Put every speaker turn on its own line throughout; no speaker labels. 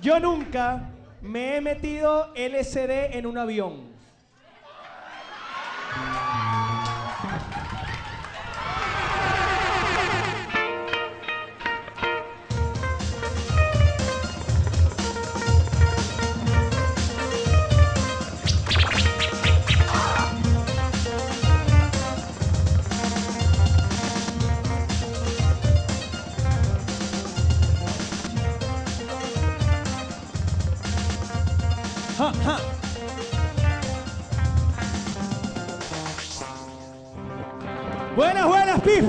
Yo nunca me he metido LCD en un avión.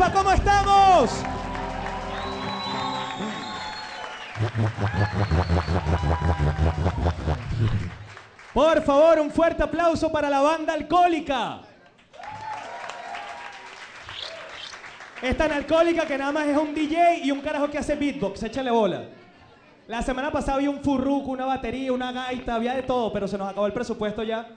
¿Cómo estamos? Por favor, un fuerte aplauso para la banda alcohólica. Es tan alcohólica que nada más es un DJ y un carajo que hace beatbox, échale bola. La semana pasada había un furruco, una batería, una gaita, había de todo, pero se nos acabó el presupuesto ya.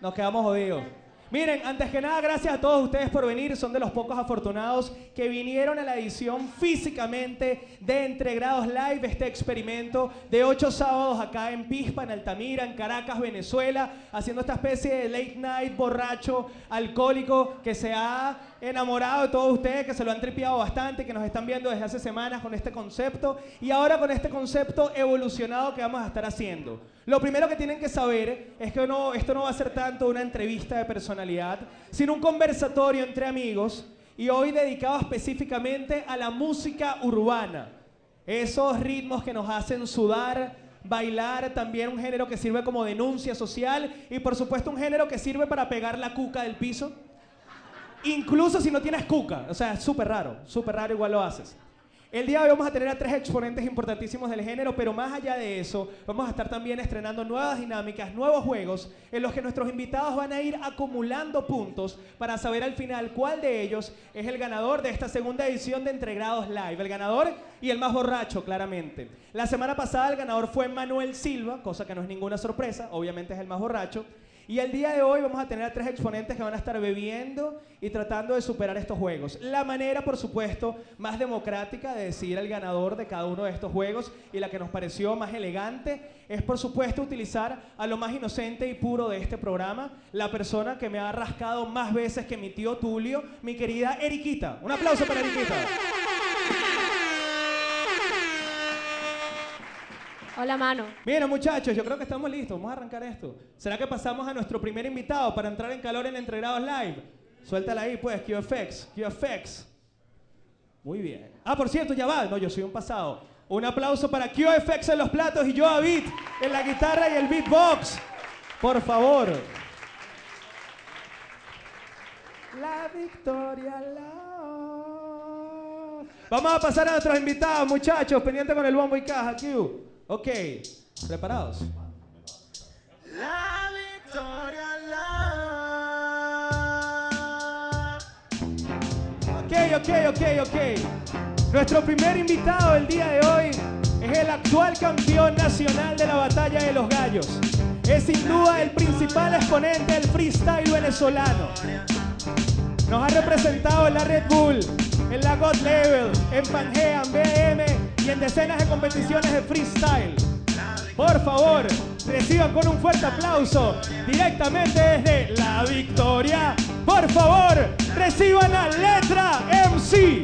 Nos quedamos jodidos. Miren, antes que nada, gracias a todos ustedes por venir. Son de los pocos afortunados que vinieron a la edición físicamente de Entregrados Live, este experimento de ocho sábados acá en Pispa, en Altamira, en Caracas, Venezuela, haciendo esta especie de late night borracho, alcohólico, que se ha enamorado de todos ustedes, que se lo han tripeado bastante, que nos están viendo desde hace semanas con este concepto y ahora con este concepto evolucionado que vamos a estar haciendo. Lo primero que tienen que saber es que esto no va a ser tanto una entrevista de personalidad, sino un conversatorio entre amigos y hoy dedicado específicamente a la música urbana. Esos ritmos que nos hacen sudar, bailar, también un género que sirve como denuncia social y por supuesto un género que sirve para pegar la cuca del piso. Incluso si no tienes cuca, o sea, es súper raro, súper raro igual lo haces. El día de hoy vamos a tener a tres exponentes importantísimos del género, pero más allá de eso, vamos a estar también estrenando nuevas dinámicas, nuevos juegos, en los que nuestros invitados van a ir acumulando puntos para saber al final cuál de ellos es el ganador de esta segunda edición de Entregrados Live. El ganador y el más borracho, claramente. La semana pasada el ganador fue Manuel Silva, cosa que no es ninguna sorpresa, obviamente es el más borracho. Y el día de hoy vamos a tener a tres exponentes que van a estar bebiendo y tratando de superar estos juegos. La manera, por supuesto, más democrática de decidir el ganador de cada uno de estos juegos y la que nos pareció más elegante es, por supuesto, utilizar a lo más inocente y puro de este programa, la persona que me ha rascado más veces que mi tío Tulio, mi querida Eriquita. Un aplauso para Eriquita.
Hola, mano.
Miren, muchachos, yo creo que estamos listos. Vamos a arrancar esto. ¿Será que pasamos a nuestro primer invitado para entrar en calor en Entregrados Live? Suéltala ahí, pues, QFX, QFX. Muy bien. Ah, por cierto, ya va. No, yo soy un pasado. Un aplauso para QFX en los platos y yo a Beat en la guitarra y el beatbox. Por favor. La victoria la... Vamos a pasar a nuestros invitados, muchachos. Pendiente con el bombo y caja, Q. Ok, ¿preparados?
La victoria la.
Ok, ok, ok, ok. Nuestro primer invitado del día de hoy es el actual campeón nacional de la batalla de los gallos. Es sin duda el principal exponente del freestyle venezolano. Nos ha representado en la Red Bull, en la God Level, en Pangea, en BM y en decenas de competiciones de freestyle. Por favor, reciban con un fuerte aplauso directamente desde La Victoria. Por favor, reciban a Letra MC.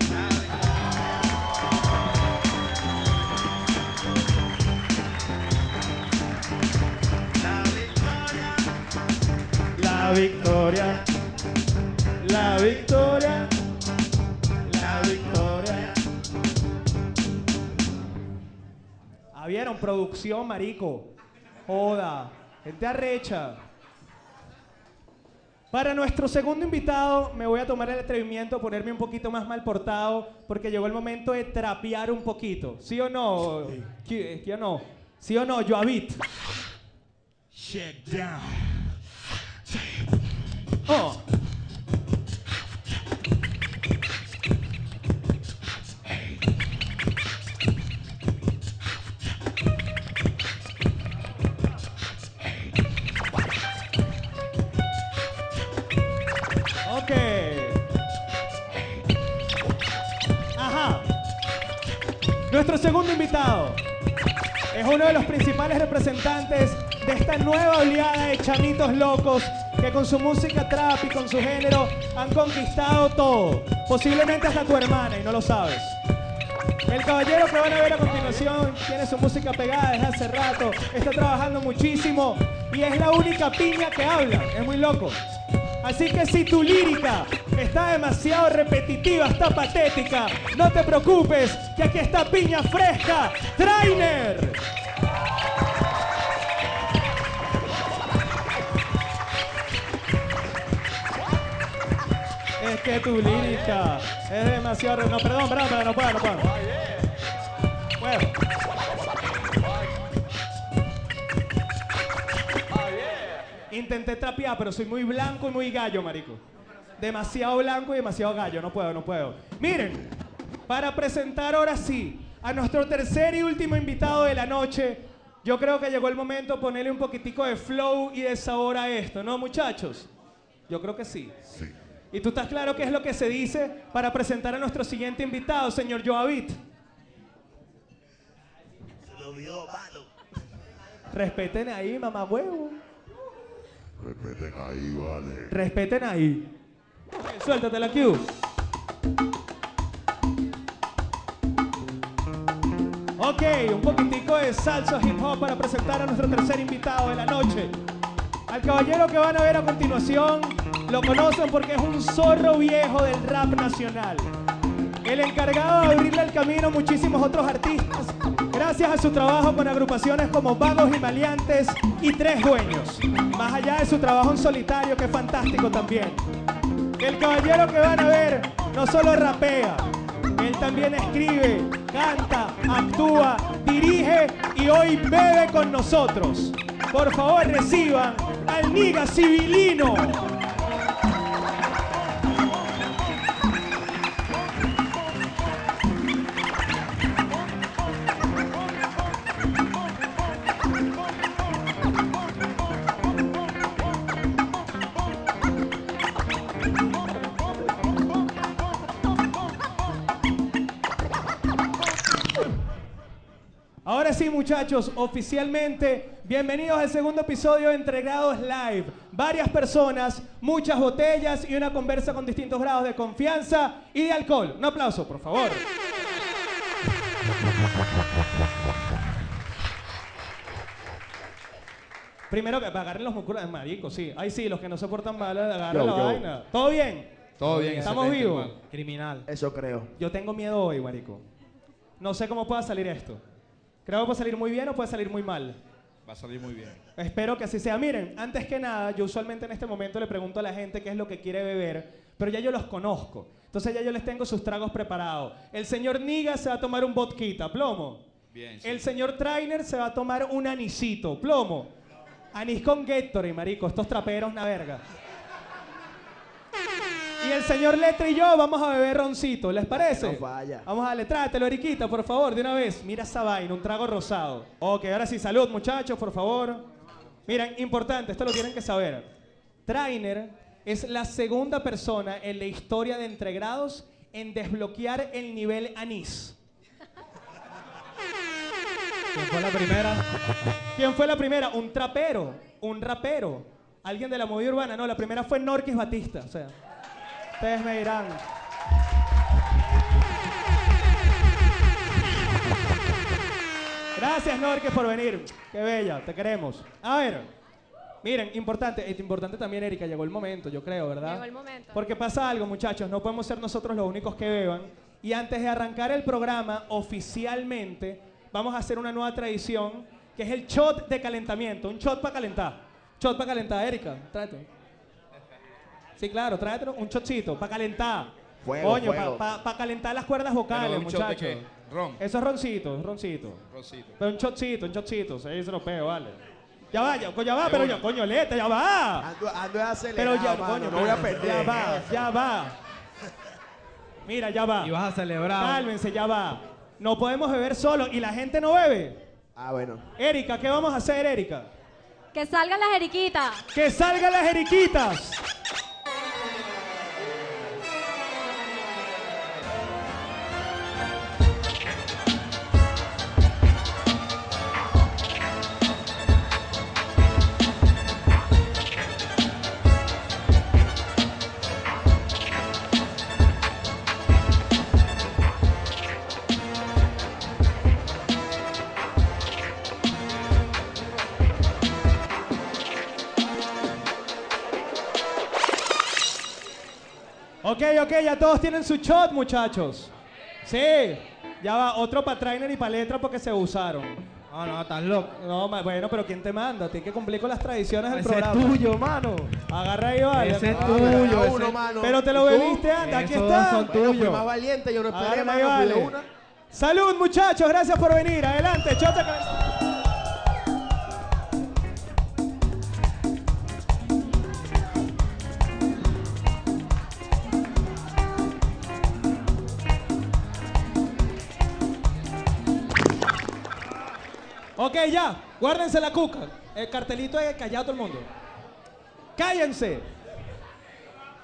La victoria, la victoria, la vieron, producción, marico. Joda, gente arrecha. Para nuestro segundo invitado, me voy a tomar el atrevimiento de ponerme un poquito más mal portado, porque llegó el momento de trapear un poquito. ¿Sí o no? ¿Sí, sí o no? ¿Sí o no, Joavit?
Check down.
Oh. Nuestro segundo invitado Es uno de los principales representantes de esta nueva oleada de chamitos locos que con su música trap y con su género han conquistado todo. Posiblemente hasta tu hermana y no lo sabes. El caballero que van a ver a continuación tiene su música pegada desde hace rato, está trabajando muchísimo y es la única piña que habla. Es muy loco. Así que si tu lírica está demasiado repetitiva, está patética, no te preocupes, que aquí está piña fresca, Trainer. Es que tu lírica es demasiado... No, perdón, perdón, perdón, no puedo, no puedo. Bueno. Intenté trapear, pero soy muy blanco y muy gallo, marico. Demasiado blanco y demasiado gallo, no puedo, no puedo. Miren, para presentar ahora sí a nuestro tercer y último invitado de la noche, yo creo que llegó el momento de ponerle un poquitico de flow y de sabor a esto, ¿no, muchachos? Yo creo que sí. ¿Y tú estás claro qué es lo que se dice para presentar a nuestro siguiente invitado, señor Joavit?
Se lo olvidó.
Respeten ahí, mamá huevo.
Respeten ahí, vale.
Respeten ahí. Suéltate la Q. Ok, un poquitico de salsa hip hop para presentar a nuestro tercer invitado de la noche. Al caballero que van a ver a continuación, lo conocen porque es un zorro viejo del rap nacional. El encargado de abrirle el camino a muchísimos otros artistas, gracias a su trabajo con agrupaciones como Vagos y Maleantes y Tres Dueños. Más allá de su trabajo en solitario, que es fantástico también. El caballero que van a ver no solo rapea, él también escribe, canta, actúa, dirige y hoy bebe con nosotros. Por favor reciban al Niga Civilino. Ahora sí, muchachos, oficialmente, bienvenidos al segundo episodio de Entregados Live. Varias personas, muchas botellas y una conversa con distintos grados de confianza y de alcohol. Un aplauso, por favor. Primero que agarren los mucuras, marico, sí. Ahí sí, los que no se portan mal, agarren la
yo.
vaina. ¿Todo bien?
Todo bien,
¿Estamos vivos?
Criminal. Eso creo.
Yo tengo miedo hoy, marico. No sé cómo pueda salir esto. Creo que puede salir muy bien o puede salir muy mal.
Va a salir muy bien.
Espero que así sea. Miren, antes que nada, yo usualmente en este momento le pregunto a la gente qué es lo que quiere beber, pero ya yo los conozco. Entonces ya yo les tengo sus tragos preparados. El señor Niga se va a tomar un vodquita, plomo.
Bien, sí.
El señor Trainer se va a tomar un anisito, plomo. Anís con Gatorade, marico. Estos traperos, una verga. Y el señor Letra y yo vamos a beber roncito, ¿les parece?
No falla.
Vamos a darle, tráetelo, Eriquita, por favor, de una vez. Mira esa vaina, un trago rosado. Ok, ahora sí, salud, muchachos, por favor. Miren, importante, esto lo tienen que saber. Trainer es la segunda persona en la historia de entregrados en desbloquear el nivel anís.
¿Quién fue la primera?
¿Quién fue la primera? Un trapero, un rapero, alguien de la movida urbana. No, la primera fue Norquis Batista. O sea, ustedes me dirán. Gracias, Norquis, por venir. Qué bella, te queremos. A ver, miren, importante, es importante también, Erika, llegó el momento, yo creo, ¿verdad?
Llegó el momento.
Porque pasa algo, muchachos, no podemos ser nosotros los únicos que beban. Y antes de arrancar el programa oficialmente, vamos a hacer una nueva tradición, que es el shot de calentamiento, un shot para calentar. Shot para calentar, Erika, tráete. Sí, claro, tráete un shotcito para calentar.
Fuego,
Coño,
fuego.
para calentar las cuerdas vocales, muchachos.
Ron.
Eso es roncito, es roncito.
Rosito.
Pero un shotcito, un shotcito, se dice lo peo, vale. Ya va, ya, ya va, pero ya, coño, leta, ya va.
Ando, ando acelerado,
Pero ya,
mano,
coño,
no voy a perder.
Ya va, ya va. Mira, ya va.
Y vas a celebrar.
Cálmense, ya va. No podemos beber solo y la gente no bebe.
Ah, bueno.
Erika, ¿qué vamos a hacer, Erika?
Que salgan las eriquitas.
¡Que salgan las eriquitas! Ok, ya todos tienen su shot, muchachos. Sí, ya va, otro para trainer y para letra porque se usaron.
No, no, estás loco.
No, ma- bueno, pero ¿quién te manda? Tienes que cumplir con las tradiciones del
Ese es
programa.
tuyo, mano.
Agarra ahí, vale.
Ese es
Ah,
tuyo. Ese-
uno, mano.
Pero te lo
¿Y tú?
bebiste, anda, aquí
Esos
está.
son
Bueno, fui
tuyo.
más valiente, yo no esperé,
Agárrame ahí,
mano, fui de
vale.
una.
Salud, muchachos, gracias por venir. Adelante, chota. con- Ok, ya, guárdense la cuca. El cartelito es callado todo el mundo. Cállense.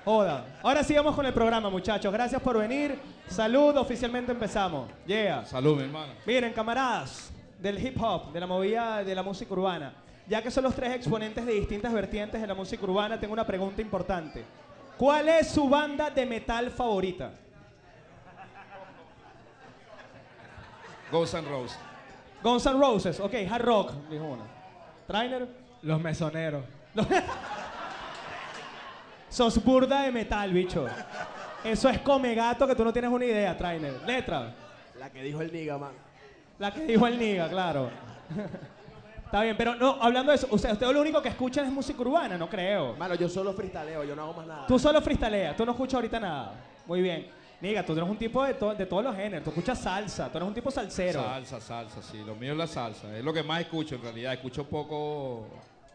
Joda. Ahora sí vamos con el programa, muchachos. Gracias por venir. Salud, oficialmente empezamos. Yeah.
Salud, mi hermano.
Miren, camaradas del hip hop, de la movida de la música urbana, ya que son los tres exponentes de distintas vertientes de la música urbana, tengo una pregunta importante. ¿Cuál es su banda de metal favorita?
Guns N' Roses.
Guns N' Roses, ok, hard rock, dijo una. Trainer,
Los mesoneros.
sos burda de metal, bicho. Eso es come gato que tú no tienes una idea, Trainer. Letra,
La que dijo el niga, man.
la que dijo el niga, claro. Está bien, pero no, hablando de eso, usted, usted lo único que escuchan es música urbana, no creo.
Mano, yo solo freestaleo, yo no hago más nada.
Tú solo freestaleas, tú no escuchas ahorita nada. Muy bien. Niga, tú eres un tipo de, to- de todos los géneros. Tú escuchas salsa, tú eres un tipo salsero.
Salsa, salsa, sí. Lo mío es la salsa. Es lo que más escucho en realidad. Escucho poco.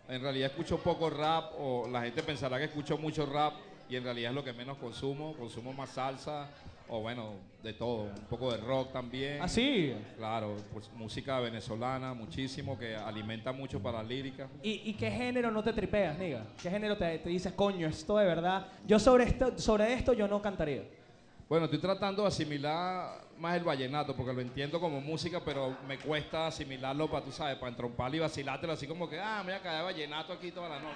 En realidad escucho poco rap. O la gente pensará que escucho mucho rap. Y en realidad es lo que menos consumo. Consumo más salsa. O bueno, de todo. Un poco de rock también.
¿Ah, sí?
Claro, pues música venezolana, muchísimo, que alimenta mucho para la lírica.
¿Y, y qué género no te tripeas, niga? ¿Qué género te, te dices, coño, esto de verdad? Yo sobre esto, sobre esto yo no cantaría.
Bueno, estoy tratando de asimilar más el vallenato, porque lo entiendo como música, pero me cuesta asimilarlo para, tú sabes, para entromparlo y vacilártelo así como que, ah, mira, cae vallenato aquí toda la noche.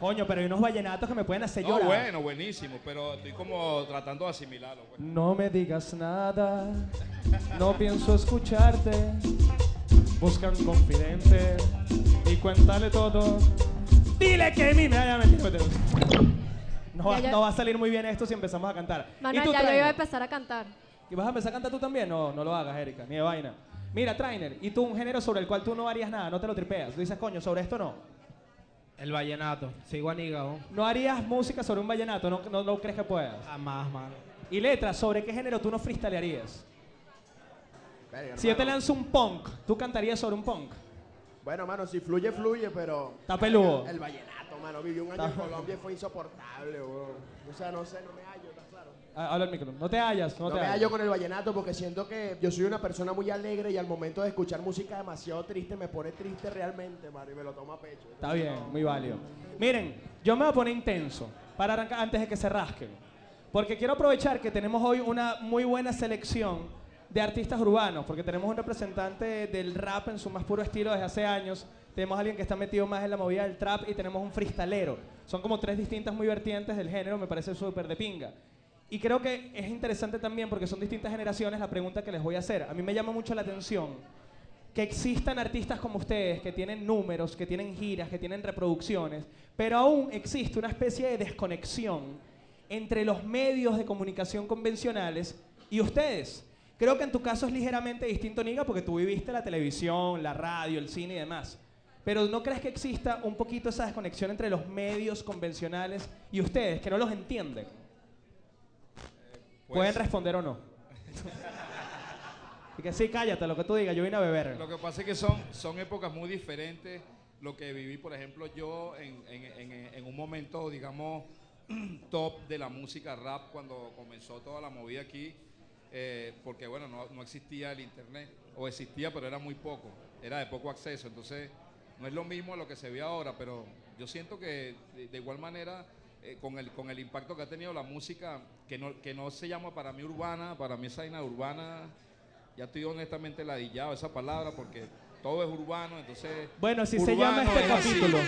Coño, pero hay unos vallenatos que me pueden hacer
No,
llorar.
bueno, buenísimo, pero estoy como tratando de asimilarlo. pues.
No me digas nada, no pienso escucharte. Busca un confidente y cuéntale todo. Dile que mi... Ya, ya, mentira, mentira. No, va,
Ya, ya.
no va a salir muy bien esto si empezamos a cantar. ¿Y
Manuel,
tú,
ya yo iba a empezar a cantar.
¿Y vas a empezar a cantar tú también? No, no lo hagas, Erika, ni de vaina. Mira, Trainer, ¿y tú un género sobre el cual tú no harías nada? No te lo tripeas. Tú dices, coño, sobre esto no.
El vallenato, sigo a Nígado.
No harías música sobre un vallenato, no, no, no crees que puedas.
Jamás, mano.
Y letras, ¿sobre qué género tú no freestylearías?
Verga,
Si yo te lanzo un punk, ¿tú cantarías sobre un punk?
Bueno, mano, si fluye, fluye, pero.
Está peludo.
El vallenato, mano. Viví un año en Colombia y fue insoportable, weón. O sea, no sé, no me hallo, ¿está claro?
Ah, Habla el micrófono. No te hallas, no,
No,
te
me
hallas.
hallo con el vallenato porque siento que yo soy una persona muy alegre y al momento de escuchar música demasiado triste me pone triste realmente, mano, y me lo tomo a pecho.
Está bien, muy válido. Miren, yo me voy a poner intenso para arrancar antes de que se rasquen. Porque quiero aprovechar que tenemos hoy una muy buena selección de artistas urbanos, porque tenemos un representante del rap en su más puro estilo desde hace años. Tenemos a alguien que está metido más en la movida del trap y tenemos un freestalero. Son como tres distintas muy vertientes del género, me parece súper de pinga. Y creo que es interesante también porque son distintas generaciones la pregunta que les voy a hacer. A mí me llama mucho la atención que existan artistas como ustedes que tienen números, que tienen giras, que tienen reproducciones, pero aún existe una especie de desconexión entre los medios de comunicación convencionales y ustedes. Creo que en tu caso es ligeramente distinto, Niga, porque tú viviste la televisión, la radio, el cine y demás. Pero ¿no crees que exista un poquito esa desconexión entre los medios convencionales y ustedes, que no los entienden?
Pues,
Pueden responder o no. y que sí, cállate, lo que tú digas, yo vine a beber.
Lo que pasa es que son, son épocas muy diferentes. Lo que viví, por ejemplo, yo en, en- en- en un momento, digamos, top de la música rap cuando comenzó toda la movida aquí, eh, porque bueno, no, no existía el internet, o existía, pero era muy poco, era de poco acceso. Entonces, no es lo mismo a lo que se ve ahora, pero yo siento que de, de igual manera, eh, con, el, con el impacto que ha tenido la música, que no, que no se llama para mí urbana, para mí esa vaina urbana ya estoy honestamente ladillado esa palabra porque todo es urbano, entonces...
Bueno, si se llama este
así.
capítulo,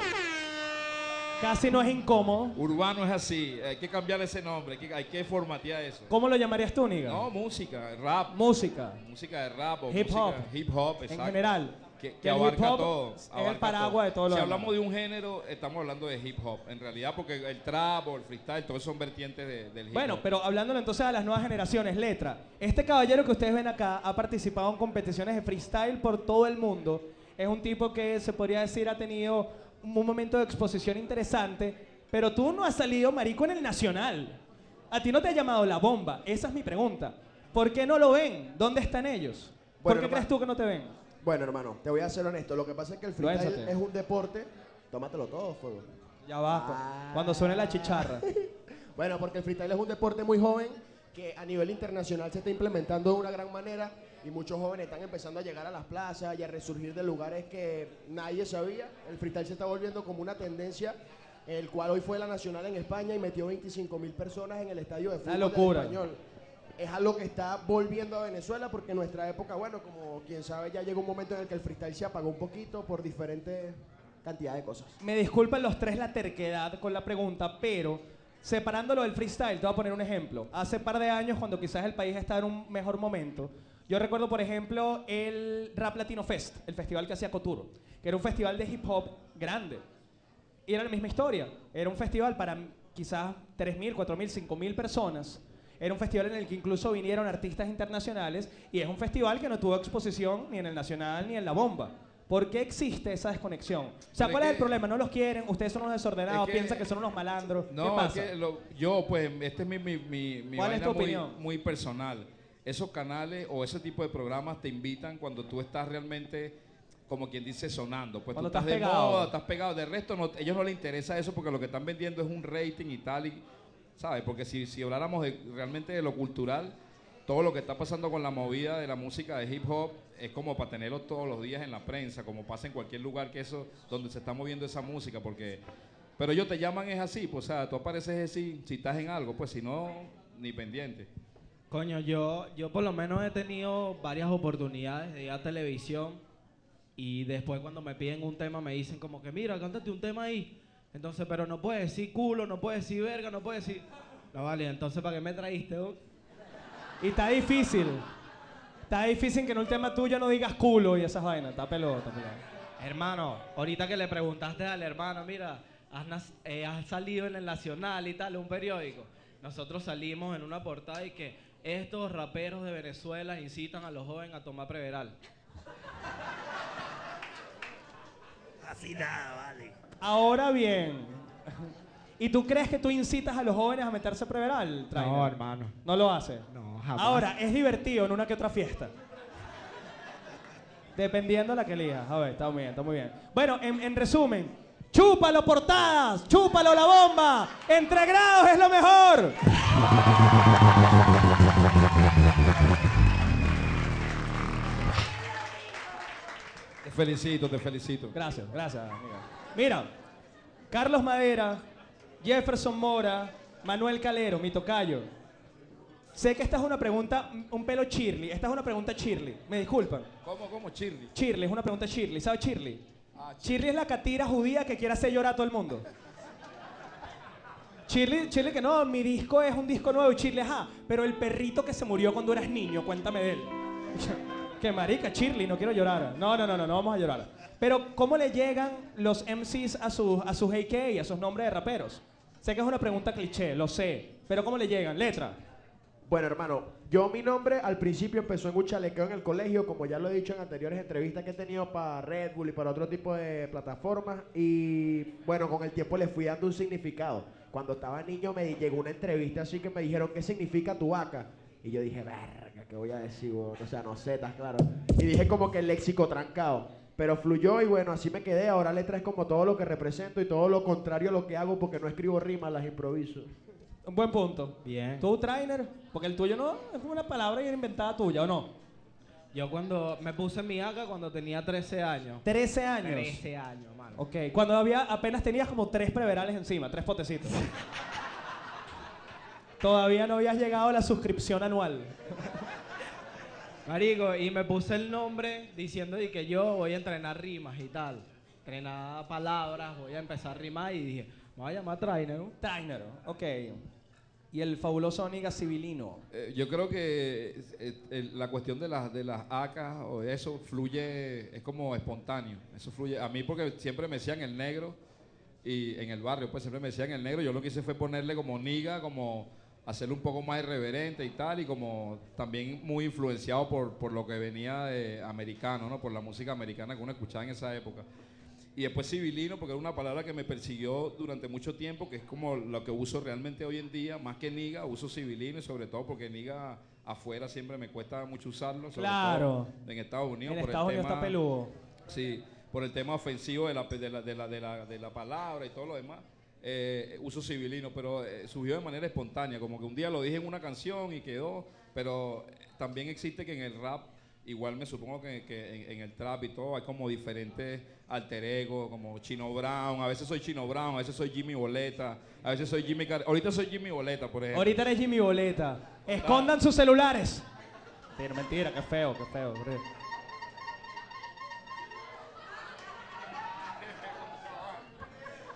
casi no es incómodo.
Urbano es así, hay que cambiar ese nombre, hay que, hay que formatear eso.
¿Cómo lo llamarías tú, Niga?
No, música, rap,
Música,
música de rap o
Hip
música
hop.
hip hop,
en general.
Que,
Que el
abarca todo.
es el
abarca
paraguas de todo lo
Si
demás.
hablamos de un género, estamos hablando de hip hop. En realidad, porque el trap o el freestyle, todos son vertientes de- del hip
Bueno,
hop.
pero hablándolo entonces a las nuevas generaciones, letra. Este caballero que ustedes ven acá ha participado en competiciones de freestyle por todo el mundo. Es un tipo que se podría decir ha tenido un momento de exposición interesante, pero tú no has salido marico en el nacional. A ti no te ha llamado la bomba. Esa es mi pregunta. ¿Por qué no lo ven? ¿Dónde están ellos? ¿Por
Bueno,
qué
hermano.
crees tú que no te ven?
Bueno, hermano, te voy a ser honesto. Lo que pasa es que el freestyle
Lánzate.
es un deporte. Tómatelo todo, fuego.
Ya va,
Ah.
cuando suene la chicharra.
Bueno, porque el freestyle es un deporte muy joven que a nivel internacional se está implementando de una gran manera y muchos jóvenes están empezando a llegar a las plazas y a resurgir de lugares que nadie sabía. El freestyle se está volviendo como una tendencia, el cual hoy fue la nacional en España y metió 25 mil personas en el estadio de fútbol
locura.
español. Es algo que está volviendo a Venezuela porque nuestra época, bueno, como quien sabe, ya llegó un momento en el que el freestyle se apagó un poquito por diferentes cantidades de cosas.
Me disculpan los tres la terquedad con la pregunta, pero separándolo del freestyle, te voy a poner un ejemplo. Hace par de años, cuando quizás el país estaba en un mejor momento, yo recuerdo, por ejemplo, el Rap Latino Fest, el festival que hacía Coturo, que era un festival de hip hop grande. Y era la misma historia. Era un festival para quizás 3.000, 4.000, 5.000 personas. Era un festival en el que incluso vinieron artistas internacionales y es un festival que no tuvo exposición ni en el Nacional ni en La Bomba. ¿Por qué existe esa desconexión? O sea,
Pero
¿cuál
es
es el problema? ¿No los quieren? ¿Ustedes son unos desordenados?
Es que-
¿Piensan que son unos malandros? ¿Qué
No,
pasa?
es que lo- yo, pues, este es mi, mi, mi, mi
¿Cuál es
vaina
tu
muy,
opinión?
muy personal. Esos canales o ese tipo de programas te invitan cuando tú estás realmente, como quien dice, sonando. Pues
Cuando
tú estás,
estás
de
pegado.
moda, estás pegado. De resto, no, ellos no les interesa eso porque lo que están vendiendo es un rating y tal. Y, ¿Sabes? Porque si, si habláramos realmente de lo cultural, todo lo que está pasando con la movida de la música de hip hop es como para tenerlo todos los días en la prensa, como pasa en cualquier lugar que eso, donde se está moviendo esa música, porque pero ellos te llaman es así, pues, o sea, tú apareces así, si estás en algo, pues si no, ni pendiente.
Coño, yo, yo por lo menos he tenido varias oportunidades de ir a televisión y después cuando me piden un tema me dicen como que mira, cántate un tema ahí. Entonces, pero no puedes decir culo, no puedes decir verga, no puedes decir... No vale, entonces ¿para qué me traíste? oh?
Y está difícil. Está difícil que en un tema tuyo no digas culo y esas vainas. Está pelota, pelota.
Hermano, ahorita que le preguntaste al hermano, mira, has, nas- eh, has salido en el Nacional y tal, un periódico. Nosotros salimos en una portada y que estos raperos de Venezuela incitan a los jóvenes a tomar preveral.
Así nada, vale.
Ahora bien, ¿y tú crees que tú incitas a los jóvenes a meterse preveral? Trainer?
No, hermano.
No lo hace.
No, jamás.
Ahora, es divertido en una que otra fiesta. Dependiendo de la que elijas. A ver, está muy bien, está muy bien. Bueno, en, en resumen, chúpalo portadas, chúpalo la bomba. Entre grados es lo mejor.
Te felicito, te felicito.
Gracias, gracias. amiga. Mira, Carlos Madera, Jefferson Mora, Manuel Calero, mi tocayo. Sé que esta es una pregunta, un pelo chirly. Esta es una pregunta chirly. Me disculpan.
¿Cómo, cómo, Chirly?
Shirley, es una pregunta Shirley. ¿Sabe Shirley? Shirley es la catira judía que quiere hacer llorar a todo el mundo. Shirley, Shirley que no, mi disco es un disco nuevo. Y Shirley, ajá, pero el perrito que se murió cuando eras niño, cuéntame de él. Que marica, Shirley, no quiero llorar. No, no, no, no, no vamos a llorar. Pero, ¿cómo le llegan los MCs a sus, a sus AK, a sus nombres de raperos? Sé que es una pregunta cliché, lo sé. Pero, ¿cómo le llegan? Letra.
Bueno, hermano, yo mi nombre al principio empezó en un chalequeo en el colegio, como ya lo he dicho en anteriores entrevistas que he tenido para Red Bull y para otro tipo de plataformas. Y bueno, con el tiempo le fui dando un significado. Cuando estaba niño me llegó una entrevista así que me dijeron, ¿qué significa tu vaca? Y yo dije, verga, ¿qué voy a decir? weón?". O sea, no sé, estás claro. Y dije como que el léxico trancado. Pero fluyó y bueno, así me quedé. Ahora letra es como todo lo que represento y todo lo contrario a lo que hago porque no escribo rimas, las improviso.
Un buen punto.
Bien.
¿Tú, Trainer? Porque el tuyo no es una palabra inventada tuya, ¿o no?
Yo cuando me puse mi AK cuando tenía 13 años.
13 años.
13 años, mano.
Ok, cuando había, apenas tenías como tres preverales encima, tres potecitos. Todavía no habías llegado a la suscripción anual.
Marico, y me puse el nombre diciendo de que yo voy a entrenar rimas y tal. Entrenar palabras, voy a empezar a rimar y dije, me voy a llamar Trainer. ¿no?
Trainer, ok. y el fabuloso Niga Civilino.
Eh, yo creo que eh, el- la cuestión de las de las acas o eso fluye, es como espontáneo. Eso fluye. A mí porque siempre me decían el negro y en el barrio pues siempre me decían el negro. Yo lo que hice fue ponerle como niga, como hacerlo un poco más irreverente y tal y como también muy influenciado por, por lo que venía de americano, ¿no? Por la música americana que uno escuchaba en esa época. Y después civilino, porque era una palabra que me persiguió durante mucho tiempo, que es como lo que uso realmente hoy en día, más que niga, uso civilino y sobre todo porque niga afuera siempre me cuesta mucho usarlo, sobre
Claro.
todo en Estados Unidos.
en
por
Estados
el
Unidos
tema,
está peludo.
Sí, por el tema ofensivo de la, de la, de la, de la, de la palabra y todo lo demás. Eh, uso civilino, pero eh, surgió de manera espontánea, como que un día lo dije en una canción y quedó, pero eh, también existe que en el rap, igual me supongo que, que en, en el trap y todo, hay como diferentes alter ego, como Chino Brown, a veces soy Chino Brown, a veces soy Jimmy Boleta, a veces soy Jimmy Car ahorita soy Jimmy Boleta, por ejemplo.
Ahorita eres Jimmy Boleta. Escondan sus celulares. Mentira, mentira, qué feo, qué feo.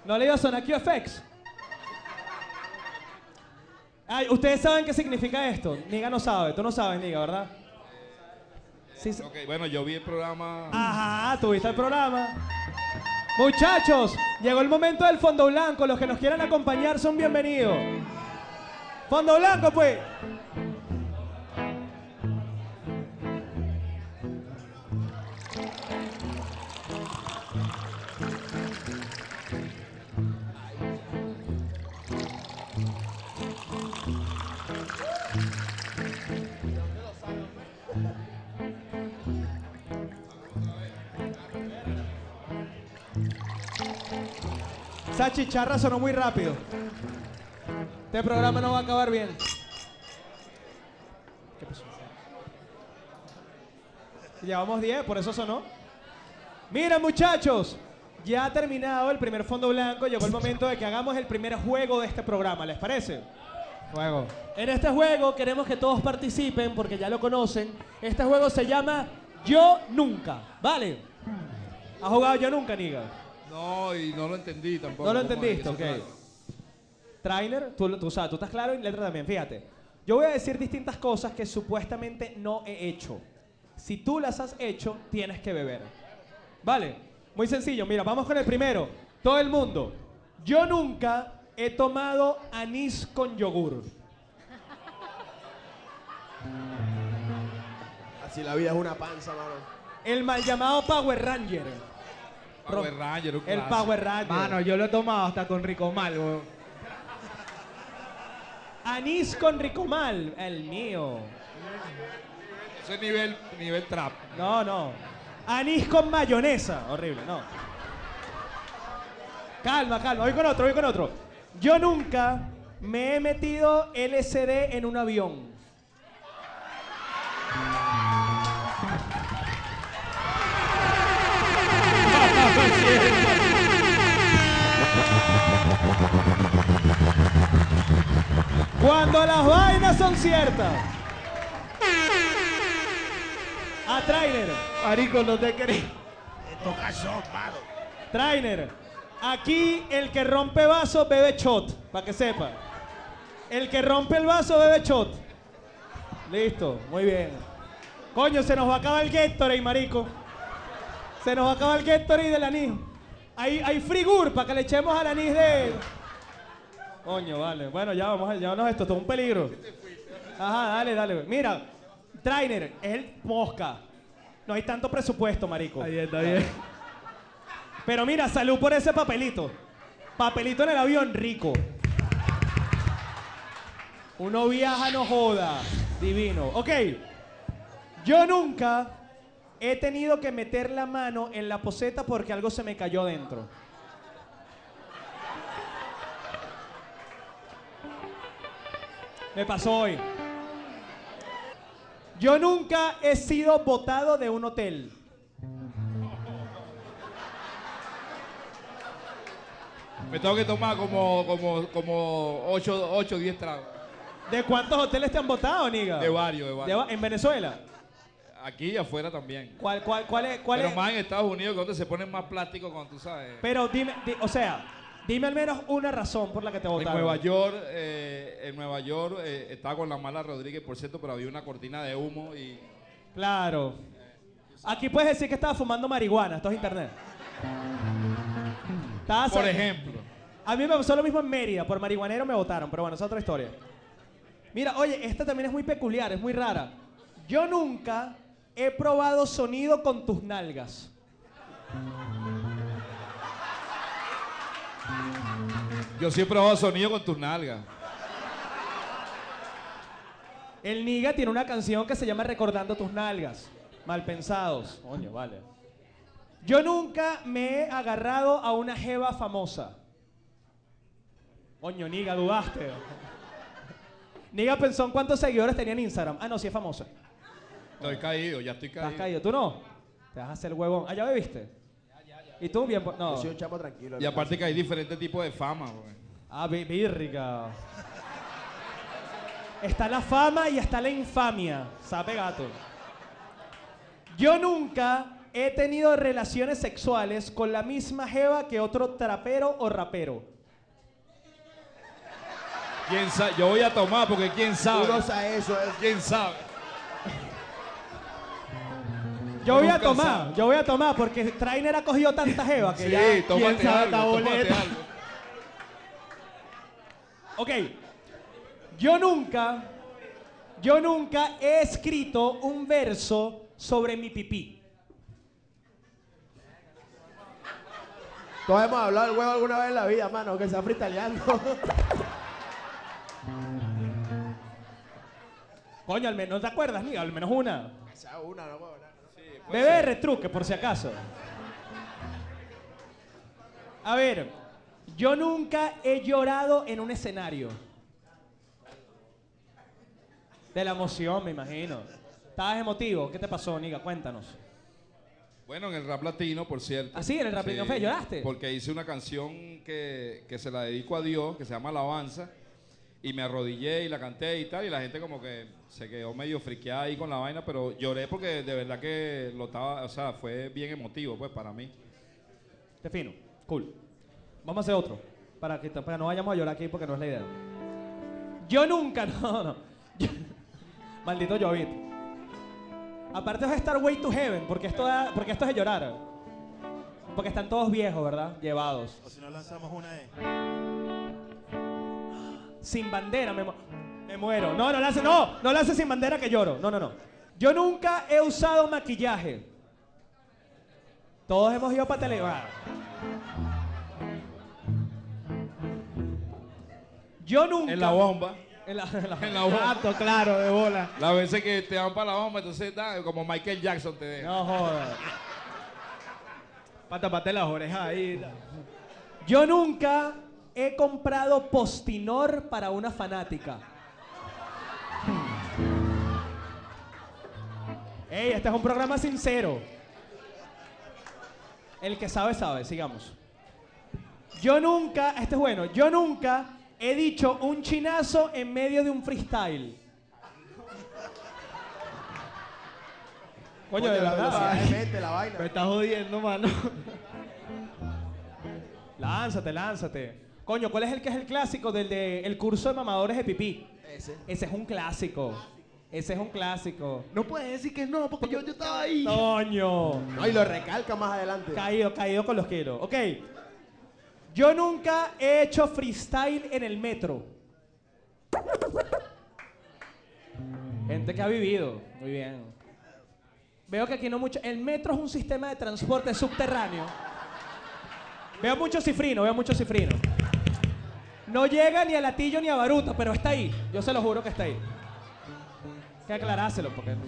¿No le iba a sonar QFX? Ay, ustedes saben qué significa esto. Niga no sabe, tú no sabes, Niga, ¿verdad? Sí, sa-
Ok, bueno, yo vi el programa...
Ajá, tuviste el programa. Muchachos, llegó el momento del fondo blanco. Los que nos quieran acompañar son bienvenidos. Fondo blanco, pues. Chicharra sonó muy rápido. Este programa no va a acabar bien. ¿Qué pasó? Llevamos 10, por eso sonó. Miren muchachos, ya ha terminado el primer fondo blanco, llegó el momento de que hagamos el primer juego de este programa, ¿les parece?
Juego.
En este juego queremos que todos participen porque ya lo conocen. Este juego se llama Yo Nunca, ¿vale? ¿Has jugado Yo Nunca, Niga?
No, y no lo entendí tampoco.
No lo entendiste,
¿De qué se
ok.
trata?
Trainer, tú, tú, sabes, tú estás claro y letra también, fíjate. Yo voy a decir distintas cosas que supuestamente no he hecho. Si tú las has hecho, tienes que beber. ¿Vale? Muy sencillo, mira, vamos con el primero. Todo el mundo. Yo nunca he tomado anís con yogur.
Así la vida es una panza, mano.
El mal llamado Power Ranger.
Power Ranger, un
El
clásico.
Power Ranger.
Mano, yo lo he tomado hasta con Rico Mal, weón.
Anís con ricomal. El mío.
Eso es nivel, nivel trap.
No, no. Anís con mayonesa. Horrible, no. Calma, calma. Voy con otro, voy con otro. Yo nunca me he metido LSD en un avión. Cuando las vainas son ciertas. A trainer.
Marico, no te crees.
Estos cachos, mano.
Trainer, aquí el que rompe vaso bebe shot, para que sepa. El que rompe el vaso bebe shot. Listo, muy bien. Coño, se nos va a acabar el Gatorade, marico. Se nos va a acabar el Gatorade del anís. Hay, hay frigur para que le echemos al anís de... Coño, vale. Bueno, ya vamos a llevarnos esto, esto es un peligro. Ajá, dale, dale. Mira, Trainer, es el mosca. No hay tanto presupuesto, marico.
Está bien, está bien.
Pero mira, salud por ese papelito. Papelito en el avión, rico. Uno viaja, no joda. Divino. Ok. Yo nunca he tenido que meter la mano en la poseta porque algo se me cayó dentro. Me pasó hoy. Yo nunca he sido botado de un hotel.
Me tengo que tomar como, como, como 8 o 10 tragos.
¿De cuántos hoteles te han votado, Niga?
De varios, de
¿De
varios.
va- ¿En Venezuela?
Aquí y afuera también.
¿Cuál, cuál, cuál es? Cuál
Pero
es?
más en Estados Unidos, que donde se ponen más plásticos cuando tú sabes.
Pero dime, di- o sea, Dime al menos una razón por la que te
En
votaron.
Nueva York, eh, en Nueva York eh, estaba con la mala Rodríguez, por cierto, pero había una cortina de humo y
Claro. Aquí puedes decir que estaba fumando marihuana. Esto es internet. Estabas-
por ejemplo.
A mí me pasó lo mismo en Mérida. Por marihuanero me votaron, pero bueno, es otra historia. Mira, oye, esta también es muy peculiar, es muy rara. Yo nunca he probado sonido con tus nalgas.
Yo he probado sonido con tus nalgas.
El Niga tiene una canción que se llama Recordando tus nalgas. Mal pensados. Coño, vale. Yo nunca me he agarrado a una jeva famosa. Coño, Niga, dudaste. Niga pensó en cuántos seguidores tenía en Instagram. Ah, no, sí es famosa.
Estoy caído, ya estoy
Estás
caído.
caído. ¿Tú no? Te vas a hacer huevón. Ah, ¿ya bebiste? ¿Y tú bien? No.
Yo soy un chamo tranquilo.
Y aparte que hay diferentes tipos de fama. pues.
Ah, birrica. Está la fama y está la infamia. Sabe gato. Yo nunca he tenido relaciones sexuales con la misma jeva que otro trapero o rapero.
¿Quién sabe? Yo voy a tomar porque quién sabe.
Uno sabe eso. Es.
¿Quién sabe?
Yo voy a
Nunca
tomar,
sabe.
yo voy a tomar porque Trainer ha cogido tanta jeva que
Sí,
ya. ¿quién sabe
algo,
esta
tómate algo.
Ok. Yo nunca, yo nunca he escrito un verso sobre mi pipí.
Todos hemos hablado del huevo alguna vez en la vida, mano, que se ha fritaleando.
Coño, al menos, ¿no te acuerdas, ni Al menos una.
O sea, una, no nada.
Bebé retruque, por si acaso. A ver, yo nunca he llorado en un escenario. De la emoción, me imagino. ¿Estabas emotivo? ¿Qué te pasó, Niga? Cuéntanos.
Bueno, en el rap latino, por cierto.
¿Ah, sí? ¿En el rap latino fue? ¿Lloraste?
Porque hice una canción que, que se la dedico a Dios, que se llama Alabanza, y me arrodillé y la canté y tal, y la gente como que se quedó medio friqueada ahí con la vaina, pero lloré porque de verdad que lo estaba, o sea, fue bien emotivo, pues, para mí.
Te fino. Cool. Vamos a hacer otro. Para que, para no vayamos a llorar aquí porque no es la idea. Yo nunca, no, no. Yo- Maldito Jovit. Aparte es estar way to heaven, porque esto, da- porque esto es de llorar. Porque están todos viejos, ¿verdad? Llevados.
O si no lanzamos una E.
Sin bandera, me, me muero. No, no lance, no, no lance sin bandera que lloro. No, no, no. Yo nunca he usado maquillaje. Todos hemos ido para tele. ah. Yo nunca.
En la bomba.
En la, en la-
En la bomba.
Claro, de bola.
Las veces que te van para la bomba, entonces da, como Michael Jackson te deja.
No jodas.
Para taparte las orejas ahí.
Yo nunca he comprado postinor para una fanática. Ey, este es un programa sincero. El que sabe, sabe. Sigamos. Yo nunca, este es bueno, yo nunca he dicho un chinazo en medio de un freestyle. Coño, de
la
verdad.
velocidad de mente, la vaina.
Me estás jodiendo, mano.
Lánzate, lánzate. Coño, ¿cuál es el que es el clásico del de el curso de mamadores de pipí?
Ese.
Ese es un clásico. Ese es un clásico.
No puedes decir que no, porque yo, yo estaba ahí.
Coño.
No, y lo recalca más adelante.
Caído, caído con los kilos. Ok. Yo nunca he hecho freestyle en el metro. Gente que ha vivido. Muy bien. Veo que aquí no mucho. El metro es un sistema de transporte subterráneo. Veo mucho cifrino, veo mucho cifrino. No llega ni a Latillo ni a Baruta, pero está ahí. Yo se lo juro que está ahí. Que aclarárselo porque no.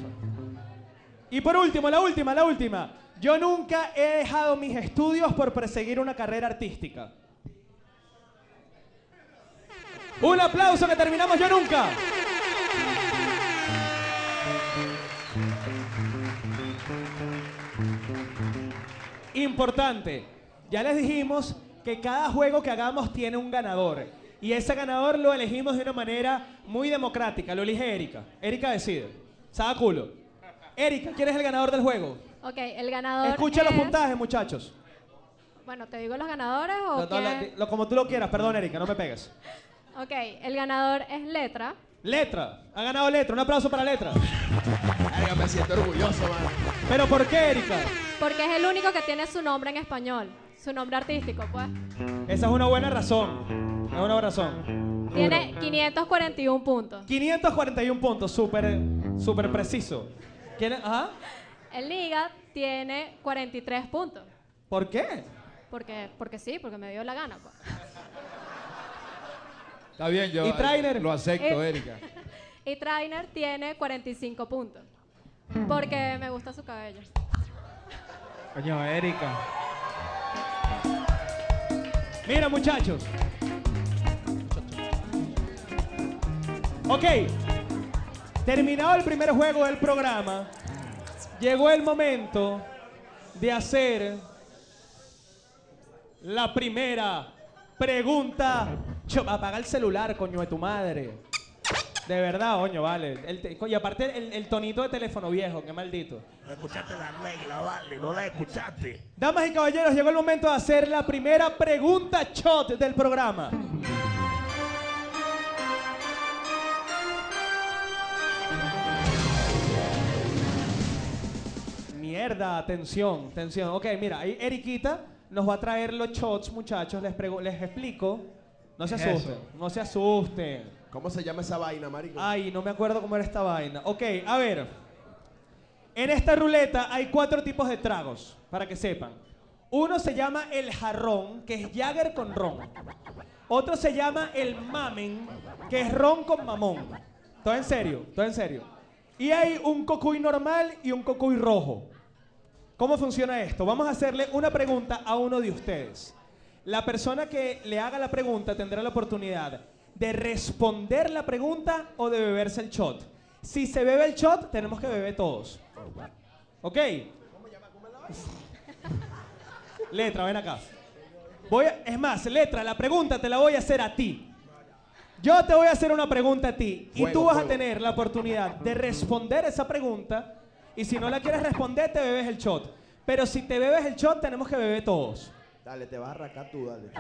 Y por último, la última, la última. Yo nunca he dejado mis estudios por perseguir una carrera artística. Un aplauso que terminamos yo nunca. Importante, ya les dijimos que cada juego que hagamos tiene un ganador. Y ese ganador lo elegimos de una manera muy democrática. Lo elige Erika. Erika decide. Saca culo. Erika, ¿quién es el ganador del juego?
Ok, el ganador
Escucha los
es-
puntajes, muchachos.
Bueno, ¿te digo los ganadores o
No, lo- lo- como tú lo quieras, perdón, Erika, no me pegues.
Ok, el ganador es Letra.
Letra, ha ganado Letra, un aplauso para Letra.
Me siento orgulloso, mano.
¿Pero por qué, Erika?
Porque es el único que tiene su nombre en español. Su nombre artístico, pues.
Esa es una buena razón. Es una buena razón.
Tiene 541 puntos.
541 puntos, súper, súper preciso. ¿Quién es? Ajá.
El Liga tiene 43 puntos.
¿Por qué?
Porque, porque sí, porque me dio la gana. pues.
Está bien, yo
¿Y Trainer?
lo acepto,
Eh.
Erika.
Y Trainer tiene 45 puntos. Porque me gusta su cabello.
Coño, Erika.
Mira, muchachos. Ok. Terminado el primer juego del programa, llegó el momento de hacer la primera pregunta. Cho, apaga el celular, coño de tu madre. De verdad, coño, vale. El y aparte el, el tonito de teléfono viejo, qué maldito.
No escuchaste la regla, vale, no la escuchaste.
Damas y caballeros, llegó el momento de hacer la primera pregunta shot del programa. Mierda, atención, atención. Ok, mira, ahí Eriquita nos va a traer los shots, muchachos. Les, les explico. No se
¿Qué es
asusten,
eso?
no se asusten.
¿Cómo se llama esa vaina, marico?
Ay, no me acuerdo cómo era esta vaina. Ok, a ver. En esta ruleta hay cuatro tipos de tragos, para que sepan. Uno se llama el jarrón, que es Jagger con ron. Otro se llama el mamen, que es ron con mamón. Todo en serio, todo en serio. Y hay un cocuy normal y un cocuy rojo. ¿Cómo funciona esto? Vamos a hacerle una pregunta a uno de ustedes. La persona que le haga la pregunta tendrá la oportunidad de responder la pregunta o de beberse el shot. Si se bebe el shot, tenemos que beber todos. ¿Ok? Letra, ven acá. Voy a- es más, Letra, la pregunta te la voy a hacer a ti. Yo te voy a hacer una pregunta a ti y tú vas a tener la oportunidad de responder esa pregunta y si no la quieres responder te bebes el shot. Pero si te bebes el shot tenemos que beber todos.
Dale, te vas a arrancar tú, dale.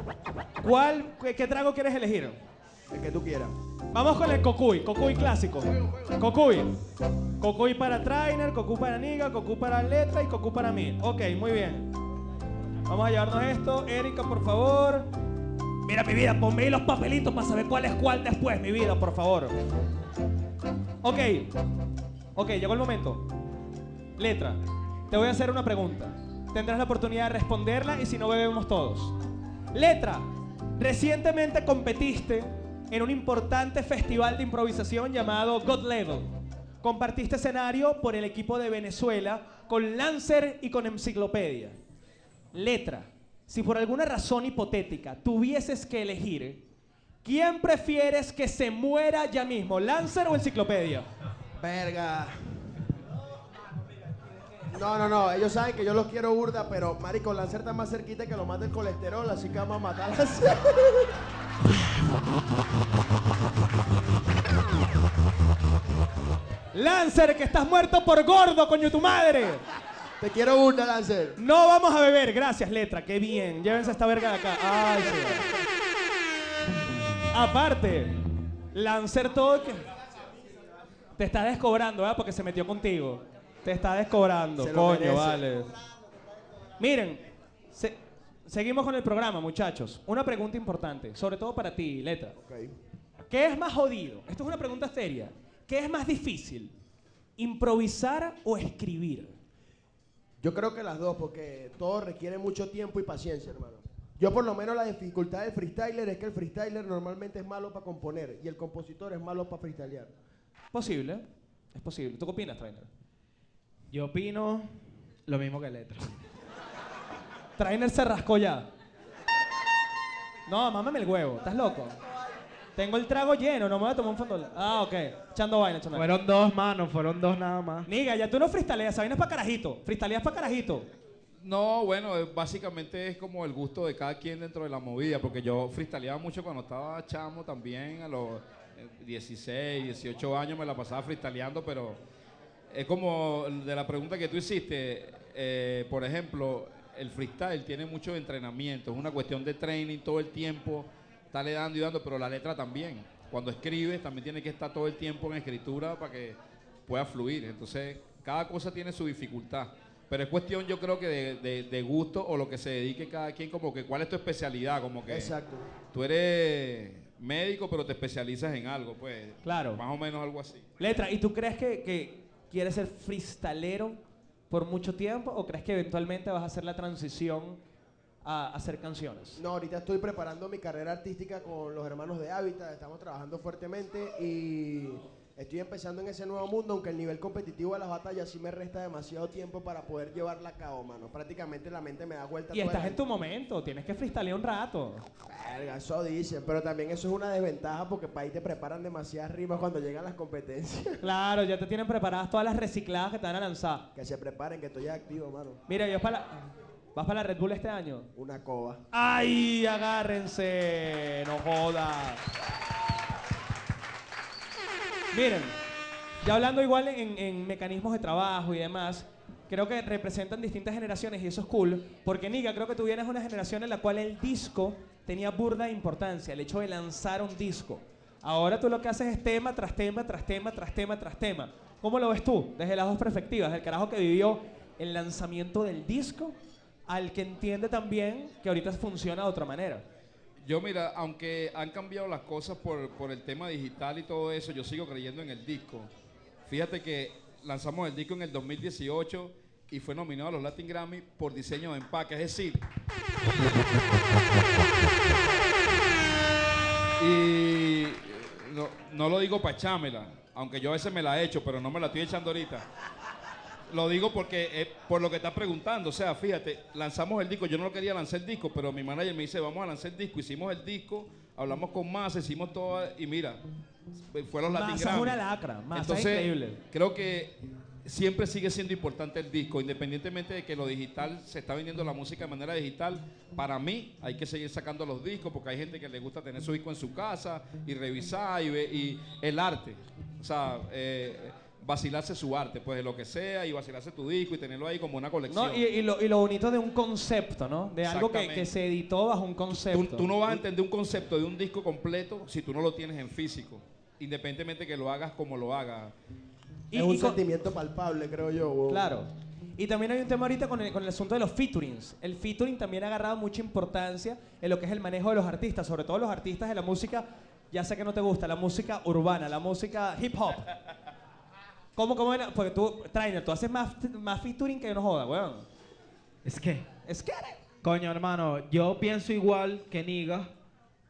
¿Cuál, qué, qué trago quieres elegir?
El que tú quieras.
Vamos con el cocuy, cocuy clásico. Cocuy. Cocuy para Trainer, cocuy para Niga, cocuy para Letra y cocuy para mí. Ok, muy bien. Vamos a llevarnos esto. Erika, por favor. Mira, mi vida, ponme ahí los papelitos para saber cuál es cuál después, mi vida, por favor. Ok. Ok, llegó el momento. Letra, te voy a hacer una pregunta. Tendrás la oportunidad de responderla y si no bebemos todos. Letra, recientemente competiste en un importante festival de improvisación llamado God Level. Compartiste escenario por el equipo de Venezuela con Lancer y con Enciclopedia. Letra, si por alguna razón hipotética tuvieses que elegir, ¿quién prefieres que se muera ya mismo, Lancer o Enciclopedia?
Verga. No, no, no, ellos saben que yo los quiero burda, pero marico, Lancer está más cerquita que lo mata el colesterol, así que vamos a matar a Lancer.
Lancer, que estás muerto por gordo, coño tu madre.
Te quiero burda, Lancer.
No vamos a beber, gracias, letra, qué bien. Llévense esta verga de acá. Ay, sí. Aparte, Lancer todo que. Te está descobrando, ¿verdad? Porque se metió contigo. Te está descobrando,
Se lo
coño,
merece.
vale. Miren, se- seguimos con el programa, muchachos. Una pregunta importante, sobre todo para ti, letra.
Ok.
¿Qué es más jodido? Esto es una pregunta seria. ¿Qué es más difícil? ¿Improvisar o escribir?
Yo creo que las dos, porque todo requiere mucho tiempo y paciencia, hermano. Yo por lo menos la dificultad del freestyler es que el freestyler normalmente es malo para componer y el compositor es malo para freestylear.
Posible, es posible. ¿Tú qué opinas, Trainer?
Yo opino lo mismo que Letra.
Trainer se rascó ya. No, mámame el huevo, ¿estás loco? Tengo el trago lleno, no me voy a tomar un fondo. Ah, ok. Echando vaina, echando vaina.
Fueron dos manos, fueron dos nada más.
Niga, ya tú no freestaleas, esa vaina es para carajito. Freestaleas para carajito.
No, bueno, eh, básicamente es como el gusto de cada quien dentro de la movida, porque yo freestyleaba mucho cuando estaba chamo también, a los eh, 16, 18 años me la pasaba freestyleando, pero es como de la pregunta que tú hiciste, eh, por ejemplo, el freestyle tiene mucho entrenamiento, es una cuestión de training todo el tiempo, estarle dando y dando, pero la letra también. Cuando escribes también tiene que estar todo el tiempo en escritura para que pueda fluir. Entonces, cada cosa tiene su dificultad. Pero es cuestión, yo creo que de, de- de gusto o lo que se dedique cada quien, como que cuál es tu especialidad, como que
Exacto.
tú eres médico, pero te especializas en algo, pues.
Claro.
Más o menos algo así.
Letra, ¿y tú crees que, que quieres ser freestalero por mucho tiempo o crees que eventualmente vas a hacer la transición a hacer canciones?
No, ahorita estoy preparando mi carrera artística con los hermanos de Hábitat, estamos trabajando fuertemente y estoy empezando en ese nuevo mundo, aunque el nivel competitivo de las batallas sí me resta demasiado tiempo para poder llevarla a cabo, mano. Prácticamente la mente me da vuelta.
Y estás en tu momento, tienes que freestylear un rato.
Verga, eso dicen, pero también eso es una desventaja porque para ahí te preparan demasiadas rimas cuando llegan las competencias.
Claro, ya te tienen preparadas todas las recicladas que te van a lanzar.
que se preparen, que estoy activo, mano.
Mira, yo para la- ¿Vas para la Red Bull este año?
Una coba.
¡Ay, agárrense! No joda. Miren, ya hablando igual en, en mecanismos de trabajo y demás, creo que representan distintas generaciones y eso es cool, porque Niga, creo que tú vienes una generación en la cual el disco tenía burda importancia, el hecho de lanzar un disco. Ahora tú lo que haces es tema tras tema, tras tema, tras tema, tras tema. ¿Cómo lo ves tú? Desde las dos perspectivas, del carajo que vivió el lanzamiento del disco al que entiende también que ahorita funciona de otra manera.
Yo, mira, aunque han cambiado las cosas por, por el tema digital y todo eso, yo sigo creyendo en el disco. Fíjate que lanzamos el disco en el 2018 y fue nominado a los Latin Grammy por diseño de empaque, es decir. Y no, no lo digo para echármela, aunque yo a veces me la he hecho, pero no me la estoy echando ahorita. Lo digo porque eh, por lo que estás preguntando, o sea, fíjate, lanzamos el disco, yo no lo quería lanzar el disco, pero mi manager me dice, vamos a lanzar el disco, hicimos el disco, hablamos con Massa, hicimos todo, y mira, fue los Latin Grammy.
una lacra, Massa es
Entonces,
increíble.
creo que siempre sigue siendo importante el disco, independientemente de que lo digital se está vendiendo la música de manera digital. Para mí hay que seguir sacando los discos porque hay gente que le gusta tener su disco en su casa y revisar y, ver- y el arte, o sea, eh, vacilarse su arte, pues de lo que sea y vacilarse tu disco y tenerlo ahí como una colección.
No, y, y lo, y lo bonito de un concepto, ¿no? De algo que, que se editó bajo un concepto.
tú no vas a entender un concepto de un disco completo si tú no lo tienes en físico, independientemente que lo hagas como lo hagas.
Y-
es un
y con-
sentimiento palpable, creo yo.
Claro. Y también hay un tema ahorita con el, con el asunto de los featurings. El featuring también ha agarrado mucha importancia en lo que es el manejo de los artistas, sobre todo los artistas de la música, ya sé que no te gusta, la música urbana, la música hip hop. ¿Cómo, cómo era? Porque tú, Trainer, tú haces más, más featuring que no joda, weón.
Es que,
Es que...
coño, hermano, yo pienso igual que Niga,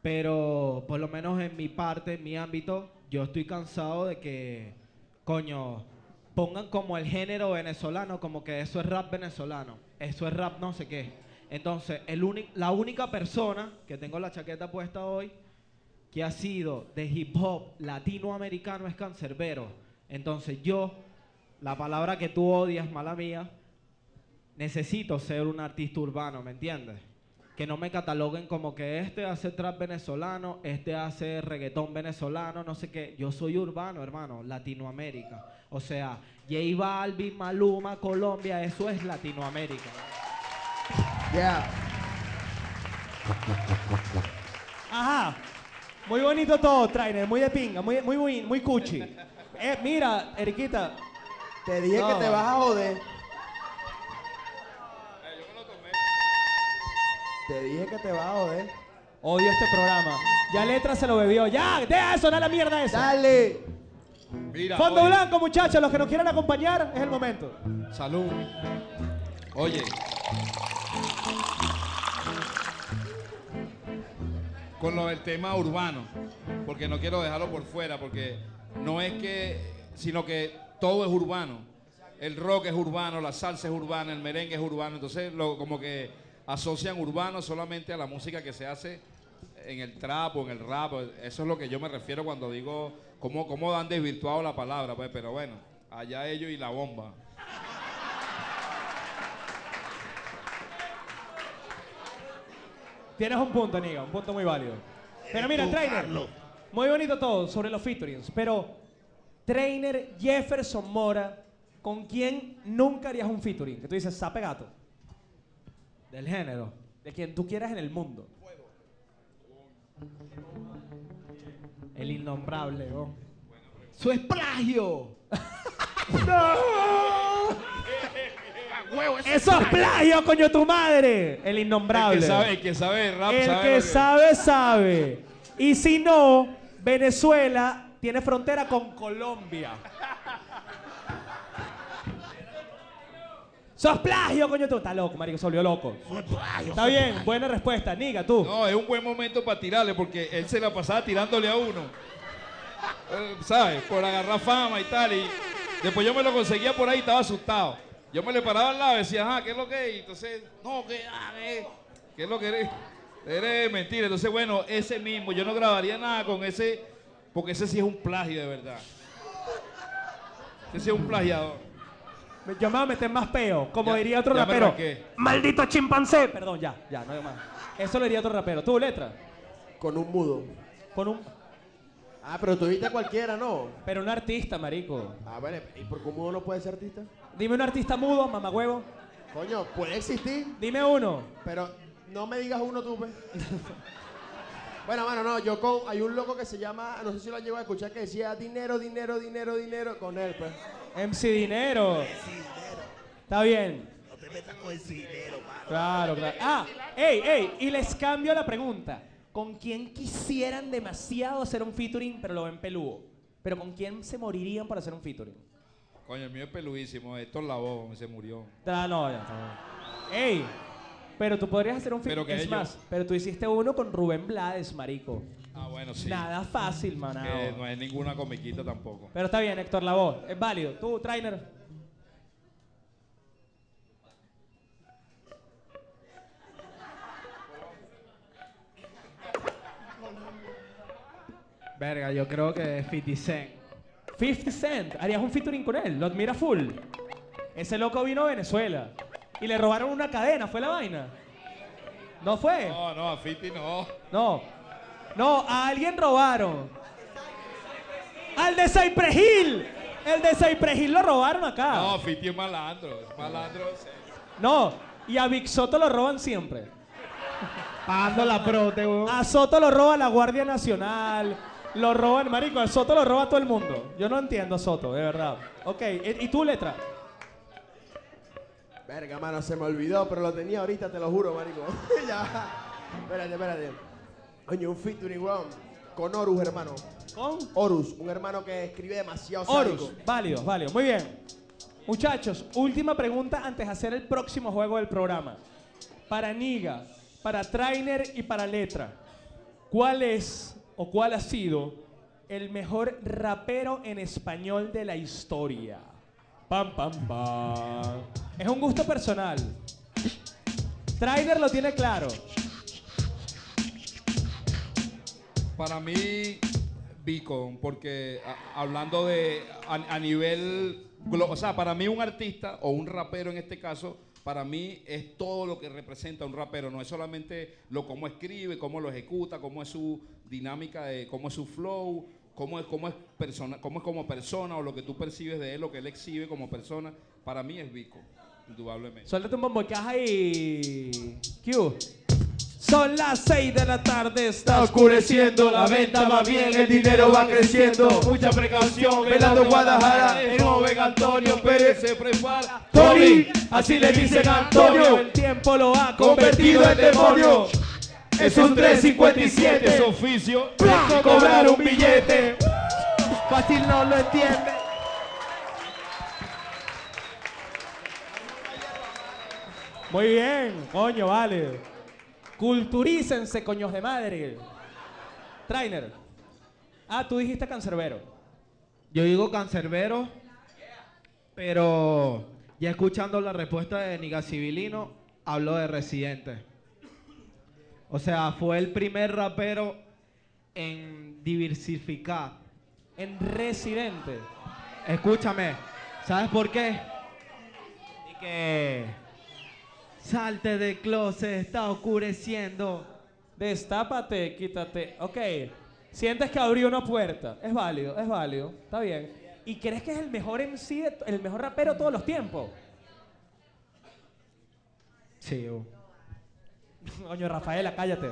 pero por lo menos en mi parte, en mi ámbito, yo estoy cansado de que, coño, pongan como el género venezolano, como que eso es rap venezolano, eso es rap no sé qué. Entonces, el la única persona que tengo la chaqueta puesta hoy que ha sido de hip hop latinoamericano es Cancerbero. Entonces yo, la palabra que tú odias, mala mía, necesito ser un artista urbano, ¿me entiendes? Que no me cataloguen como que este hace trap venezolano, este hace reggaetón venezolano, no sé qué. Yo soy urbano, hermano, Latinoamérica. O sea, J Balvin, Maluma, Colombia, eso es Latinoamérica.
Ya.
Ajá. Muy bonito todo, Trainer, muy de pinga, muy, muy, muy cuchi. Eh, mira, Eriquita,
Te dije
No.
que te vas a joder. Te dije que te vas a joder.
odio este programa. Ya Letra se lo bebió. Ya, deja de sonar la mierda esa.
Dale.
Mira,
Fondo
oye,
blanco, muchachos, los que nos quieran acompañar, es el momento.
Salud. Oye. Con lo del tema urbano, porque no quiero dejarlo por fuera, porque no es que, sino que todo es urbano. El rock es urbano, la salsa es urbana, el merengue es urbano, entonces lo, como que asocian urbano solamente a la música que se hace en el trap o en el rap. Eso es lo que yo me refiero cuando digo cómo, cómo han desvirtuado la palabra, pues, pero bueno, allá ellos y la bomba.
Tienes un punto, Niga, un punto muy válido. Pero mira. Muy bonito todo sobre los featurings, pero Trainer Jefferson Mora, ¿con quién nunca harías un featuring? Que tú dices, sape gato.
Del género.
De quien tú quieras en el mundo.
El innombrable, ¿no? ¡Su es plagio!
¡Eso es plagio, coño, tu madre! El innombrable.
El que sabe, el que sabe rap
El
sabe
que sabe, sabe. Y si no, Venezuela tiene frontera con Colombia. ¡Sos plagio, coño! Tú estás loco, marico, se volvió loco. Está bien, buena respuesta. Niga, tú.
No, es un buen momento para tirarle porque él se la pasaba tirándole a uno. Eh, ¿Sabes? Por agarrar fama y tal. Y después yo me lo conseguía por ahí y estaba asustado. Yo me le paraba al lado y decía, ajá, ¿qué es lo que es? Y entonces, no, ¿qué, ah, qué, ¿qué es lo que eres? Eres mentira. Entonces, bueno, ese mismo, yo no grabaría nada con ese, porque ese sí es un plagio de verdad. Ese sí es un plagiador.
Yo me voy a meter más peo, como
Ya-
diría otro rapero. ¡Maldito chimpancé! Perdón, ya, ya, no hay más. Eso lo diría otro rapero. ¿Tú, letra?
Con un mudo.
Con un...
Ah, pero tú viste cualquiera, ¿no?
Pero un artista, marico.
Ah, bueno, ¿y por qué un mudo no puede ser artista?
Dime un artista mudo, mamagüevo.
Coño, puede existir,
Dime uno.
pero no me digas uno tú, pues. Bueno, mano, no, yo con. Hay un loco que se llama, no sé si lo llevo a escuchar, que decía dinero, dinero, dinero, dinero, con él, pues.
MC Dinero. Está bien.
No te metas con ese dinero, mano.
Claro, claro. Ah, ey, ey, y les cambio la pregunta. ¿Con quién quisieran demasiado hacer un featuring, pero lo ven peludo? ¿Pero con quién se morirían para hacer un featuring?
Coño, el mío es peludísimo. Héctor Lavoe se murió.
Ah, no, ya está. Ey, pero tú podrías hacer un
Pero
featuring.
que
Es más, pero tú hiciste uno con Rubén Blades, marico.
Ah, bueno, sí.
Nada fácil, manao.
Que no es ninguna comiquita tampoco.
Pero está bien, Héctor Lavoe. Es válido. Tú, trainer.
Verga, yo creo que es 50 Cent.
50 Cent. Harías un featuring con él. Lo admira full. Ese loco vino a Venezuela. Y le robaron una cadena. ¿Fue la vaina? ¿No fue?
No, no, a Fiti no.
No. No, a alguien robaron. Al de Cypress Hill. El de Cypress Hill lo robaron acá.
No, Fiti es malandro. Es malandro.
No. Y a Big Soto lo roban siempre.
Pagando la prote, weón.
A Soto lo roba la Guardia Nacional. Lo roban, marico. A Soto lo roba todo el mundo. Yo no entiendo a Soto, de verdad. Ok, ¿y y tú, letra?
Verga, mano, se me olvidó, pero lo tenía ahorita, te lo juro, marico. ya. Espérate, espérate. Coño, un featuring, weón. Con Horus, hermano.
¿Con?
Horus, un hermano que escribe demasiado
Horus.
sádico.
Válido, válido. Muy bien. Muchachos, última pregunta antes de hacer el próximo juego del programa. Para Niga, para Trainer y para Letra, ¿cuál es o cuál ha sido el mejor rapero en español de la historia? Pam, pam, pam. Es un gusto personal. Trainer lo tiene claro.
Para mí, Beacon, porque a- hablando de a, a nivel, o sea, para mí un artista o un rapero en este caso, para mí es todo lo que representa un rapero, no es solamente lo cómo escribe, cómo lo ejecuta, cómo es su dinámica, de, cómo es su flow, cómo es, cómo es persona, cómo es como persona o lo que tú percibes de él, lo que él exhibe como persona. Para mí es Beacon, indudablemente.
Suéltate un bombo y. Q. Son las 6 de la tarde, está oscureciendo, la venta va bien, el dinero va creciendo.
Mucha precaución,
velando Guadalajara,
el joven Antonio Pérez se prepara.
Tony, así le dicen a Antonio, el tiempo lo ha convertido en demonio. Es un 357,
es oficio.
Plan cobrar un billete. Fácil no lo entiende. Muy bien, coño, vale. Culturícense, coños de madre. Trainer. Ah, tú dijiste cancerbero.
Yo digo cancerbero, pero ya escuchando la respuesta de Niga Civilino, hablo de Residente. O sea, fue el primer rapero en diversificar.
En Residente.
Escúchame, ¿sabes por qué? Y que salte de closet, está oscureciendo.
Destápate, quítate. Ok. Sientes que abrió una puerta. Es válido, es válido. Está bien. ¿Y crees que es el mejor MC, el mejor rapero de todos los tiempos?
Sí.
Coño, Rafaela, cállate.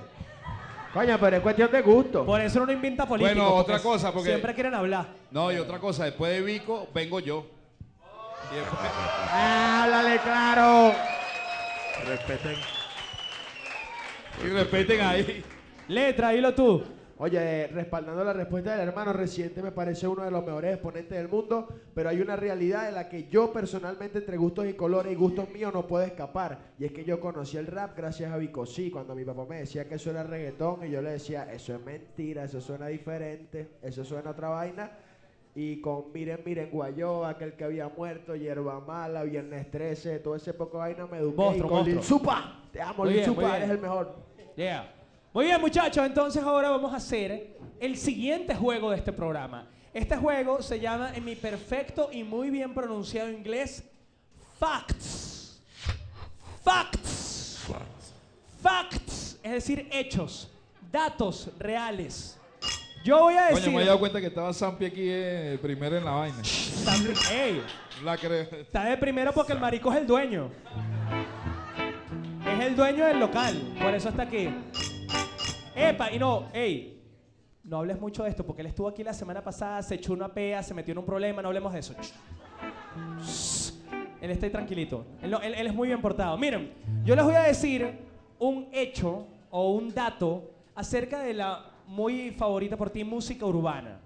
Coño, pero es cuestión de gusto.
Por eso uno inventa políticos.
Bueno, otra cosa, porque-
Siempre quieren hablar.
No, y otra cosa, después de Vico, vengo yo. Después-
¡Háblale claro!
Respeten.
y respeten ahí.
Letra, dilo tú.
Oye, respaldando la respuesta del hermano, reciente me parece uno de los mejores exponentes del mundo, pero hay una realidad de la que yo personalmente entre gustos y colores y gustos míos no puedo escapar. Y es que yo conocí el rap gracias a Vico Sí, cuando mi papá me decía que eso era reggaetón y yo le decía, eso es mentira, eso suena diferente, eso suena otra vaina. Y con Miren, Miren Guayó, aquel que había muerto, Hierba Mala, Viernes 13, todo ese poco de vaina me eduqué.
Monstruo,
y con Lil
monstruo.
Supa, te amo Lil Supa, eres el mejor.
Yeah. Muy bien, muchachos. Entonces ahora vamos a hacer el siguiente juego de este programa. Este juego se llama, en mi perfecto y muy bien pronunciado inglés, Facts. Facts. Facts. Es decir, hechos. Datos reales. Yo voy a
Coño,
decir...
me he dado cuenta que estaba Zampi aquí eh, primero en la vaina.
Está- Ey,
La creo.
está de primero porque el marico es el dueño. Es el dueño del local. Por eso está aquí. Epa, y no, ey, no hables mucho de esto porque él estuvo aquí la semana pasada, se echó una pea, se metió en un problema, no hablemos de eso. Él está ahí tranquilito. Él es muy bien portado. Miren, yo les voy a decir un hecho o un dato acerca de la muy favorita por ti música urbana.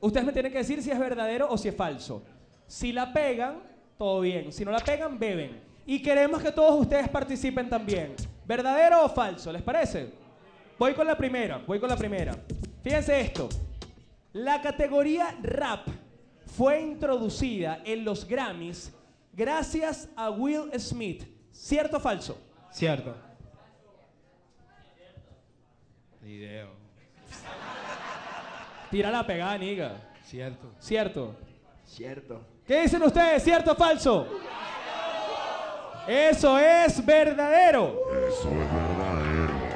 Ustedes me tienen que decir si es verdadero o si es falso. Si la pegan, todo bien. Si no la pegan, beben. Y queremos que todos ustedes participen también. ¿Verdadero o falso? ¿Les parece? Voy con la primera, voy con la primera. Fíjense esto. La categoría rap fue introducida en los Grammys gracias a Will Smith. ¿Cierto o falso?
Cierto.
Video.
Tira la pegada, niga.
Cierto.
¿Cierto?
Cierto.
¿Qué dicen ustedes? ¿Cierto o falso? Eso es verdadero.
Eso es verdadero.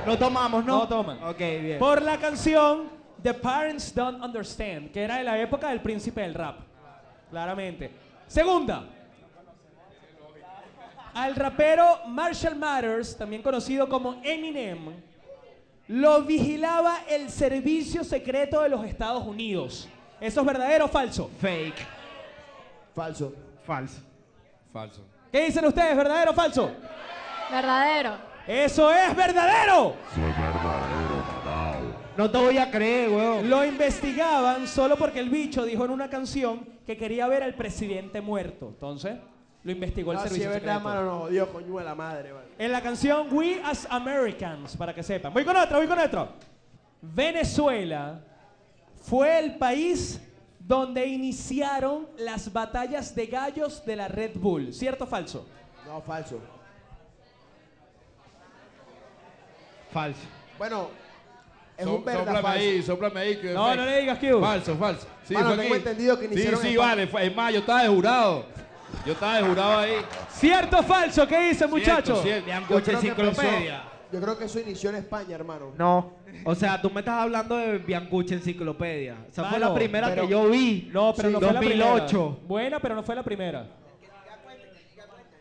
No tomamos, ¿no?
No toman.
Ok, bien.
Por la canción The Parents Don't Understand, que era de la época del príncipe del rap. Claramente. Segunda. Al rapero Marshall Mathers, también conocido como Eminem, lo vigilaba el servicio secreto de los Estados Unidos. ¿Eso es verdadero o falso?
Fake.
Falso.
Falso.
Falso.
¿Qué dicen ustedes? ¿Verdadero o falso?
Verdadero.
¡Eso es verdadero!
Es verdadero, manao.
No te voy a creer, weón.
Lo investigaban solo porque el bicho dijo en una canción que quería ver al presidente muerto. Entonces, lo investigó el
No, si
servicio
es verdad,
secreto.
mano, nos jodió, coño de la madre, vale.
En la canción We as Americans, para que sepan. Voy con otra, voy con otra. Venezuela fue el país donde iniciaron las batallas de gallos de la Red Bull. ¿Cierto o falso?
No, falso.
Falso.
Bueno, es
So-
un verdad
sóplame
falso.
ahí, sóplame ahí. que
No, no le digas que
Falso, falso. Sí,
Mano,
fue
tengo
aquí.
entendido que iniciaron
Sí, sí,
en-
vale. fue- Es más, yo estaba de jurado. Yo estaba de jurado ahí.
¿Cierto o falso? ¿Qué dicen, muchachos?
Cierto,
enciclopedia.
Yo creo que eso inició en España, hermano.
No. O sea, tú me estás hablando de Biancucci Enciclopedia. Esa fue la primera
pero-
que yo vi.
No, pero
Sí,
no fue la primera.
2008.
Buena, pero no fue la primera.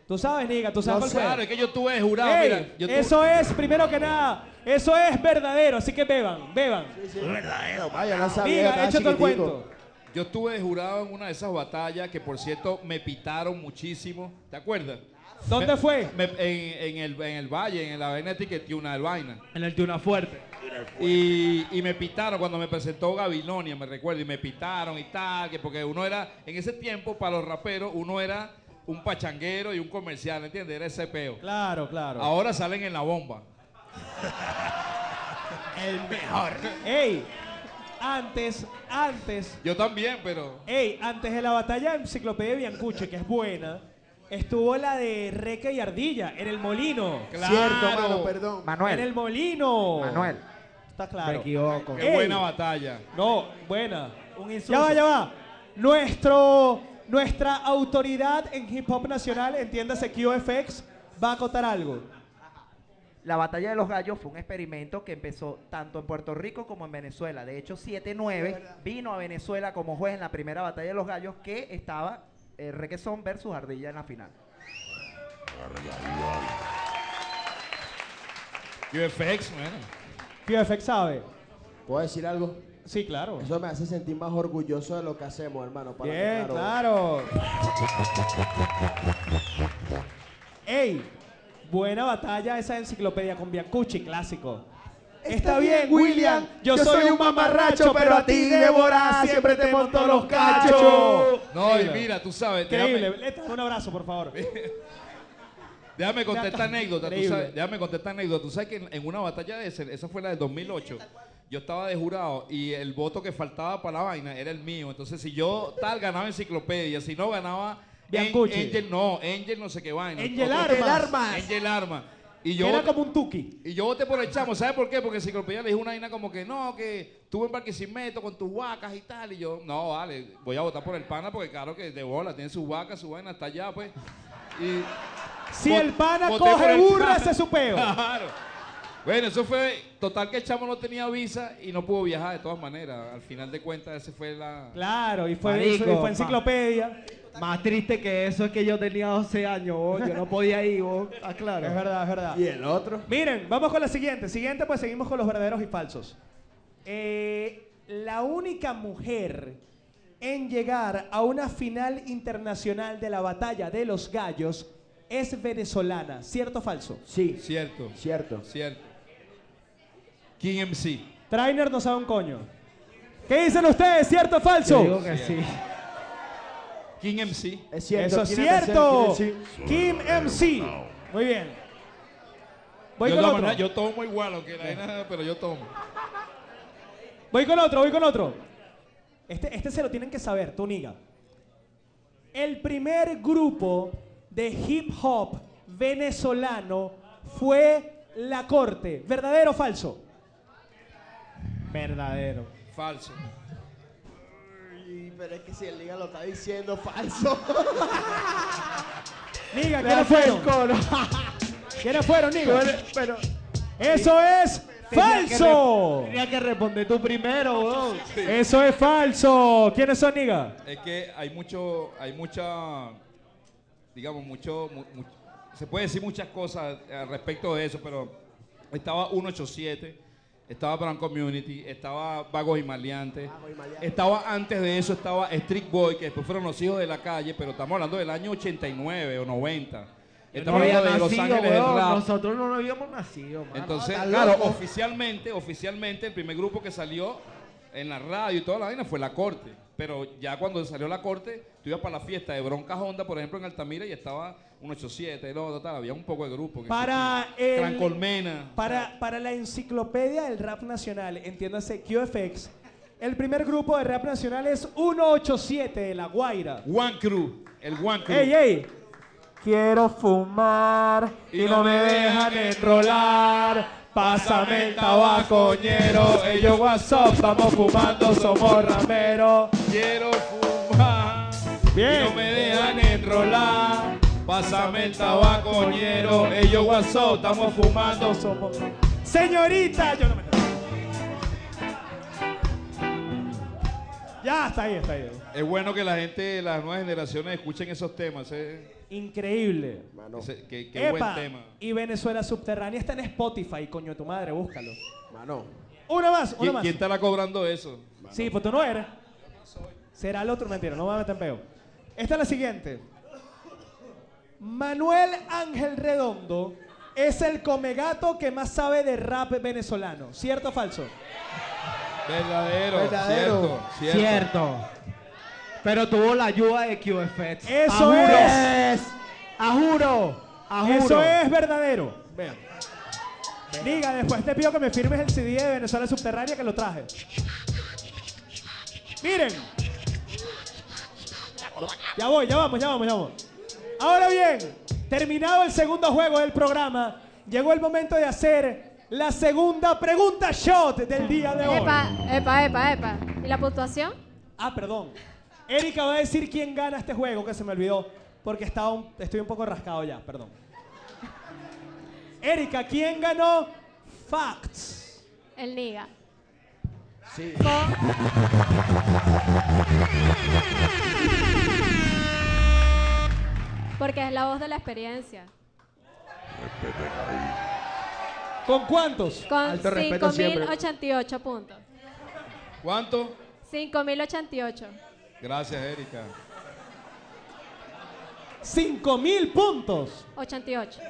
Tú sabes, Niga, tú sabes
No
cuál
sé.
fue.
Claro, es que yo estuve de jurado.
Ey,
mira, yo tuve-
eso es, primero que nada, eso es verdadero, así que beban, beban.
Es verdadero,
Ay, yo no sabía.
Diga,
estaba
echa todo el
chiquitico.
cuento.
Yo estuve de jurado en una de esas batallas que, por cierto, me pitaron muchísimo. ¿Te acuerdas?
¿Dónde
Me-
fue?
me- en, en el, en el Valle, en la vaina Tiquetiuna del Vaina.
En el Tuna Fuerte.
Y, y me pitaron cuando me presentó Gabilonia, me recuerdo, y me pitaron y tal, que porque uno era, en ese tiempo, para los raperos, uno era un pachanguero y un comercial, ¿entiendes? Era ese peo.
Claro, claro.
Ahora salen en la bomba.
el mejor.
Ey, antes, antes,
Yo también, pero...
ey, antes de la batalla de Enciclopedia de Biancucci, que es buena, estuvo la de Reque y Ardilla, en el molino.
Claro.
Cierto, mano, perdón.
En
Manuel.
el molino.
Manuel.
Está
Me
claro.
equivoco.
Qué
Ey.
buena batalla.
No, buena.
Un
Ya va, ya va. Nuestro, nuestra autoridad en hip hop nacional, entiéndase QFX, va a acotar algo.
La batalla de los gallos fue un experimento que empezó tanto en Puerto Rico como en Venezuela. De hecho, 7-9 vino a Venezuela como juez en la primera batalla de los gallos que estaba eh, Requesón versus Ardilla en la final.
QFX, bueno.
QFX sabe.
¿Puedo decir algo?
Sí, claro.
Eso me hace sentir más orgulloso de lo que hacemos, hermano. para que
Bien, claro. Ey, buena batalla esa enciclopedia con Biancucci, clásico. Está bien, William. Yo soy un mamarracho, pero a ti, Débora, siempre te monto los cachos.
No, y mira, tú sabes,
Increíble.
déjame,
un abrazo, por favor.
déjame contar esta anécdota. Tú
Increíble.
sabes, déjame contar esta anécdota. Tú sabes que en, en una batalla de ese, esa fue la del 2008. Yo estaba de jurado y el voto que faltaba para la vaina era el mío. Entonces, si yo tal ganaba enciclopedia, si no ganaba
Biancucci.
En- Angel, no, Angel no sé qué vaina.
Angel
Otro-
Armas.
Angel Armas. Y
Yo era como un tuki.
Y yo voté por el chamo, ¿sabes por qué? Porque Enciclopedia le dijo una vaina como que no, que tuve en Barquisimeto con tus vacas y tal. Y yo, no, vale, voy a votar por el pana porque claro que de bola, tiene sus vacas, su vaina, está allá, pues. Y
Si el pana coge
el
burra, ese es su peo.
Claro. Bueno, eso fue total que el chamo no tenía visa y no pudo viajar de todas maneras. Al final de cuentas, ese fue la.
Claro, y fue,
Marico,
y fue
pa-
enciclopedia.
Más triste que eso es que yo tenía 12 años, vos. yo no podía ir, vos. Ah, claro.
Es verdad, es verdad.
¿Y el otro?
Miren, vamos con la siguiente. Siguiente, pues seguimos con los verdaderos y falsos. Eh, la única mujer en llegar a una final internacional de la batalla de los gallos es venezolana. ¿Cierto o falso?
Sí,
Cierto,
cierto.
cierto. King MC.
Trainer no sabe un coño. ¿Qué dicen ustedes? ¿Cierto o
Yo
falso?
digo que sí.
King MC.
Es cierto.
Eso es
¿quién es
cierto. Kim MC. Muy bien. Voy
yo,
con otro.
manera, yo tomo igual, aunque la vaina, pero yo tomo.
Voy con otro, voy con otro. Este, este se lo tienen que saber, tú niga. El primer grupo de hip hop venezolano fue La Corte. ¿Verdadero o falso?
Verdadero.
Falso.
Pero es que si el liga lo está diciendo falso.
Niga,
Le
¿quiénes fueron? ¿Quiénes fueron, niga?
Pero
Eso es falso.
Tenía que responder tú primero.
Eso es falso. ¿Quiénes son, niga?
Es que hay mucho, hay mucha, digamos, mucho, mu- mu- se puede decir muchas cosas al respecto de eso, pero estaba 187, estaba Brand Community, estaba Vagos y Maleantes, estaba antes de eso, estaba Street Boy, que después fueron los hijos de la calle, pero estamos hablando del año 89 o 90.
No
Estamos hablando de Los Ángeles del. Rap.
Nosotros no habíamos nacido, mano.
Entonces, claro,
loco.
oficialmente, oficialmente el primer grupo que salió en la radio y toda la vaina fue La Corte. Pero ya cuando salió La Corte, tú ibas para la fiesta de Bronca Honda, por ejemplo, en Altamira y estaba un 87, el otro, tal, había un poco de grupo. que
Para el-
Gran Colmena.
Para, para la enciclopedia del rap nacional, entiéndase QFX, el primer grupo de rap nacional es 187 de La Guaira.
One Crew, el One Crew.
¡Ey, ey! Quiero fumar y no me dejan enrolar. Pásame el tabacoñero. Ellos WhatsApp, estamos fumando, somos rameros.
Quiero fumar
Bien.
y no me dejan enrolar. Pásame el tabacoñero, ellos WhatsApp, estamos fumando.
Somos. Señorita, yo no me. Ya, está ahí, está ahí.
Es bueno que la gente, las nuevas generaciones escuchen esos temas. eh.
Increíble.
Mano,
Ese- qué qué buen
Epa,
tema.
y Venezuela Subterránea está en Spotify, coño de tu madre, búscalo.
mano.
Una más, una
¿Quién,
más.
quién estará cobrando eso?
Sí, pues tú no eres. Será el otro, mentira, no me voy a meter en peo. Esta es la siguiente. Manuel Ángel Redondo es el comegato que más sabe de rap venezolano. ¿Cierto o falso?
Verdadero,
Verdadero.
cierto, cierto.
Pero tuvo la ayuda de QFX.
Eso
¡A juro!
es.
¡A juro! ¡A juro!
Eso es verdadero. Vean. Diga, después te pido que me firmes el CD de Venezuela Subterránea que lo traje. Miren. Ya voy, ya vamos, ya vamos, ya vamos. Ahora bien, terminado el segundo juego del programa, llegó el momento de hacer la segunda pregunta shot del día de hoy.
Epa, epa, epa, epa. ¿Y la puntuación?
Ah, perdón. Erika va a decir quién gana este juego, que se me olvidó, porque estaba un- estoy un poco rascado ya, perdón. Erika, ¿quién ganó? Facts.
El Niga.
Sí.
Porque es la voz de la experiencia.
¿Con cuántos?
Con
Alto respeto siempre.
5.088 puntos.
¿Cuánto?
5.088.
Gracias, Erika.
5000 puntos.
88.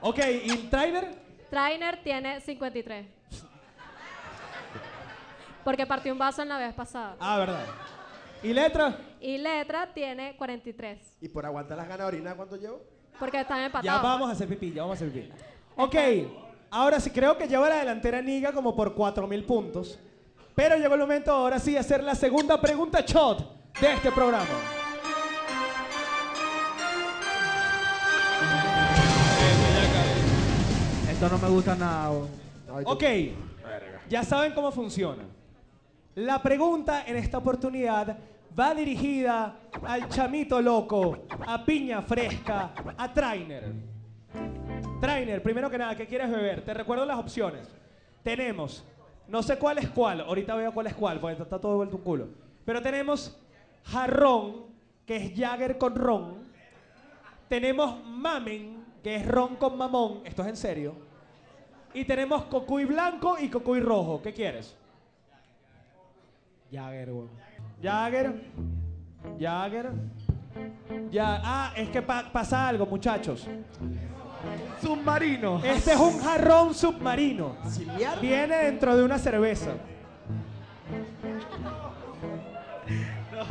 Ok, ¿y el trainer?
Trainer tiene 53. Porque partió un vaso en la vez pasada.
Ah, verdad. ¿Y letra?
Y letra tiene 43.
Y por aguantar las ganas de orinar, ¿cuánto llevo?
Porque están empatados.
Ya vamos a hacer pipí, ya vamos a hacer pipí. Ok, ahora sí creo que lleva la delantera Niga como por 4000 puntos. Pero llegó el momento ahora sí de hacer la segunda pregunta shot de este programa.
Esto no me gusta nada.
Ok, ya saben cómo funciona. La pregunta en esta oportunidad va dirigida al chamito loco, a piña fresca, a Trainer. Trainer, primero que nada, ¿qué quieres beber? Te recuerdo las opciones. Tenemos, no sé cuál es cuál, ahorita veo cuál es cuál, porque está todo vuelto un culo. Pero tenemos jarrón, que es Jagger con ron. Tenemos mamen, que es ron con mamón, esto es en serio. Y tenemos cocuy blanco y cocuy rojo. ¿Qué quieres?
Jagger, weón.
Jagger. Jagger. Ya. Ah, es que pa- pasa algo, muchachos.
Submarino.
Este es un jarrón submarino. Viene dentro de una cerveza.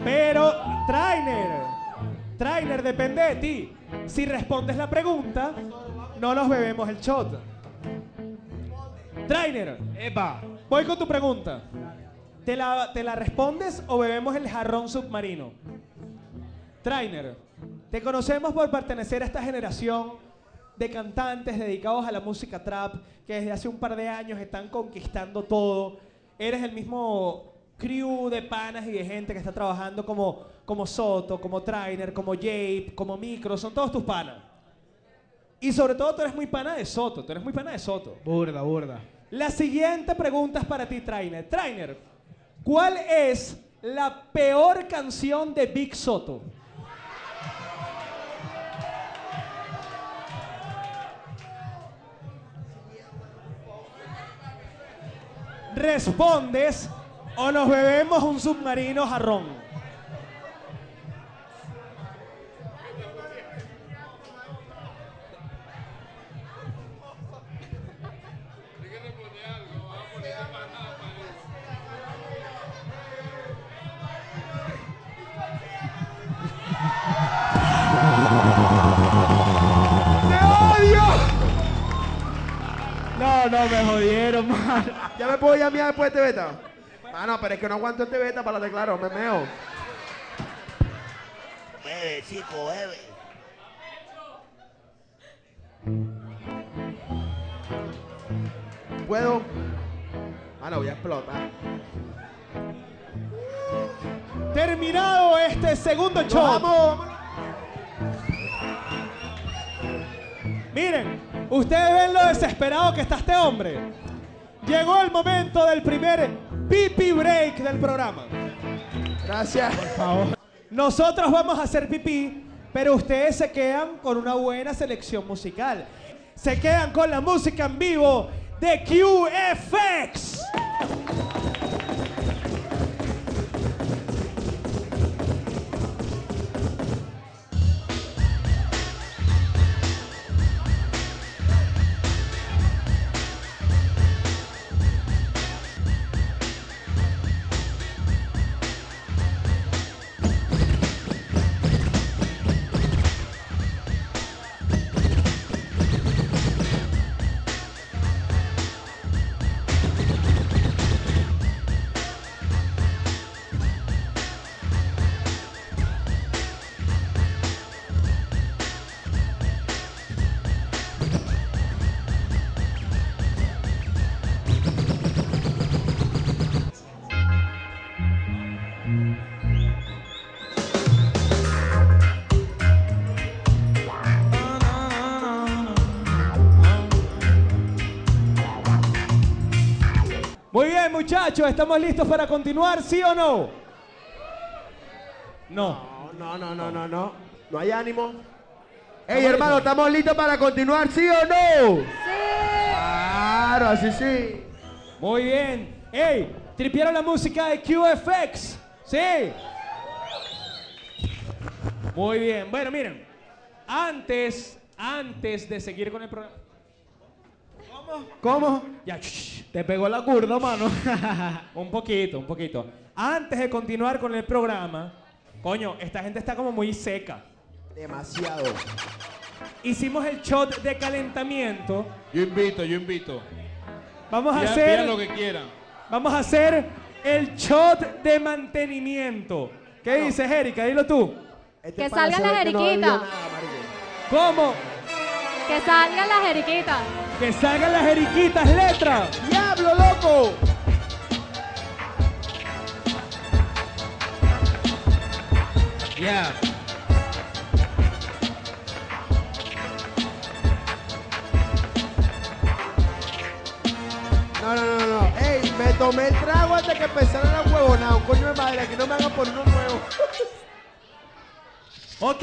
Pero, Trainer, Trainer, depende de ti. Si respondes la pregunta, no nos bebemos el shot. Trainer,
Epa.
voy con tu pregunta. ¿Te la, ¿Te la respondes o bebemos el jarrón submarino? Trainer, te conocemos por pertenecer a esta generación de cantantes dedicados a la música trap que desde hace un par de años están conquistando todo. Eres el mismo crew de panas y de gente que está trabajando como, como Soto, como Trainer, como Jape, como Micro, son todos tus panas. Y sobre todo tú eres muy pana de Soto, tú eres muy pana de Soto.
Burda, burda.
La siguiente pregunta es para ti, Trainer. Trainer, ¿cuál es la peor canción de Big Soto? Respondes o nos bebemos un submarino jarrón.
No, no, me jodieron, man.
¿Ya me puedo mí después de este beta? Ah, no, pero es que no aguanto este beta para la claro, me meo.
Bebe, chico, bebe.
¿Puedo? Ah, no, voy a explotar.
Terminado este segundo
¡Nos
show.
vamos!
Miren, ustedes ven lo desesperado que está este hombre. Llegó el momento del primer pipi break del programa.
Gracias.
Nosotros vamos a hacer pipí, pero ustedes se quedan con una buena selección musical. Se quedan con la música en vivo de QFX. Muchachos, ¿estamos listos para continuar, sí o no? No.
No, no, no, no, no, no. Hay ánimo. Ey, hermano, ¿estamos listos para continuar, sí o no? Claro, así sí.
Muy bien. ¡Ey! ¿Tripiaron la música de QFX? ¿Sí? Muy bien. Bueno, miren. Antes, antes de seguir con el programa.
¿Cómo?
Ya, shh,
Te pegó la curda, mano.
un poquito, un poquito. Antes de continuar con el programa, coño, esta gente está como muy seca.
Demasiado.
Hicimos el shot de calentamiento.
Yo invito, yo invito.
Vamos a hacer.
pidan lo que quieran.
Vamos a hacer el shot de mantenimiento. ¿Qué dices, Erika? Dilo tú.
Este
Que
pana
salga
se
la
ve que no
Jeriquita.
bebió nada, marico.
¿Cómo?
Que salgan las jeriquitas.
Que salgan las eriquitas, letra.
¡Diablo, loco!
Yeah.
No, no, no, no. Ey, me tomé el trago antes que empezara la huevonada. Coño de madre, aquí no me hagan por uno nuevo.
Ok,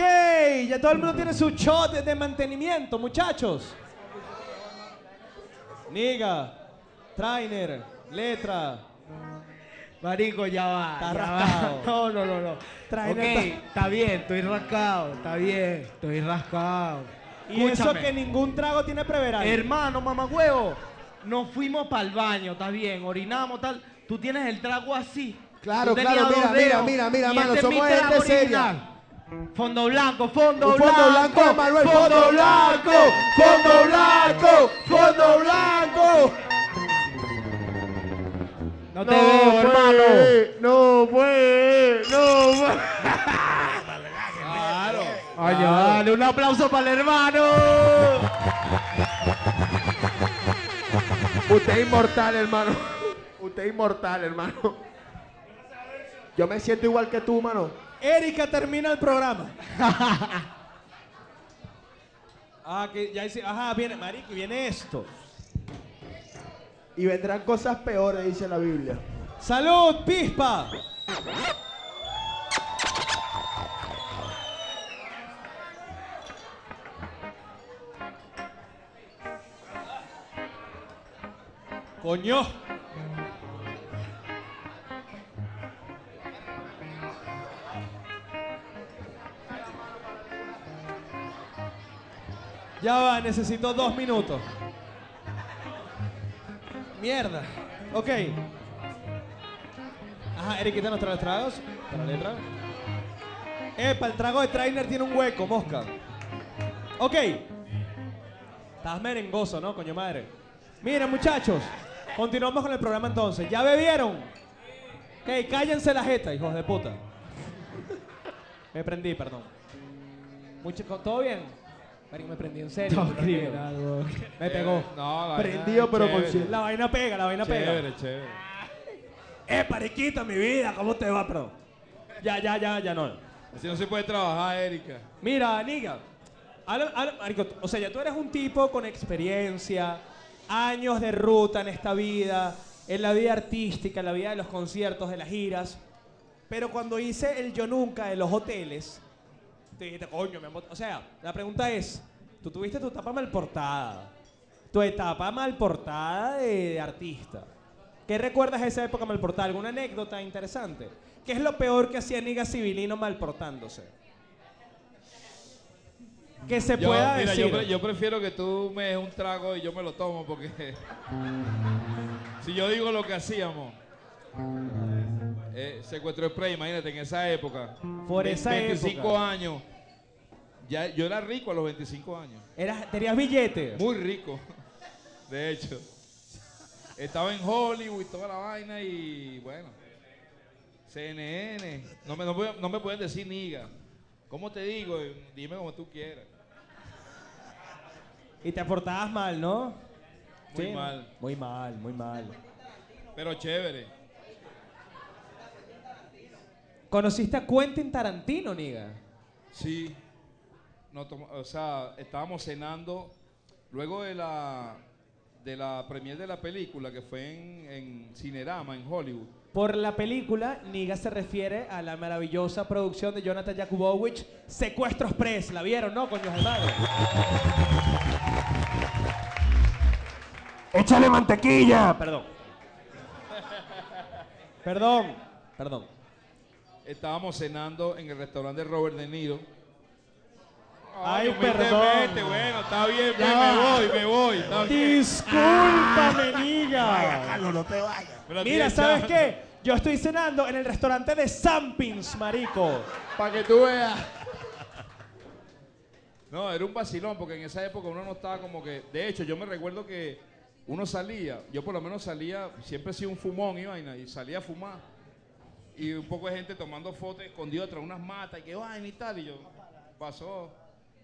ya todo el mundo tiene su shot de mantenimiento, muchachos. Niga, trainer, letra.
Marico, ya va.
Está
ya
rascado.
va. No, no, no, no.
Trae
ok, está bien, estoy rascado. Está bien, estoy rascado.
Y eso que ningún trago tiene preveral.
Hermano, mamagüevo, nos fuimos para el baño, está bien, orinamos, tal. Tú tienes el trago así.
Claro, claro, mira, mira, mira, mira, mano,
este
somos gente seria.
Fondo blanco, fondo
Un
blanco.
fondo blanco, Emanuel, fondo blanco, fondo blanco, fondo blanco.
No te veo, hermano.
No puede, no puede.
Claro.
Coño, dale, un aplauso para el hermano.
Usted es inmortal, hermano. Usted es inmortal, hermano. Yo me siento igual que tú, mano.
Erika termina el programa. ah, que ya dice, ajá, viene, marico, viene esto.
Y vendrán cosas peores, dice la Biblia.
¡Salud, pispa! Coño. Ya va, necesito dos minutos. Mierda. Ok. Ajá, Eriquita nos los tragos. Para la letra. Epa, el trago de trainer tiene un hueco, mosca. Ok. Estás merengoso, ¿no, coño madre? Miren, muchachos. Continuamos con el programa entonces. ¿Ya bebieron? Ok, cállense la jeta, hijos de puta. Me prendí, perdón. Mucho, ¿Todo bien? Marico, me prendí en serio. Prendí.
criminal, weón.
Me pegó.
No, la
Prendido,
vaina
pero
chévere.
consciente.
La vaina pega, la vaina pega.
Chévere, chévere.
Eh, pariquita, mi vida, ¿cómo te va, perdón? Ya, ya, ya, ya no.
Así no se puede trabajar, Erika.
Mira, Niga, marico, o sea, ya tú eres un tipo con experiencia, años de ruta en esta vida, en la vida artística, en la vida de los conciertos, de las giras. Pero cuando hice el Yo Nunca de los hoteles, te dijiste, coño, me emo-". O sea, la pregunta es, tú tuviste tu etapa mal portada, tu etapa mal portada de, de artista. ¿Qué recuerdas de esa época mal portada? ¿Alguna anécdota interesante? ¿Qué es lo peor que hacía Niga Civilino mal portándose? Que se
Yo,
pueda
mira,
decir.
yo, pre- yo prefiero que tú me des un trago y yo me lo tomo porque si yo digo lo que hacíamos, eh, secuestro spray, imagínate en esa época,
Por esa
25
época.
años, ya, yo era rico a los 25 años,
Eras, tenías billetes.
muy rico, de hecho. Estaba en Hollywood toda la vaina y bueno, CNN, no me, no, me- no me pueden decir niga. ¿Cómo te digo? Dime como tú quieras.
Y te portabas mal, ¿no?
Muy mal.
Muy mal, muy mal.
Pero chévere.
¿Conociste a Quentin Tarantino, Niga?
Sí. No o sea, estábamos cenando luego de la de la premier de la película que fue en, en Cinerama en Hollywood.
Por la película, Niga se refiere a la maravillosa producción de Jonathan Jakubowicz, Secuestro Express. ¿La vieron, no, coño de madre?
¡Échale mantequilla!
Perdón. Perdón. Perdón.
Estábamos cenando en el restaurante de Robert De Niro.
Ay, perdón.
Bueno, está bien, pues,
Ya
me
va.
voy, me voy. Está bien.
Discúlpame,
Vaya. Carlos, no te vayas.
Mira, ¿sabes
ya.
qué? Yo estoy cenando en el restaurante de Sampins, marico.
Para que tú veas. No, era un vacilón, porque en esa época uno no estaba como que. De hecho, yo me recuerdo que uno salía, yo por lo menos salía, siempre he sido un fumón y vaina, y salía a fumar. Y un poco de gente tomando fotos escondido tras unas matas, y que vaina y tal. Y yo, pasó.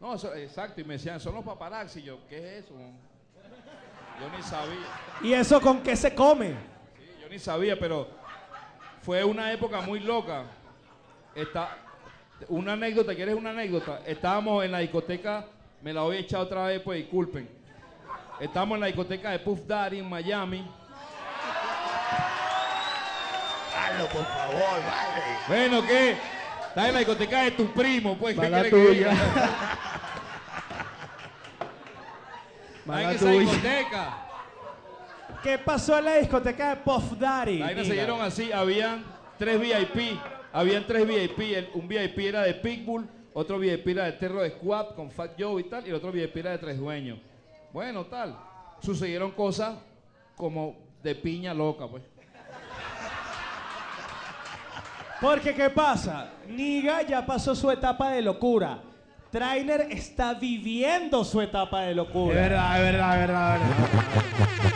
No, eso- exacto, y me decían, son los paparazzi. Yo, ¿qué es eso? Yo ni sabía.
¿Y eso con qué se come?
Sí, yo ni sabía, pero fue una época muy loca. Está, una anécdota, ¿quieres una anécdota? Estábamos en la discoteca, me la voy a echar otra vez, pues disculpen. Estábamos en la discoteca de Puff Daddy en Miami.
Carlos, por favor, vale.
Bueno, ¿qué? Estás en la discoteca de tu primo, pues. ¿qué
Mala
quieres que
Mala
esa
tuya.
discoteca.
¿Qué pasó en la discoteca de Puff Daddy?
La vaina se dieron así, habían tres VIP, habían tres VIP, el- un VIP era de Pitbull, otro VIP era de Terror Squad con Fat Joe y tal, y el otro VIP era de Tres Dueños. Bueno, tal, sucedieron cosas como de piña loca, pues.
Porque, ¿qué pasa? Niga ya pasó su etapa de locura. Trainer está viviendo su etapa de
Es
locura.
verdad, es verdad, es verdad, es verdad.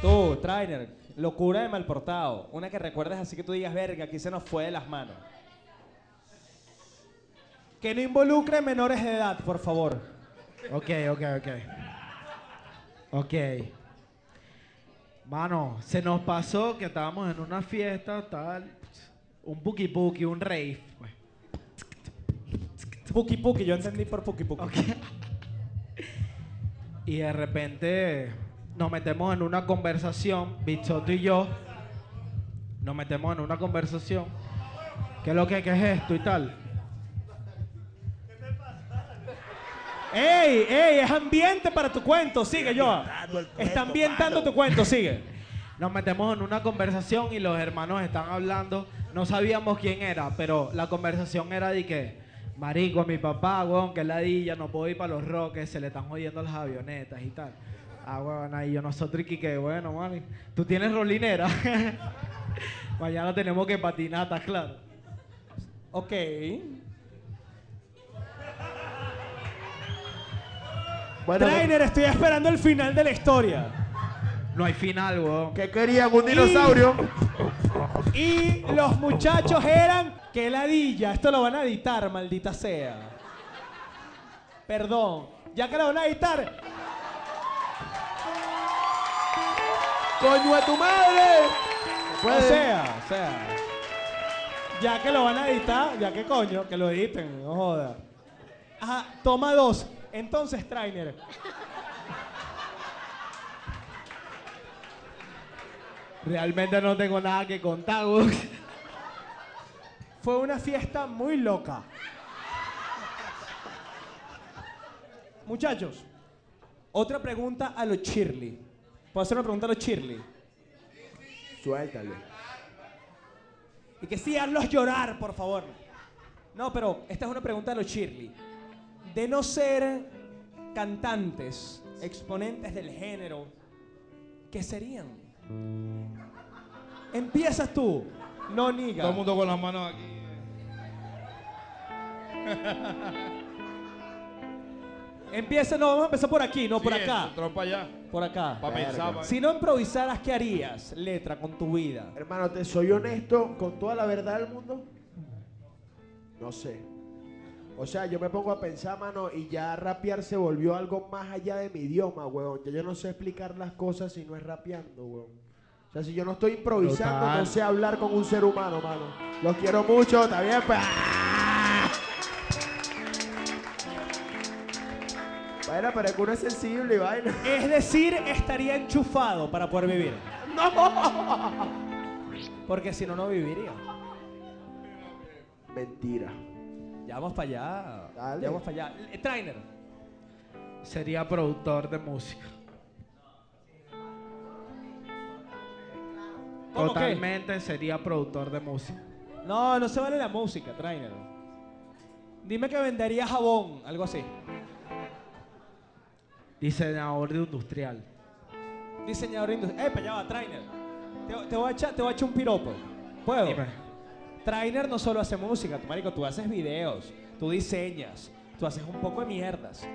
Tú, Trainer, locura de mal portado. Una que recuerdes así que tú digas, verga, aquí se nos fue de las manos. Que no involucre menores de edad, por favor.
Ok, ok, ok. Ok. Mano, se nos pasó que estábamos en una fiesta, tal, un puki puki, un rave.
Puki Puki, yo entendí por Puki Puki.
Y de repente nos metemos en una conversación, Bichoto y yo, nos metemos en una conversación. ¿Qué es lo que, qué es esto y tal?
¡Ey, ey! Es ambiente para tu cuento. Sigue,
el
Está ambientando tu cuento. Sigue.
Nos metemos en una conversación y los hermanos están hablando. No sabíamos quién era, pero la conversación era de que, marico, a mi papá, weón, que ladilla, no puedo ir para los roques, se le están jodiendo las avionetas y tal. Ah, weón, ahí yo nosotros y que, bueno, mani, tú tienes rolinera. Mañana tenemos que patinar, ¿estás claro?
Ok.
Bueno,
Trainer, estoy esperando el final de la historia.
No hay final, weón.
¿qué querían? ¿Un dinosaurio?
Y los muchachos eran que ladilla. Esto lo van a editar, maldita sea. Perdón. Ya que lo van a editar.
¡Coño a tu madre!
O sea, o sea. Ya que lo van a editar, ya que coño, que lo editen, no joda. Ajá, toma dos. Entonces, Trainer.
Realmente no tengo nada que contar.
Fue una fiesta muy loca. Muchachos, otra pregunta a los Shirley. ¿Puedo hacer una pregunta a los Shirley?
Suéltale.
Y que sí, hazlos llorar, por favor. No, pero esta es una pregunta a los Shirley. De no ser cantantes, exponentes del género, ¿qué serían? Empiezas tú, no niga.
Todo el mundo con las manos aquí.
Empieza, no, vamos a empezar por aquí, no por
Sí,
acá.
Trompa allá.
Por acá.
Para pensar, pa-
Si no improvisaras, ¿qué harías, letra, con tu vida?
Hermano, te soy honesto con toda la verdad del mundo. No sé. O sea, yo me pongo a pensar, mano, y ya rapear se volvió algo más allá de mi idioma, weón. Ya yo no sé explicar las cosas si no es rapeando, weón. O sea, si yo no estoy improvisando,
Total.
no sé hablar con un ser humano, mano. Los quiero mucho, está bien, pues. ¡Ah! Bueno, pero uno es sensible y vaina.
Es decir, estaría enchufado para poder vivir.
¡No!
Porque si no, no viviría.
Mentira.
Ya vamos para allá.
Dale.
Ya vamos para allá. Eh, Trainer.
Sería productor de música.
¿Cómo qué?
Totalmente sería productor de música.
No, no se vale la música, Trainer. Dime que vendería jabón, algo así.
Diseñador de industrial.
Diseñador industrial. Eh, para allá va, Trainer. Te, te voy a echar, te voy a echar un piropo. ¿Puedo?
Dime.
Trainer no solo hace música, tu marico, tú haces videos, tú diseñas, tú haces un poco de mierdas.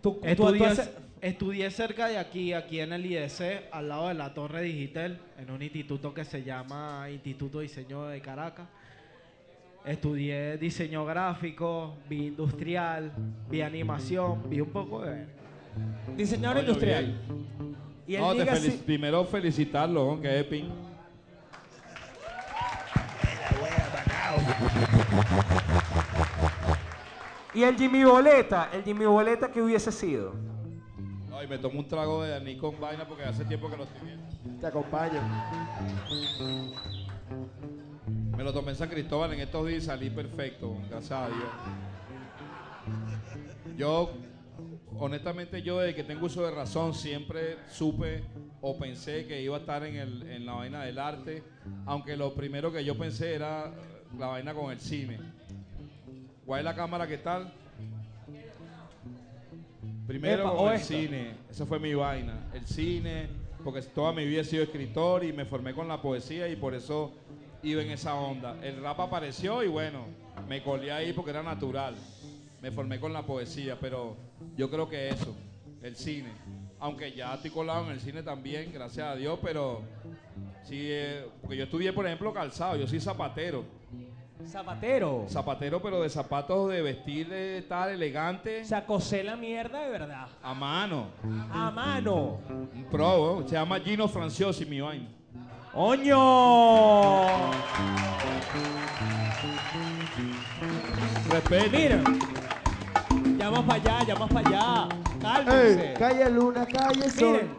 Tú, tú- tú
Estudié,
haces-
estudié cerca de aquí, aquí en el IDC, al lado de la Torre Digital, en un instituto que se llama Instituto de Diseño de Caracas. Estudié diseño gráfico, vi industrial, vi animación, vi un poco de...
diseñador
Coño,
industrial. Y él
No, te
diga
felici-
así-
primero felicitarlo, ¿no? que es pin.
Y el Jimmy Boleta, el Jimmy Boleta que hubiese sido.
Ay, me tomo un trago de Aní con vaina porque hace tiempo que lo estoy viendo.
Te acompaño.
Me lo tomé en San Cristóbal en estos días y salí perfecto, gracias a Dios. Yo, honestamente, yo desde que tengo uso de razón siempre supe o pensé que iba a estar en, el- en la vaina del arte, aunque lo primero que yo pensé era la vaina con el cine. ¿Cuál es la cámara qué tal? Primero
Epa,
con el
esta.
cine, esa fue mi vaina. El cine, porque toda mi vida he sido escritor y me formé con la poesía y por eso iba en esa onda. El rap apareció y bueno, me colé ahí porque era natural. Me formé con la poesía, pero yo creo que eso, el cine. Aunque ya estoy colado en el cine también, gracias a Dios, pero sí, eh, porque yo estudié, por ejemplo, calzado, yo soy zapatero.
Zapatero.
Zapatero, pero de zapatos de vestir, de estar elegante,
O sea, cosé la mierda de verdad.
a mano.
A mano.
Un pro, se llama Gino Franciosi, mi vaina.
¡Oño!
Respeto.
Mira. Ya vamos para allá, ya vamos para allá. Cálmense.
Ey, calle Luna, calle Sol.
Miren,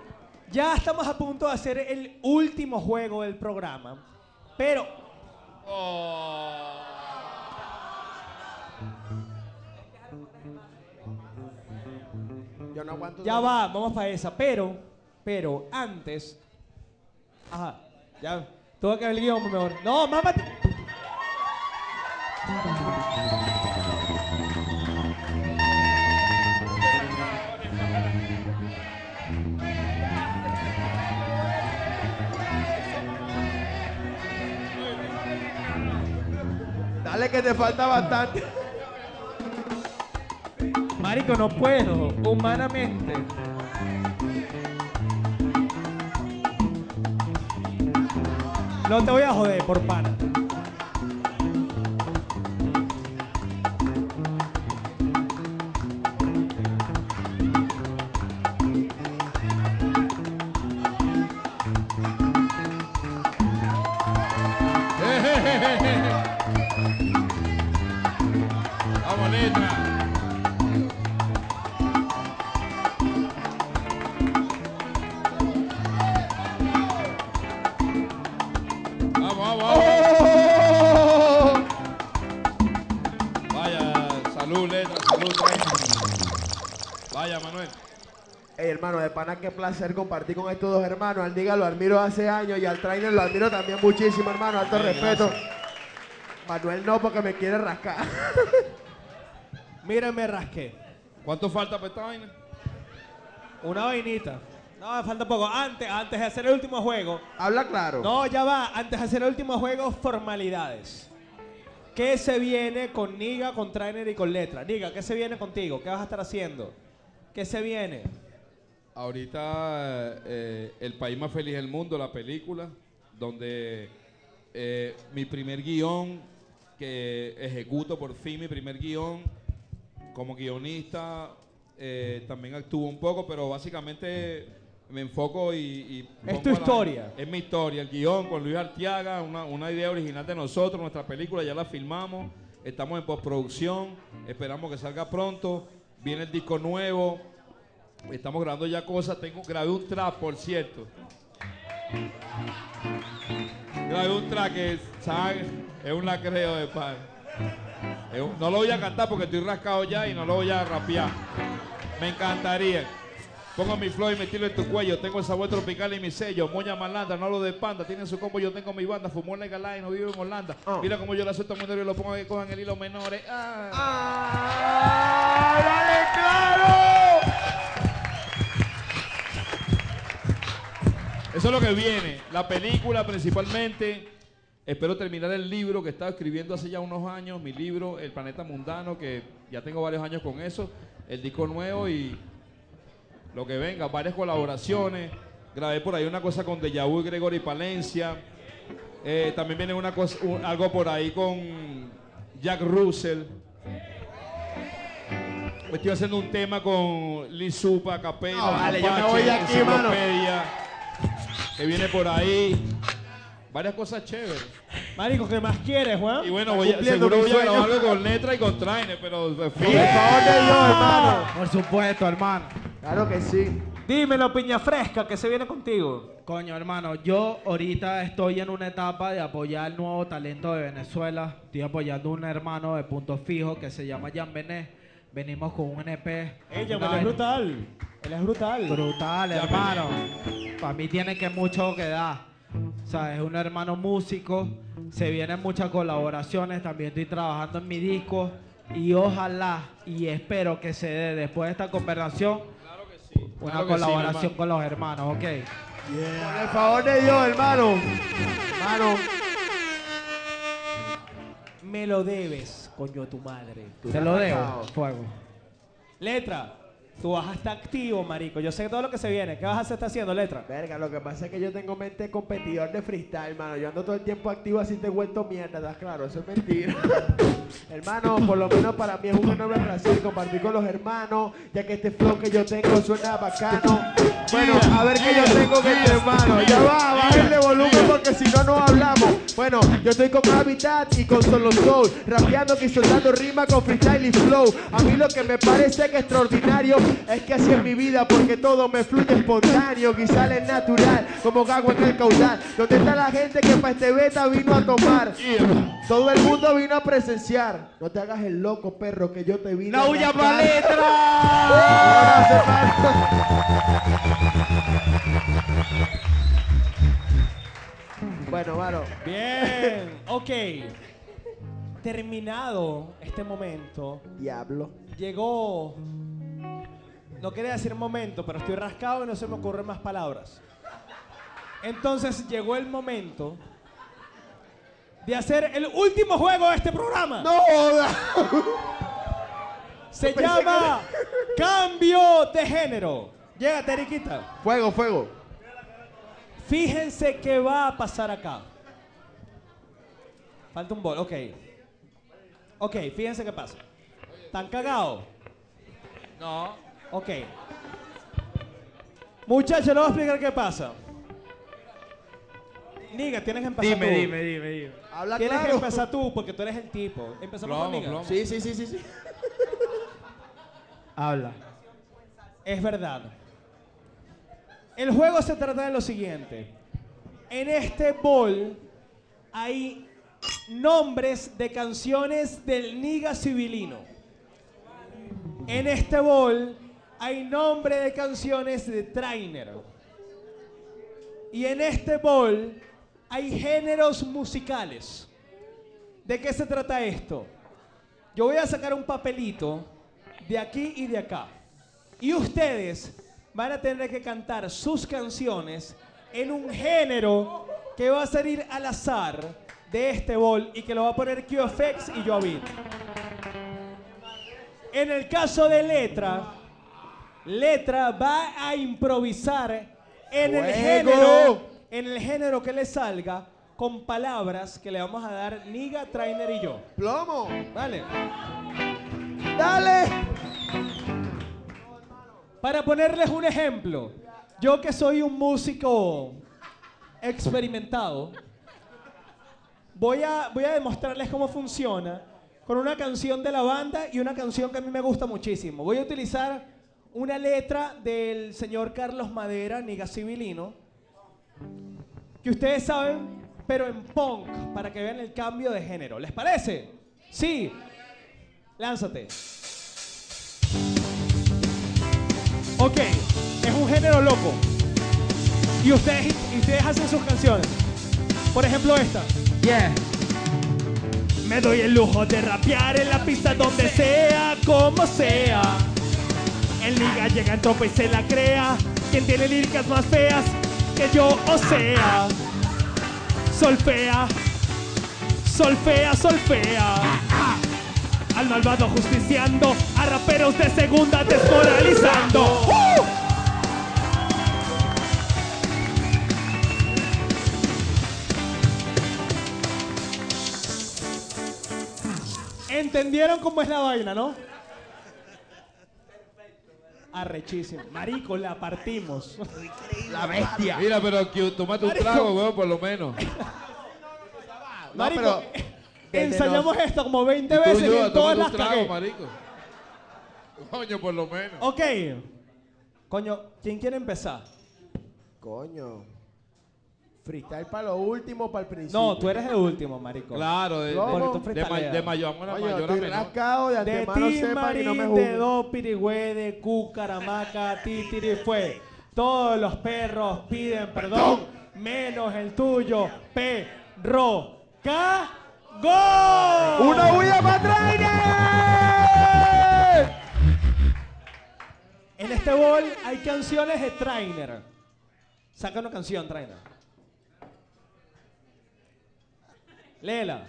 ya estamos a punto de hacer el último juego del programa. Pero
Yo no aguanto.
ya va, vamos para esa. Pero, pero antes. Ajá, ya. Tuve que ver el guion mejor. No, mamá.
Dale que te falta bastante.
Marico, no puedo, humanamente. No te voy a joder por pana.
Vaya, Manuel.
Ey, hermano, de pana, qué placer compartir con estos dos hermanos. Al Diga lo admiro hace años y al Trainer lo admiro también muchísimo, hermano. Alto
Bien,
respeto.
gracias.
Manuel no, porque me quiere rascar.
Mira, me rasqué.
¿Cuánto falta para esta vaina?
Una vainita. No, me falta poco. Antes, antes de hacer el último juego.
Habla claro.
No, ya va. Antes de hacer el último juego, formalidades. ¿Qué se viene con Niga, con Trainer y con Letra? Niga, ¿qué se viene contigo? ¿Qué vas a estar haciendo? ¿Qué se viene?
Ahorita eh, El País Más Feliz del Mundo, la película, donde eh, mi primer guion, que ejecuto por fin mi primer guion, como guionista, eh, también actúo un poco, pero básicamente me enfoco y... y
Es tu
la-
historia.
Es mi historia, el guion con Luis Artiaga, una, una idea original de nosotros, nuestra película ya la filmamos, estamos en postproducción, esperamos que salga pronto, viene el disco nuevo, estamos grabando ya cosas, tengo grabé un trap, por cierto. grabé un track que. Es un lacreo de pan. No lo voy a cantar porque estoy rascado ya y no lo voy a rapear. Me encantaría. Pongo mi flow y me tiro en tu cuello. Tengo el sabor tropical y mi sello. Moña malanda, no lo de panda. Tiene su combo, yo tengo mi banda. Fumó en la y no vivo en Holanda.
Ah.
Mira cómo yo la suelto muy y lo pongo que cojan el hilo menores. Ah.
¡Ah, dale, claro!
Eso es lo que viene. La película principalmente. Espero terminar el libro que estaba escribiendo hace ya unos años. Mi libro, El Planeta Mundano, que ya tengo varios años con eso. El disco nuevo y lo que venga. Varias colaboraciones. Grabé por ahí una cosa con Deja Vu y Gregory Palencia. Eh, también viene una cosa, un- algo por ahí con Jack Russell. Estoy haciendo un tema con Lee Supa, Capella,
No, vale, yo me voy de aquí, mano.
Que viene por ahí. Varias cosas chéveres.
Marico, ¿qué más quieres, Juan?
Y bueno, voy a,
cumpliendo
seguro voy a grabar algo con letra y con trainer, pero.
Por favor de Dios, hermano.
Por supuesto, hermano.
Claro que sí.
Dímelo, piña fresca, que se viene contigo.
Coño, hermano, yo ahorita estoy en una etapa de apoyar el nuevo talento de Venezuela. Estoy apoyando a un hermano de Punto Fijo que se llama Jan Bené. Venimos con un EP.
Ella, él es brutal. Él es brutal.
Brutal,
Jan
hermano. Para mí tiene que mucho que dar. O sea, es un hermano músico. Se vienen muchas colaboraciones. También estoy trabajando en mi disco. Y ojalá y espero que se dé después de esta conversación una
Claro que sí,
colaboración con los hermanos, ¿ok?
Por el favor de Dios, hermano. Hermano.
Me lo debes, coño tu madre.
Te lo debo, fuego.
Letra, tú vas a activo, marico. Yo sé todo lo que se viene. ¿Qué vas a hacer haciendo, letra?
Verga, lo que pasa es que yo tengo mente competidor de freestyle, hermano. Yo ando todo el tiempo activo así te he vuelto mierda, ¿estás claro? Eso es mentira. hermano, por lo menos para mí es un enorme placer compartir con los hermanos, ya que este flow que yo tengo suena bacano. Bueno, a ver qué yo tengo que este hermano. Ya va, bájenle volumen porque si no, no hablamos. Bueno, yo estoy con Habitat y con Solo Soul, rapeando y soltando rima con freestyle y flow. A mí lo que me parece que extraordinario es que así es mi vida porque todo me fluye espontáneo, quizá es natural, como agua en el caudal. ¿Dónde está la gente que para este beta vino a tomar? Todo el mundo vino a presenciar. No te hagas el loco, perro, que yo te vine
¡No
a
huya
rascar.
pa' letra!
Ahora se pasa. Bueno, mano.
Bien, ok. Terminado este momento,
Diablo.
llegó. No quería decir momento, pero estoy rascado y no se me ocurren más palabras. Entonces llegó el momento de hacer el último juego de este programa.
¡No joda!
Se llama Cambio de Género. Llega, Teriquita.
Fuego, fuego.
Fíjense qué va a pasar acá. Falta un bol, ok. Ok, fíjense qué pasa. ¿Están cagados?
No.
Ok. Muchachos, les voy a explicar qué pasa. Niga, tienes que empezar
Dime,
tú.
dime, dime, dime.
Habla
Tienes que
claro.
empezar tú porque tú eres el tipo. Empezamos
Plomo,
con Niga.
plomo.
Sí, sí, sí, sí, sí.
Habla.
Es verdad. El juego se trata de lo siguiente. En este bol hay nombres de canciones del Niga Civilino. En este bol hay nombre de canciones de Trainer. Y en este bol hay géneros musicales. ¿De qué se trata esto? Yo voy a sacar un papelito de aquí y de acá. Y ustedes van a tener que cantar sus canciones en un género que va a salir al azar de este bol y que lo va a poner QFX y Joavit. En el caso de Letra, Letra va a improvisar en el género, en el género que le salga con palabras que le vamos a dar Niga, Trainer y yo.
Plomo.
¿Vale?
Dale.
Para ponerles un ejemplo, yo que soy un músico experimentado, voy a, voy a demostrarles cómo funciona con una canción de la banda y una canción que a mí me gusta muchísimo. Voy a utilizar una letra del señor Carlos Madera, Niga Civilino, que ustedes saben pero en punk, para que vean el cambio de género. ¿Les parece? Sí. Lánzate. Ok, es un género loco. Y ustedes, y ustedes hacen sus canciones. Por ejemplo, esta.
Yeah.
Me doy el lujo de rapear en la pista donde sea, como sea. El liga llega en tropa y se la crea. Quien tiene líricas más feas que yo, o sea. Solfea, solfea, solfea. Al malvado justiciando, a raperos de segunda desmoralizando. ¿Entendieron cómo es la vaina, no? Arrechísimo. Marico, la partimos.
La bestia.
Mira, pero que tómate un
Marico.
trago, weón, por lo menos.
Marico,
pero desde
ensayamos
los-
esto como 20
Tú,
veces y en todas
tómate
las
un trago,
cagué.
marico. Coño, por lo menos.
Ok. Coño, ¿quién quiere empezar?
Coño. Freestyle para lo último, para el principio.
No, tú eres el último, marico.
Claro, de,
¿Cómo?
de, de, ma- de mayor a mayor a
estoy
menor.
rascado de
De
antemano sepa que no me
Marín, de
juzguen.
Do, Pirigüe, de Cu, Caramaca, Titiri, fue. Todos los perros piden perdón, menos el tuyo, perro. ¡Cagó!
¡Una bulla para Trainer!
En este bol hay canciones de Trainer. Saca una canción, Trainer. Léela.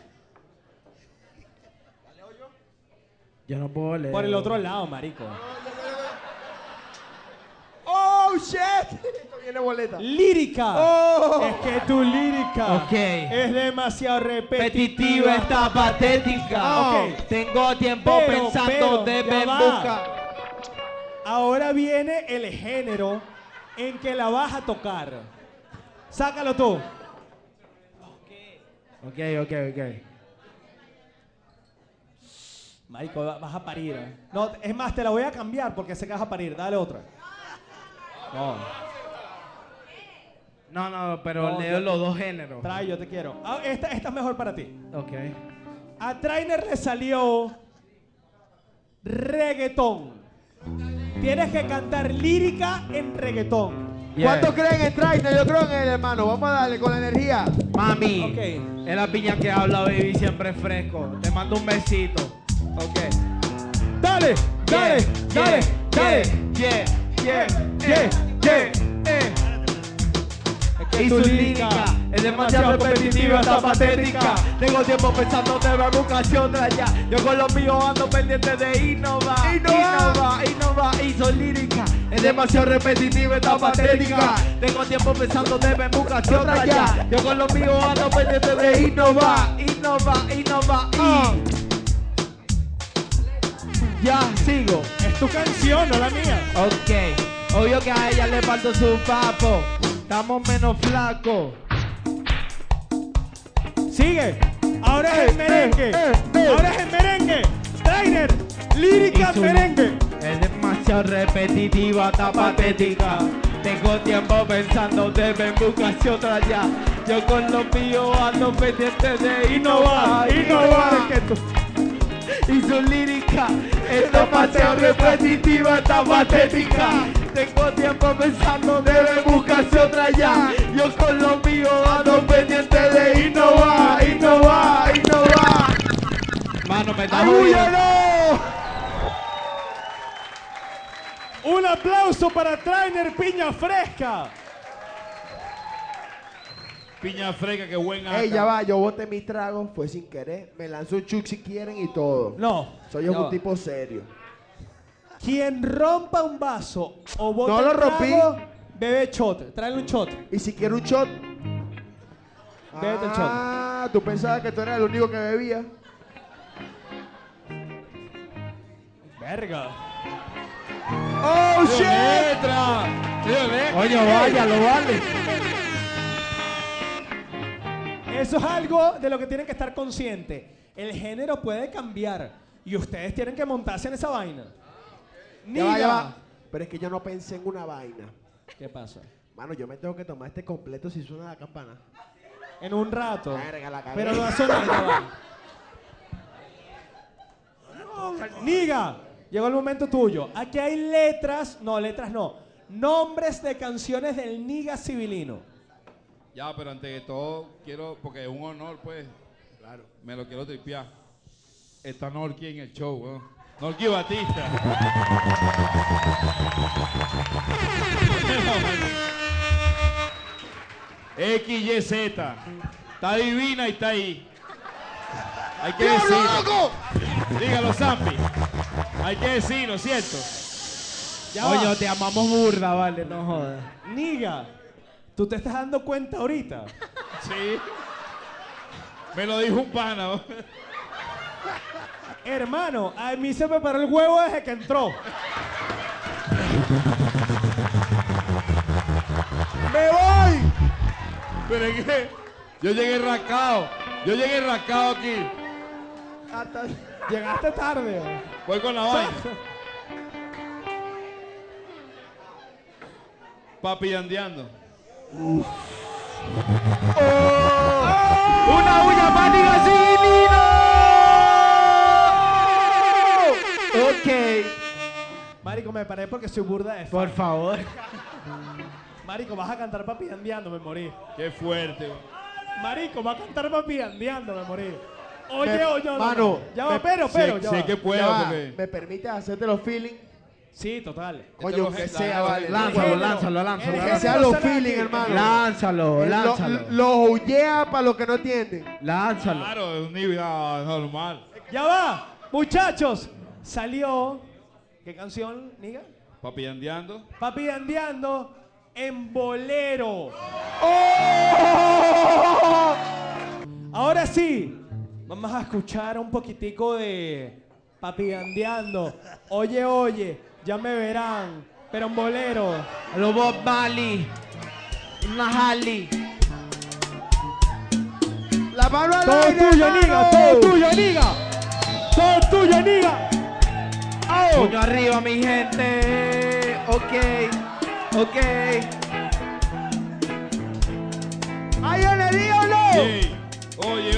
Yo no puedo leer.
Por el otro lado, marico.
¡Oh, shit! Esto viene boleta.
Lírica.
Oh.
Es que tu lírica
Ok.
es demasiado repetitiva.
Repetitiva está patética.
Ok.
Tengo tiempo
Pero,
pensando
pero,
de busca.
Ahora viene el género en que la vas a tocar. Sácalo tú.
Ok, ok, ok.
Marico, va- vas a parir. ¿eh? No, es más, te la voy a cambiar porque sé que vas a parir. Dale otra. No.
No, no, pero
No,
leo
yo-
los dos géneros.
Trae, yo te quiero. Ah, esta, esta es mejor para ti.
Ok.
A Trainer le salió reggaetón. Tienes que cantar lírica en reggaetón.
¿Cuántos creen en Trainer? Yo creo en él, hermano. Vamos a darle con la energía.
Mami,
Ok.
es la piña que habla, baby, siempre fresco. Te mando un besito. Ok.
Dale, dale, dale, dale.
Yeah,
Yeah,
yeah,
yeah.
eh. Y su lírica es demasiado repetitiva, está patética. Tengo tiempo pensando de buscación otra ya. Yo con los míos ando pendiente de
Innova.
innova, innova. Y su lírica es demasiado repetitiva, está patética. Tengo tiempo pensando de buscación otra ya. Yo con los míos ando pendiente de innovar, innova, innova. Y ya sigo.
Es tu canción, no la mía.
Ok, obvio que a ella le falta su papo. Estamos menos flacos.
Sigue. Ahora es el merengue.
eh,
Ahora es el merengue. Trainer, lírica
su-
merengue.
Es demasiado repetitiva, está patética. Tengo tiempo pensando, deben buscarse otra ya. Yo con los míos ando pendiente de innovar, innovar.
Tú-
Y su lírica es demasiado repetitiva, está patética. Tengo tiempo pensando, deben buscarse otra ya. Yo con los míos ando pendiente de innovar, innovar, innovar. Mano, me está.
Un aplauso para Trainer Piña Fresca.
Piña fresca, que buen acá.
Ey, ya va, yo boté mi trago, fue sin querer. Me lanzó un chuc si quieren y todo.
No.
Soy yo un tipo serio.
Quien rompa un vaso o bote
No lo
un
rompí.
trago, bebe shot. Tráele un shot.
Y si quiero un shot.
Bébete el shot.
Ah, tú pensabas que tú eras el único que bebía.
Verga.
¡Oh, shit!
letra.
Oye, vaya, lo vale.
Eso es algo de lo que tienen que estar conscientes. El género puede cambiar y ustedes tienen que montarse en esa vaina.
Ya va, ya
Niga.
va. Pero es que yo no pensé en una vaina.
¿Qué pasa?
Mano, yo me tengo que tomar este completo si suena la campana.
En un rato.
Verga, la cagué.
Pero no va a sonar, ya va. Niga, llegó el momento tuyo. Aquí hay letras, no, letras no. Nombres de canciones del Niga civilino.
Ya, pero antes de todo, quiero, porque es un honor, pues. Claro. Me lo quiero tripear. Está Norki en el show, weón. Norki Batista. XYZ. Está divina y está ahí. Hay que decirlo. Dígalo, Zampi. Hay que decirlo, ¿cierto?
Ya
Coño,
va.
te amamos burda, vale, no jodas.
Niga, ¿tú te estás dando cuenta ahorita?
Sí. Me lo dijo un pana.
Hermano, a mí se me paró el huevo desde que entró.
¡Me voy!
Pero es que yo llegué rascado. Yo llegué rascado aquí.
Hasta-
Llegaste tarde.
Voy con la vaina. Papi andeando.
¡Una uña pánica civilino! Ok.
Marico, me paré porque soy burda de fan.
Por favor.
Marico, vas a cantar papi andeando, me morí.
Qué fuerte.
Marico, va a cantar papi andeando, me morí. Oye,
Me-
oye, no, no,
mano,
no. Ya va,
me-
pero, pero,
sé
ya
sé
va.
que puedo
Ya va,
porque.
¿Me permites hacerte los feelings?
Sí, total.
Coño,
lo-
que sea, vale.
Lánzalo, lánzalo, lánzalo.
Que sean los feelings,
aquí.
hermano.
Lánzalo,
Eh, lo-
lánzalo.
Los huyea para los que no entienden.
Lánzalo.
Claro, es un nivel ah, normal.
Ya va, muchachos. Salió. ¿Qué canción, niga?
Papi andeando.
Papi andeando en bolero. Ahora sí, vamos a escuchar un poquitico de Papi andeando. Oye, oye, ya me verán, pero en bolero.
A los Bob Marley. Una Harley.
La mano al
Todo
aire,
tuyo,
hermano.
niga, todo tuyo, niga. Todo tuyo, niga. ¡Au!
Puño arriba, mi gente. Ok. Ok.
¡Ay, yo le digo no!
Oye,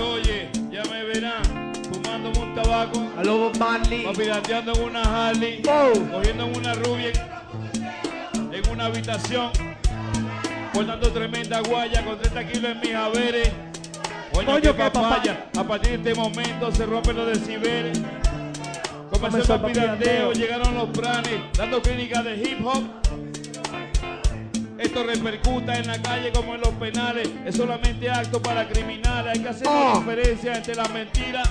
tabaco.
A Marley.
En una Harley.
Oh.
Cogiendo en una rubia. En una habitación. Portando tremenda guaya con 30 kilos en mis haberes. Coño, qué papaya. A partir de este momento se rompen los decibeles. Comenzó el papirandeo. llegaron los planes, dando clínicas de hip hop. Esto repercuta en la calle como en los penales. Es solamente acto para criminales. Hay que hacer una
Oh.
diferencia entre las mentiras.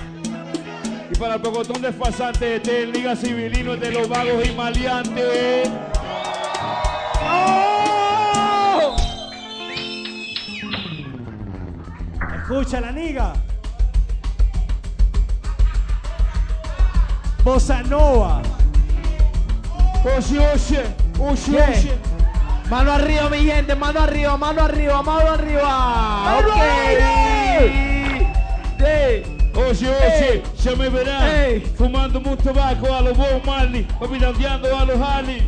Y para el pocotón desfasante de Liga Civilino, el de los vagos y maleantes. ¡Oh!
Escucha la niga. Bossa Nova.
Oye, oye, oye.
Mano arriba, mi gente. Mano arriba, mano arriba, mano arriba.
¡Mano
ok. Sí.
Oye, oye, ya me verán
Ey.
fumando un tabaco a los Bob Marley, papilandeando a los Harley,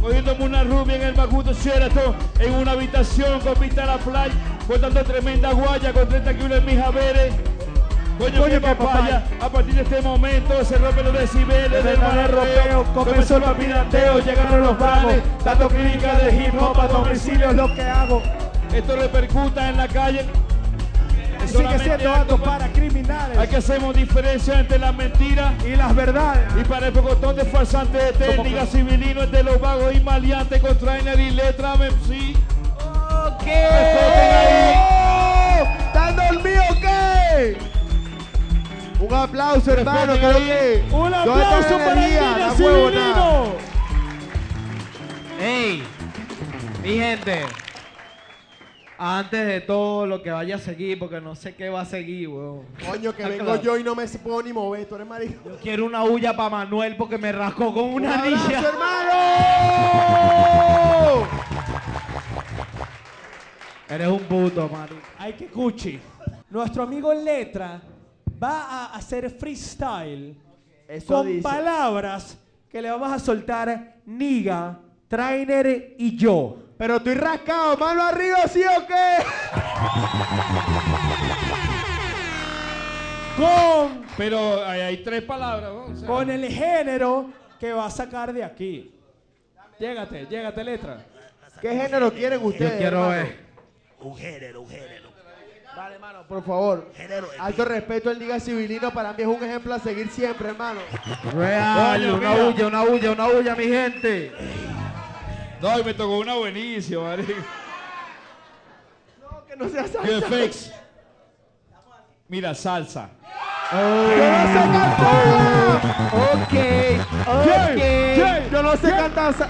cogiéndome una rubia en el Macuto Sheraton, en una habitación con vista a la playa, cortando tremenda guaya con 30 kilos en mis haberes. Coño,
Coño,
papaya, a partir de este momento se rompen los decibeles del malerropeo, comenzó el papirandeo, llegaron los planes, dando clínicas de hip hop a domicilio,
lo que hago.
esto repercuta en la calle.
Sigue siendo actos para criminales
Hay que hacemos diferencia entre las mentiras
y las verdades.
y para el pocotón de farsantes de técnica civilino es de los vagos y maleantes con trainer y letra MC.
Ok.
¿Están dormidos qué? Un aplauso, hermano. Creo que.
Un
¿Dónde está
aplauso
la
para el. Civilino.
Ey, mi gente. Antes de todo lo que vaya a seguir, porque no sé qué va a seguir, weón.
Coño, que vengo
claro.
yo y no me puedo ni mover. Tú eres marico.
Yo quiero una huya para Manuel porque me rascó con
¡Un
una
abrazo,
anilla.
hermano!
Eres un puto, Mari.
Ay, que cuchi. Nuestro amigo Letra va a hacer freestyle
Eso
con
dice.
palabras que le vamos a soltar Niga, Trainer y yo.
Pero estoy rascado, mano arriba, ¿sí o qué?
con,
Pero ahí hay tres palabras, ¿no? O sea,
con el género que va a sacar de aquí. Llégate, llégate, letra.
¿Qué género quieren ustedes?
Yo quiero
hermano?
ver.
Un género, un género.
Dale, hermano, por favor.
Género
Alto respeto al Liga Civilino, para mí es un ejemplo a seguir siempre, hermano.
Real, una
mira.
bulla, una bulla, una bulla, mi gente.
No, y me tocó una buenísima, marico.
No, que no sea salsa.
QFX. Mira, salsa.
Yo no sé cantar.
Ok, ok.
Yo no sé cantar salsa.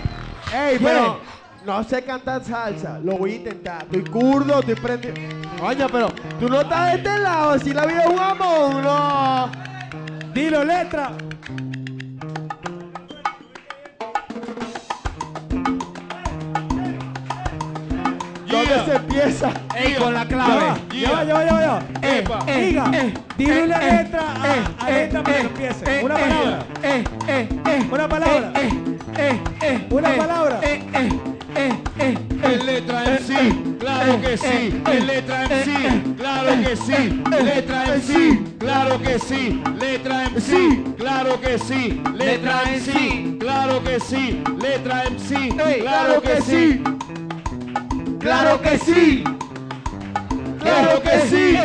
Ey, pero no sé cantar salsa. Lo voy a intentar. Estoy curdo, estoy prendido. Coño, pero tú no estás de este lado. Si la vida amor, no.
Dilo, letra.
¿Dónde se empieza?
Ey, con la clave.
ya ya ya.
Eh, eh,
Diga,
eh,
dile
eh,
una
eh,
letra a-
eh,
a
eh,
letra para que empiece.
eh,
Una palabra.
eh, eh, eh,
Una palabra.
eh, eh, eh,
Una
eh,
palabra.
eh, eh, eh, eh,
En letra MC, claro que sí. En letra MC, claro que sí. Letra MC, claro que sí. Letra MC, claro que sí. Letra MC, claro que sí. Letra MC, claro que sí.
Claro que sí. Claro que sí.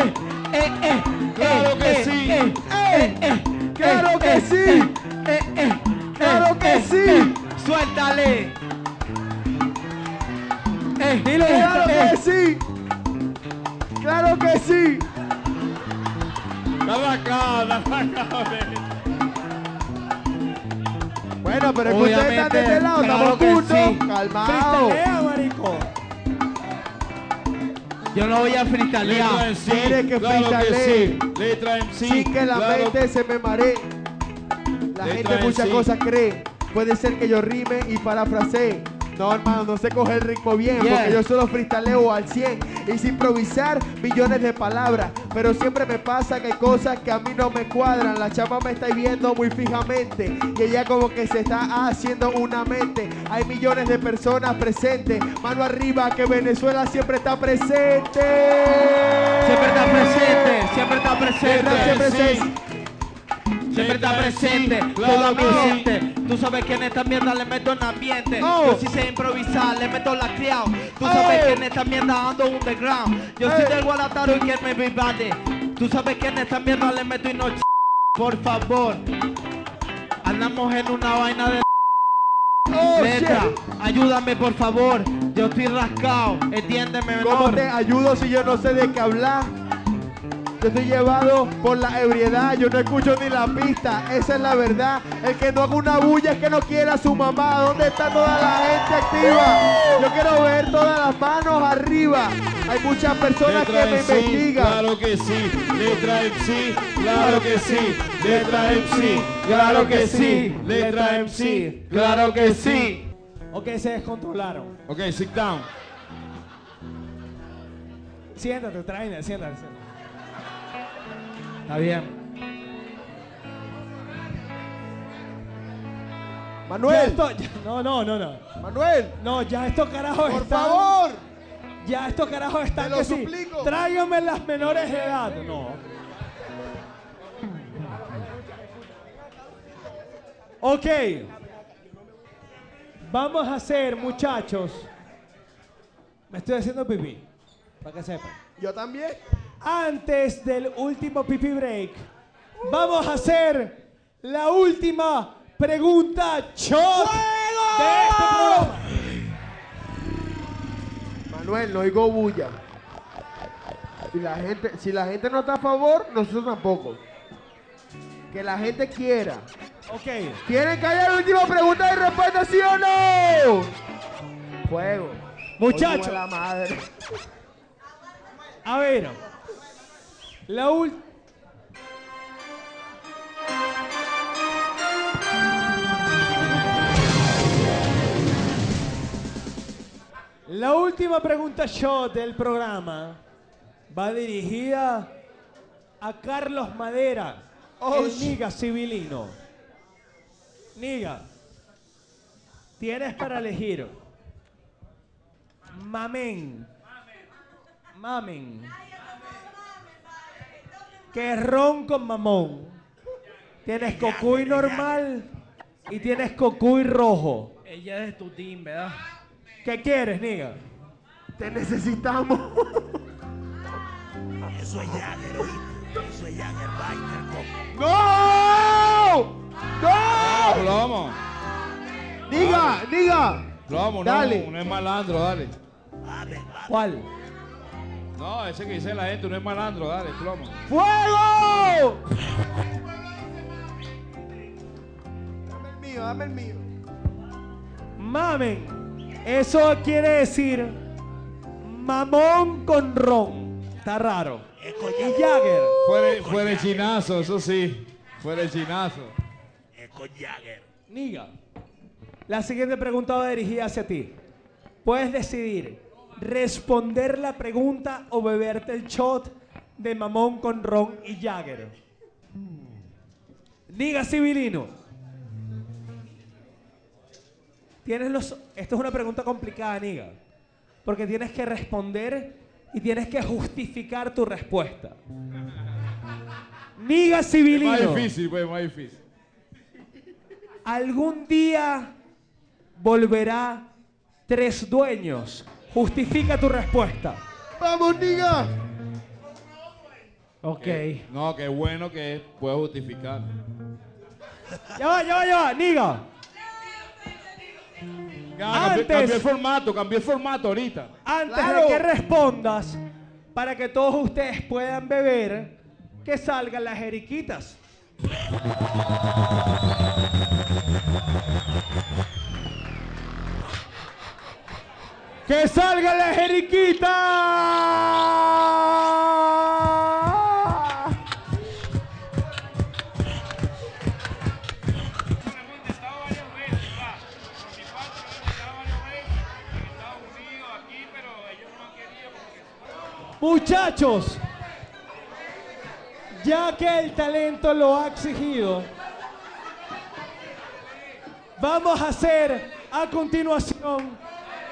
eh, eh,
Claro que
eh,
sí.
eh, eh, eh,
Claro que
eh,
sí.
eh, eh,
Claro
eh,
que
eh,
sí.
eh, Suéltale. Eh,
Dilo,
eh,
Claro
eh,
que sí. Claro que sí.
Dale acá, dale acá.
Bueno, pero es que ustedes están de este
Obviamente,
lado,
claro
estamos
que
juntos.
sí.
Calmado.
Marico.
Yo no voy a.
MC,
Quiere que
claro que
freestylee.
sí. Letra MC,
Sin que la
claro
mente se me maree. La
Letra
gente muchas cosas cree. Puede ser que yo rime y parafrasee. No, hermano, no sé coger el ritmo bien,
Yeah.
porque yo solo freestaleo al 100 y sin improvisar millones de palabras. Pero siempre me pasa que hay cosas que a mí no me cuadran. La chama me está viendo muy fijamente y ella como que se está haciendo una mente. Hay millones de personas presentes. Mano arriba, que Venezuela siempre está presente.
Siempre está presente, siempre está presente.
Siempre
sí.
Siempre está presente,
claro
mi gente. Tú sabes que en esta mierda le meto en ambiente. Yo sí sé improvisar, le meto la criado. Tú sabes que en esta mierda ando underground. Yo soy del Guadalajara y que me vivade. Tú sabes que en esta mierda le meto y no ch- Por favor. Andamos en una vaina de
Oh,
letra.
shit.
Ayúdame por favor. Yo estoy rascado. Entiéndeme
¿Cómo
menor.
te ayudo si yo no sé de qué hablar? Yo estoy llevado por la ebriedad, yo no escucho ni la pista, esa es la verdad. El que no haga una bulla es que no quiera a su mamá. ¿Dónde está toda la gente activa? Yo quiero ver todas las manos arriba. Hay muchas personas
Letra
que me investigan.
claro que sí. Letra MC, claro que sí. Letra MC, claro que sí. Letra MC, claro que sí.
Ok, se descontrolaron.
Ok, sit down.
Siéntate, trainer, siéntate. siéntate.
Está bien.
Ya
Manuel,
esto- ya- no, no, no, no.
Manuel,
No, ya estos carajos
por
están.
favor.
Ya estos carajos están
Te lo
que sí.
suplico.
Tráiganme las menores de edad. No. Ok. Vamos a hacer, muchachos. Me estoy haciendo pipí. Para que sepan.
Yo también.
Antes del último pipí break, vamos a hacer la última pregunta shot de este programa.
Manuel, no oigo bulla. Si la gente, si la gente no está a favor, nosotros tampoco. Que la gente quiera.
Ok.
¿Quieren que haya la última pregunta y respuesta, sí o no? Fuego.
Muchachos. A ver. La última. La última pregunta shot del programa va dirigida a Carlos Madera,
Oh,
el. Niga civilino. Niga, tienes para elegir Mamen. Mamen. Que es ron con mamón. Tienes cocuy normal y tienes cocuy rojo.
Ella es de tu team, ¿verdad?
¿Qué quieres, niga?
Te necesitamos.
Eso es Jagger. Eso es Jagger.
¡No! ¡No!
Plomo,
Diga, diga.
plomo,
Dale.
no, no es malandro, dale.
¿Cuál?
No, ese que dice la gente no es malandro, dale, plomo.
¡Fuego! Dame el mío, dame el mío.
Mamen. Eso quiere decir mamón con ron. Está raro.
Es con
Y
Jagger.
Fuera el chinazo, eso sí. Fuera el chinazo.
Es con Jagger.
Niga. La siguiente pregunta va dirigida hacia ti. Puedes decidir responder la pregunta o beberte el shot de mamón con ron y Jagger. Niga civilino. Tienes los. Esto es una pregunta complicada, Niga. Porque tienes que responder y tienes que justificar tu respuesta. Niga
Es más
civilino.
difícil, pues, más difícil.
algún día volverá tres dueños. Justifica tu respuesta.
¡Vamos, niga!
Ok.
No, qué bueno que es, puede justificar.
Ya va, ya va, ya va, niga.
Ya,
Antes-
cambié el formato, cambié el formato ahorita.
Antes
Claro.
de que respondas, para que todos ustedes puedan beber, que salgan las jeriquitas. ¡Que salgan las jeriquitas! Muchachos, ya que el talento lo ha exigido, vamos a hacer a continuación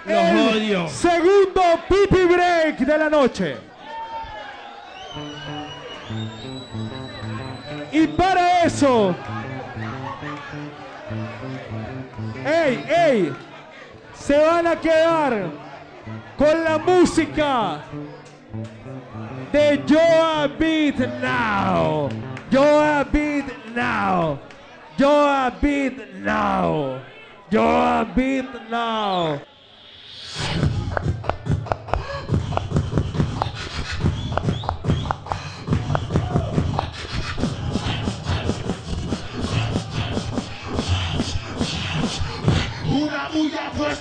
Los
el
odio.
segundo pipi break de la noche. Y para eso, ¡ey, ey! Se van a quedar con la música de Joa Beat Now. Joa Beat Now. Joa Beat Now. Joa Beat Now.
Pues.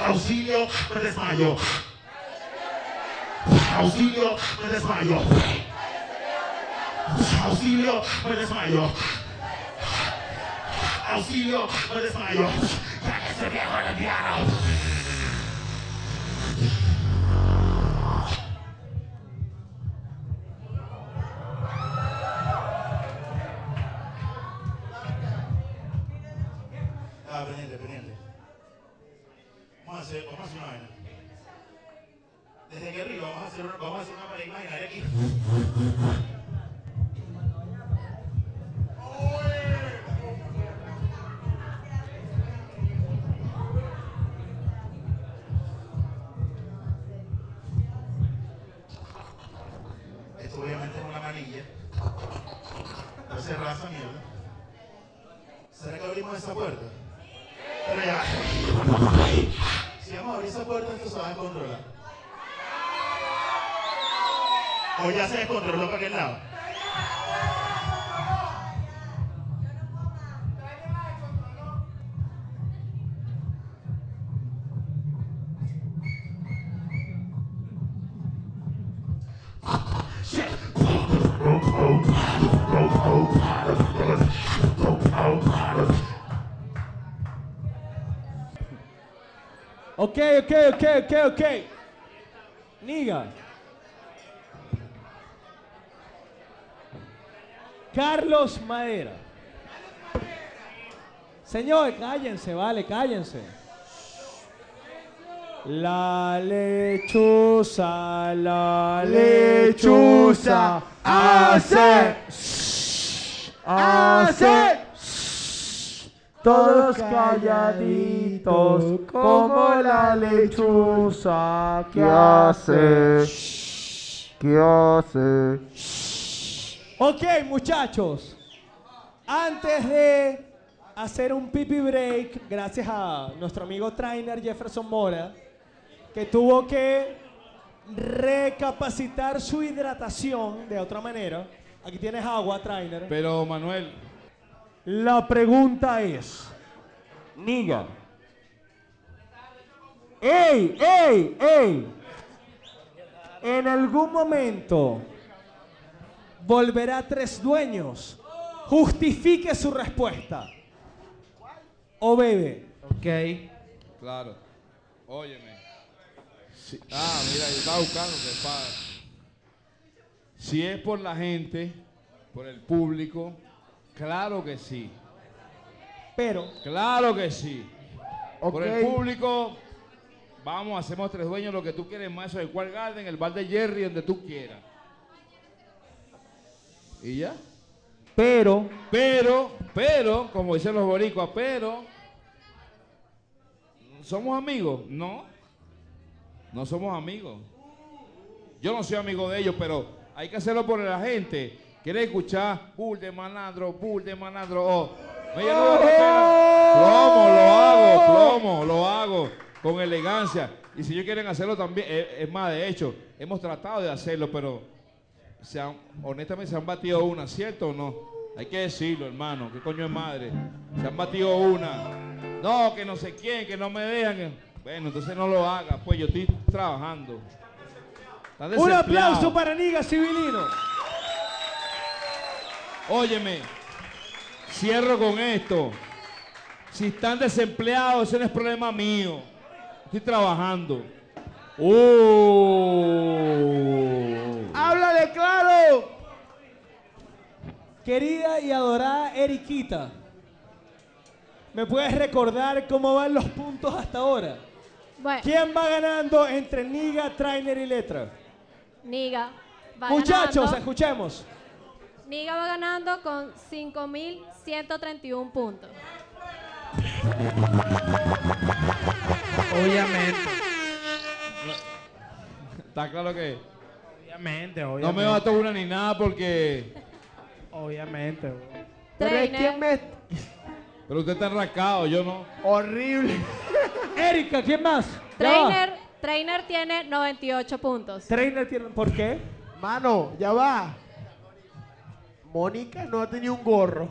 Auxilio, me desmayo. Auxilio, me desmayo. Auxilio, me desmayo. Auxilio, me desmayo. Ya que ese viejo lesbiano. Hacer una pared imaginaria aquí.
Ok, ok, ok, ok, ok. Niga. Carlos Madera. Señor, cállense, vale, cállense. La lechuza, la lechuza hace, hace, todos calladitos como la lechuza que hace.
¿Qué hace?
Ok, muchachos. Antes de hacer un pipi break, gracias a nuestro amigo trainer Jefferson Mora, que tuvo que recapacitar su hidratación de otra manera. Aquí tienes agua, trainer.
Pero Manuel,
La pregunta es, Niga. ¡Ey, ey, ey! En algún momento volverá tres dueños. Justifique su respuesta. O bebe.
Ok.
claro. Óyeme. Ah, mira, yo estaba buscando que Si es por la gente, por el público, claro que sí.
Pero,
Claro que sí. Por el público, vamos, hacemos tres dueños lo que tú quieres más, eso el cual Garden, el bar de Jerry, donde tú quieras. ¿Y ya?
pero,
Pero, pero, como dicen los boricuas, pero, ¿somos amigos? No, no somos amigos. Yo no soy amigo de ellos, pero hay que hacerlo por la gente. Quiere escuchar bull de malandro, bull de malandro. Oh, me llenó la. Plomo, lo hago, plomo, lo hago con elegancia. Y si ellos quieren hacerlo también, eh, es más, de hecho, hemos tratado de hacerlo, pero se han- honestamente se han batido una, ¿cierto o no? Hay que decirlo, hermano, ¿qué coño es madre? Se han batido una. No, que no sé quién, que no me dejan. Bueno, entonces no lo haga, pues yo estoy trabajando.
Un aplauso para Niga Civilino.
Óyeme, cierro con esto. Si están desempleados, ese no es problema mío. Estoy trabajando.
Uh.
¡Háblale claro!
Querida y adorada Eriquita, ¿me puedes recordar cómo van los puntos hasta ahora?
Bueno,
¿Quién va ganando entre Niga, Trainer y Letra?
Niga va
Muchachos,
ganando.
escuchemos.
Niga va ganando con 5.131 puntos.
Obviamente.
Está claro que
Obviamente,
no
obviamente.
me bato una ni nada porque.
Obviamente. bro.
Pero es que me...
Pero usted está enracado, yo no.
Horrible.
Erika, ¿quién más?
Trainer, Trainer tiene 98 puntos.
Trainer tiene... ¿Por qué?
Mano, ya va. Mónica no tenía un gorro.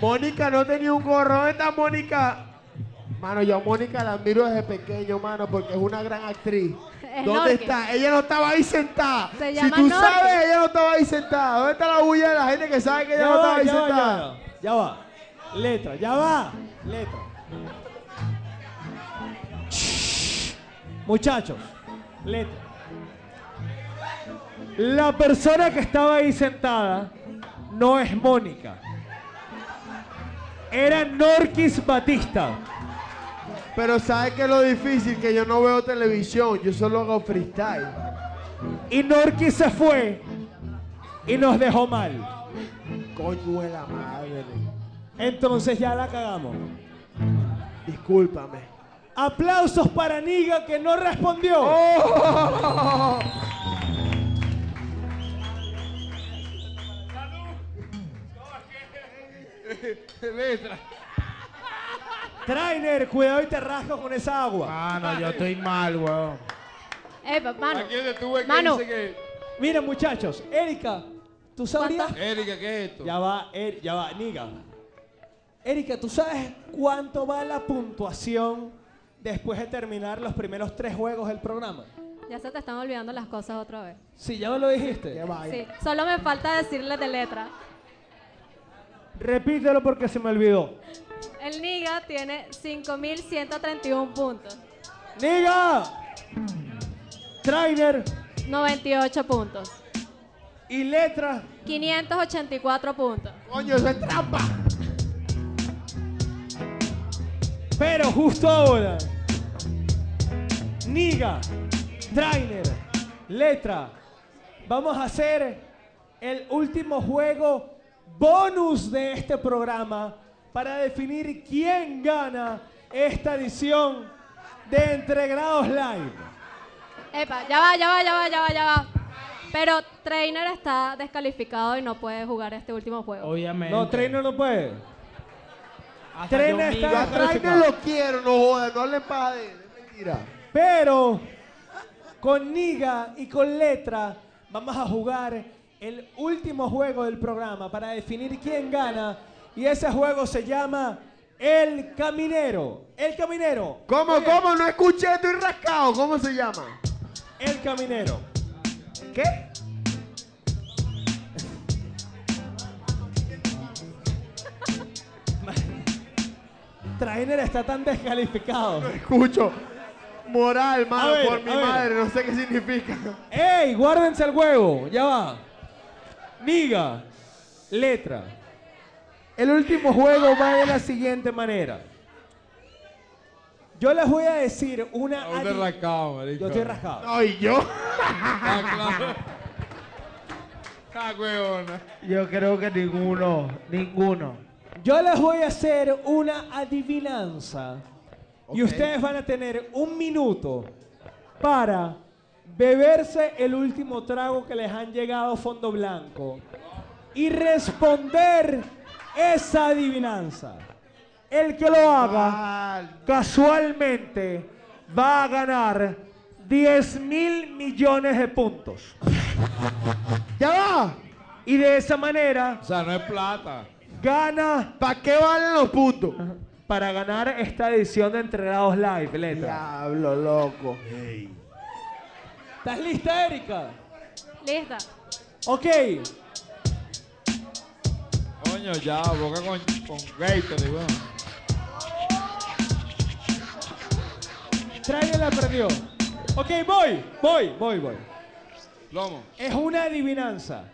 Mónica no tenía un gorro. ¿Dónde está Mónica? Mano, yo a Mónica la admiro desde pequeño, mano, porque es una gran actriz.
Es
¿Dónde
Norque.
está? Ella no estaba ahí sentada.
Se
si tú
Norque.
sabes, ella no estaba ahí sentada. ¿Dónde está la bulla de la gente que sabe que ella
Ya
no estaba
va,
ahí
ya va, ya
sentada?
va. Ya va. Letra, ya va. Letra. Muchachos, letra. La persona que estaba ahí sentada no es Mónica. Era Norquis Batista.
Pero ¿sabes qué es lo difícil? Que yo no veo televisión, yo solo hago freestyle.
Y Norquis se fue y nos dejó mal.
Coño de la madre.
Entonces ya la cagamos.
Discúlpame.
Aplausos para Niga que no respondió.
Oh.
Letra.
Trainer, cuidado y te rasco con esa agua.
Mano, yo estoy mal, weón.
Eh, pa- mano,
Aquí ves que
Mano.
dice que.
Miren, muchachos, Erika, ¿tú sabrías?
Erika, ¿qué es esto?
Ya va, Er- ya va, Niga. Erika, ¿tú sabes cuánto va la puntuación después de terminar los primeros tres juegos del programa?
ya se te están olvidando las cosas otra vez.
Sí, ya me lo dijiste.
Qué vaina.
Sí, solo me falta decirle de letra.
Repítelo porque se me olvidó.
El Niga tiene 5.131 puntos.
Niga. Trainer.
98 puntos.
Y letra,
584 puntos.
Coño, eso es trampa.
pero justo ahora. Niga, Trainer, letra. Vamos a hacer el último juego bonus de este programa para definir quién gana esta edición de Entregrados Live.
Epa, ya va, ya va, ya va, ya va, ya va. Pero Trainer está descalificado y no puede jugar este último juego.
Obviamente.
No, Trainer no puede.
Hasta
Trainer
yo
está
mismo-
Trainer lo quiero, no jodas, no hablen paja de él, es mentira.
Pero con Niga y con Letra vamos a jugar el último juego del programa para definir quién gana. Y ese juego se llama El Caminero. El Caminero.
¿Cómo,
Oye,
cómo? No escuché, estoy rascado. ¿Cómo se llama?
El Caminero.
¿Qué?
Trainer está tan descalificado.
Escucho. Moral, mano,
ver,
por mi
ver.
madre, no sé qué significa.
¡Ey! Guárdense el juego. Ya va. Niga. Letra. El último juego va de la siguiente manera. Yo les voy a decir una.
Aún de rascado, marico.
Yo estoy rascado.
No, y yo.
Ah, claro. Ah, huevona.
Yo creo que ninguno, ninguno.
Yo les voy a hacer una adivinanza. Y
Ok.
ustedes van a tener un minuto para beberse el último trago que les han llegado a fondo blanco y responder esa adivinanza. El que lo haga casualmente va a ganar 10 mil millones de puntos.
¡Ya va!
Y de esa manera
O sea, no es plata.
gana
¿Para qué valen los puntos?
para ganar esta edición de Entregados Live, letra.
Diablo, loco.
¿Estás lista, Erika?
Lista.
Ok.
Coño, ya, boca con, con Gatorade, weón.
Trae la perdió. Ok, voy, voy, voy, voy.
Lomo.
Es una adivinanza.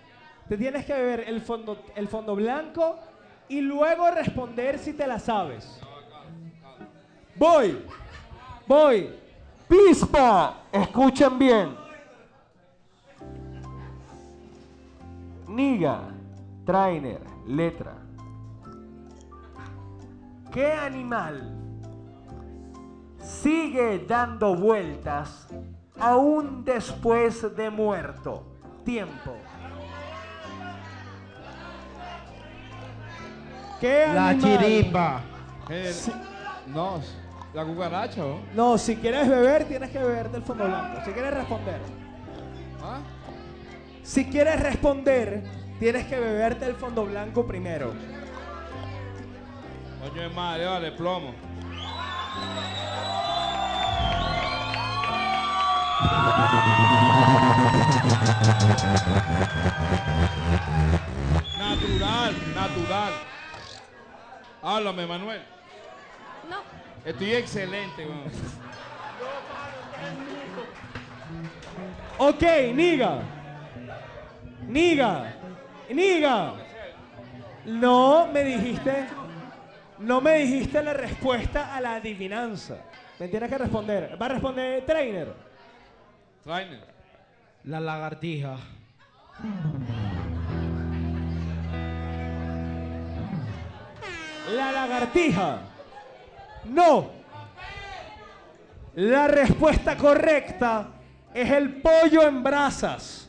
Te tienes que beber el fondo, el fondo blanco y luego responder si te la sabes. Voy, voy. Pispa, escuchen bien. Niga, trainer, letra. ¿Qué animal sigue dando vueltas aún después de muerto? Tiempo. ¿Qué
La
animal?
chiripa.
Eh, No, la cucaracha, ¿no?
No, si quieres beber, tienes que beber del fondo blanco. Si quieres responder.
¿Ah?
Si quieres responder, tienes que beber del fondo blanco primero.
Coño de madre, vale, plomo. Natural, natural. Háblame, Manuel.
No.
Estoy excelente, weón.
Ok, Niga. Niga. Niga. No me dijiste. No me dijiste la respuesta a la adivinanza. Me tienes que responder. Va a responder trainer.
Trainer.
La lagartija.
La lagartija. No. La respuesta correcta es el pollo en brasas.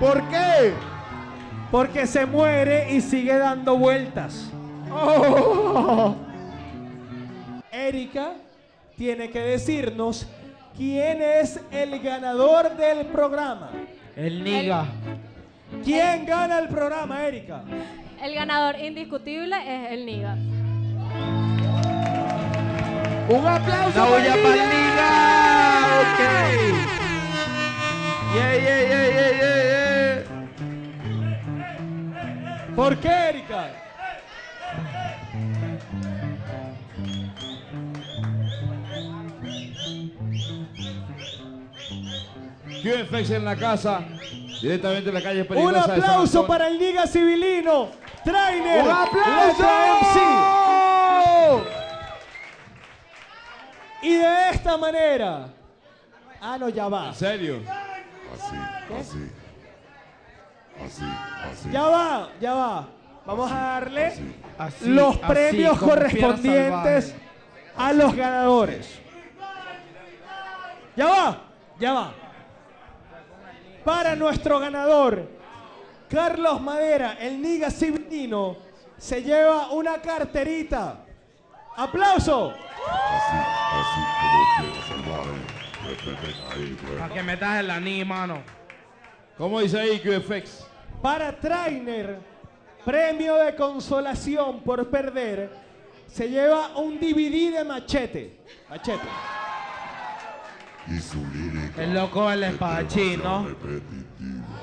¿Por qué?
Porque se muere y sigue dando vueltas.
Oh.
Erika tiene que decirnos quién es el ganador del programa.
El niga.
¿Quién gana el programa, Erika?
El ganador indiscutible es el Niga.
Un aplauso
Una
para Liga.
Liga.
Ok. Yeah, yeah, yeah, yeah, yeah, yeah.
¿Por qué, Erika?
QFX en la casa. Directamente de la calle
Un
peligrosa de San
aplauso
Antonio.
para el Niga Civilino. Trainer.
¡Un aplauso!
Letra MC. Y de esta manera. Ah, no, ya va.
¿En serio?
Así, así. Así, así.
Ya va, ya va. Vamos a darle
Así,
los
así,
premios correspondientes a los ganadores. Ya va, ya va. Para nuestro ganador, Carlos Madera, el Niga Civilino, se lleva una carterita. ¡Aplauso!
Así, así como ahí, pues.
Para que metas el anís, mano.
¿Cómo dice ahí QFX?
Para Trainer, premio de consolación por perder, se lleva un DVD de machete. Machete.
Y su lírica.
El loco del
es
espadachín, ¿no?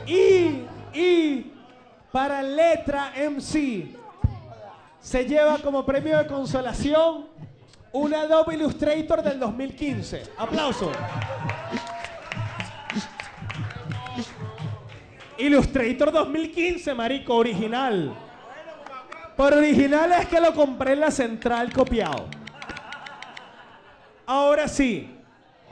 Y, y para Letra MC se lleva como premio de consolación una Adobe Illustrator del 2015. Aplauso. Illustrator 2015, marico, original. Por original es que lo compré en la central copiado. Ahora sí,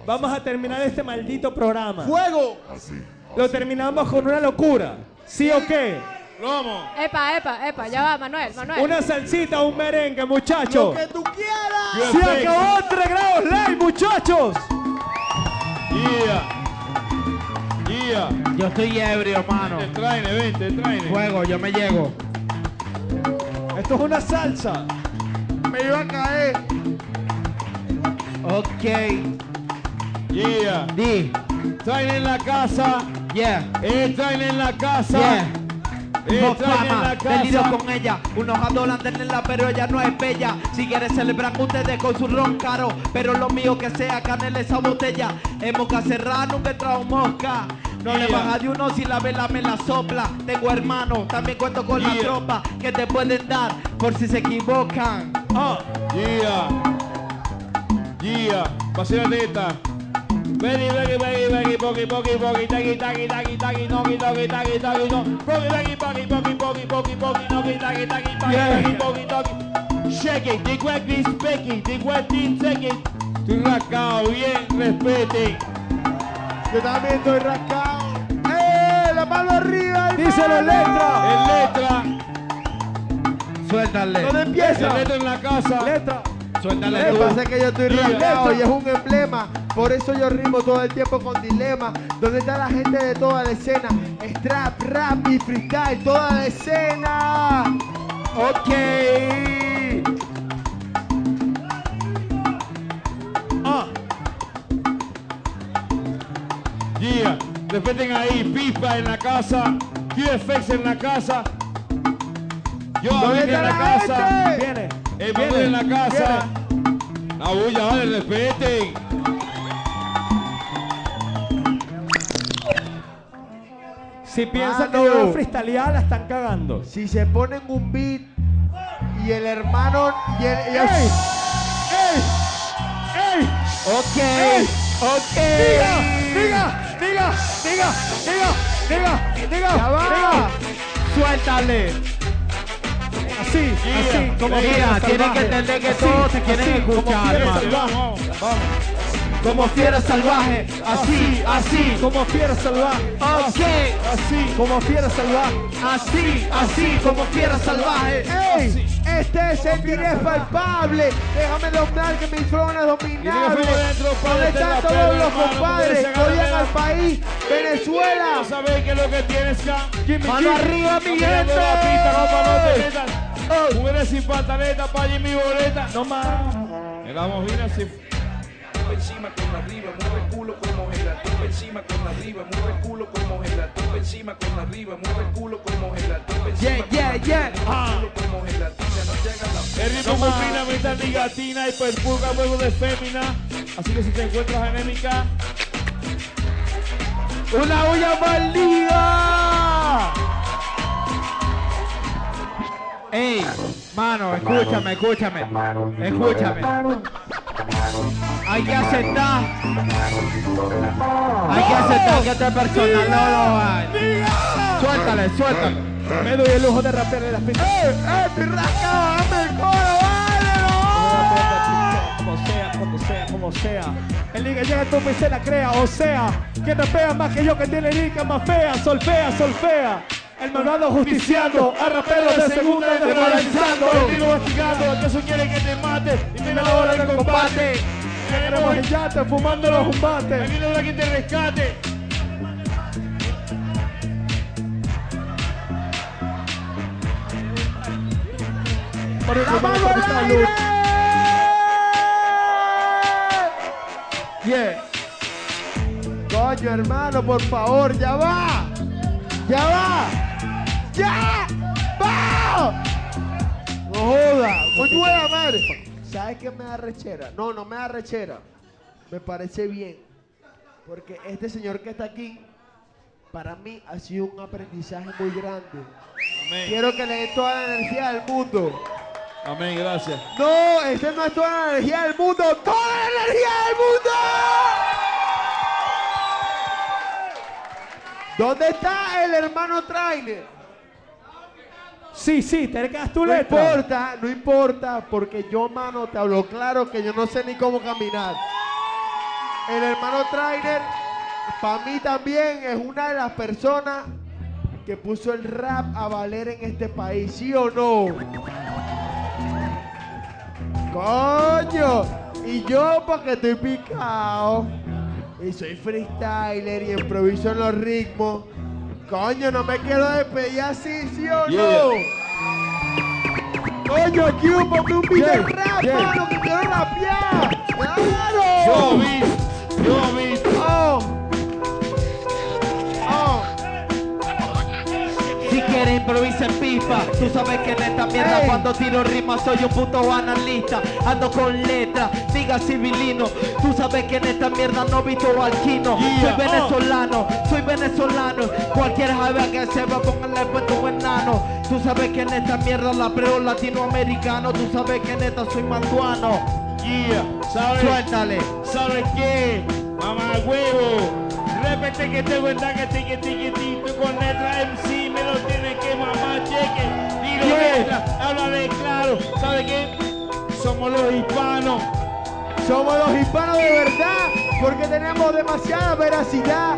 vamos a terminar este maldito programa.
¡Fuego!
Así.
Lo terminamos con una locura. ¿Sí o qué?
¡Lomo!
Epa, epa, epa, ya va, Manuel, Manuel.
Una salsita, un merengue, muchachos.
¡Lo que tú quieras!
Se acabó 3 grados live, muchachos.
¡Yeah! ¡Yeah!
Yo estoy ebrio, mano.
Te traine, vente, traine.
Fuego, yo me llego.
Esto es una salsa.
Me iba a caer.
Ok.
¡Yeah!
Di.
Traine en la casa.
Yeah.
Eh, traine en la casa.
Yeah.
Eh,
No
traine en
fama,
la
delirio con ella. Unos adoran tenerla, pero ella no es bella. Si quieren celebrar ustedes con su ron caro, pero lo mío que sea canela esa botella. En boca cerrada nunca entrado mosca. No le baja de uno si la vela me la sopla. Tengo hermanos, también cuento con la tropa que te pueden dar por si se equivocan.
Ah,
Yeah. Yeah. Pasea neta. Vení, vení, vení, vení, poqui, poqui, poqui, taqui, taqui, taqui, taqui, noqui, toqui, taqui, taqui, no. Poqui, vení, poqui, poqui, poqui, poqui, poqui, noqui, taqui, taqui, taqui, taqui, poqui, toqui. Shake it, dig what this, speak it, dig what this, take it. Estoy rascado, bien, respeten.
Yo también estoy rascado. ¡Eh! ¡La mano arriba!
díselo,
hermano!
letra.
En letra,
Suéltale.
¿Dónde
en
empieza?
letra en la casa.
Letra.
Suéltale
Lo que
tú.
pasa es que yo estoy
letra.
y es un emblema. Por eso yo rimo todo el tiempo con dilema. ¿Dónde está la gente de toda la escena? Es trap, rap y freestyle, toda la escena. Ok.
Ah,
Yeah, respeten ahí, pipa en la casa, QFX en la casa. Yo
¿Dónde está
en la
la
casa,
gente?
viene.
Emanuel
viene,
en la casa. La bulla, vale, respeten.
Si piensan que
Mano.
yo voy a freestylear, la están cagando.
Si se ponen un beat y el hermano y el, y el-
¡Ey! ¡Ey! ¡Ey!
Ok. Ok.
¡Diga! ¡Diga! ¡Diga! ¡Diga! ¡Diga! ¡Diga! ¡Diga!
Ya va.
¡Diga!
Suéltale.
Así, así, como fiera
tienen que entender que
Así,
todos te quieren
así, como
escuchar, hermano. Como fiera salvaje. Así, así.
Como fiera salvaje.
Ok.
Así, como fiera salvaje.
Así, así. Como fiera salvaje.
¡Ey! Este es el dinero palpable. Déjame doblar que mi trono es dominable. ¿Dónde
está
están todos los compadres
se
que odian al país? Venezuela.
Sabéis qué es lo que tienes acá.
Mano arriba, mi gente.
La metas. Mujeres sin pantaleta, pa' Jimmy Boleta.
No más.
Éramos bien así.
encima con arriba, mueve el culo como la tumba encima con arriba, mueve el culo como la tumba encima con arriba, mueve el culo como la tumba encima
Yeah, yeah, yeah.
como gelatina, no llega la
El ritmo combina mitad negatina y perpurga fuego de fémina. Así que si te encuentras anémica,
Una olla maldita. Ey, mano, escúchame, escúchame. Escúchame. Hay que aceptar. Hay que aceptar que esta persona no lo va. Suéltale, suéltale.
Me doy el lujo de rapear en las pistas.
¡Eh, eh, mi rasca, dame el coro, vale,
Como sea, como sea, como sea. El nigga llega tu y la crea. O sea, que rapea más que yo que tiene lírica más fea. Solfea, solfea. El malvado justiciando a raperos de segunda desmoralizando. El digo masticando, que eso quiere que te mate. Y me la hora del combate. Ya queremos el yate fumando los zumbates. Aquí no habrá quien te rescate. El
¡La mano al aire! Yeah. Coño, hermano, por favor, ya va. Ya va. Ya va. No joda. Coño, de la madre. ¿Sabes qué me da rechera? No, no me da rechera. Me parece bien. Porque este señor que está aquí, para mí ha sido un aprendizaje muy grande. Quiero que le dé toda la energía del mundo.
Amén, gracias.
No, esta no es toda la energía del mundo, toda la energía del mundo. ¿Dónde está el hermano trailer?
Sí, sí, te quedas tu
No
letra.
importa, no importa, porque yo, mano, te hablo claro que yo no sé ni cómo caminar. El hermano trailer, para mí también es una de las personas que puso el rap a valer en este país, ¿sí o no? Coño, y yo porque estoy picado y soy freestyler y improviso en los ritmos. Coño, no me quiero despedir así, ¿sí o no? Coño, aquí un de
Yeah,
rap,
yeah.
mano, que quiero rapear. ¡Claro!
Yo vi, yo vi.
Oh. Oh.
Si quieres improvisa en pipa Tú sabes que en esta mierda
Ey.
cuando tiro rimas soy un puto analista Ando con letras, diga civilino Tú sabes que en esta mierda no visto alquino Soy venezolano, soy venezolano Que se va póngale puesto un enano Tú sabes que en esta mierda la preo latinoamericano Tú sabes que en esta soy mantuano
Yeah, ¿sabes?
Suéltale
¿Sabes qué? Mamá huevo. Repete que te cuenta que tiqui con letra MC me lo tienes que mamar, cheque. Tiro
Yeah.
letra, háblale claro. ¿Sabes qué? Somos los hispanos.
Somos los hispanos de verdad porque tenemos demasiada veracidad.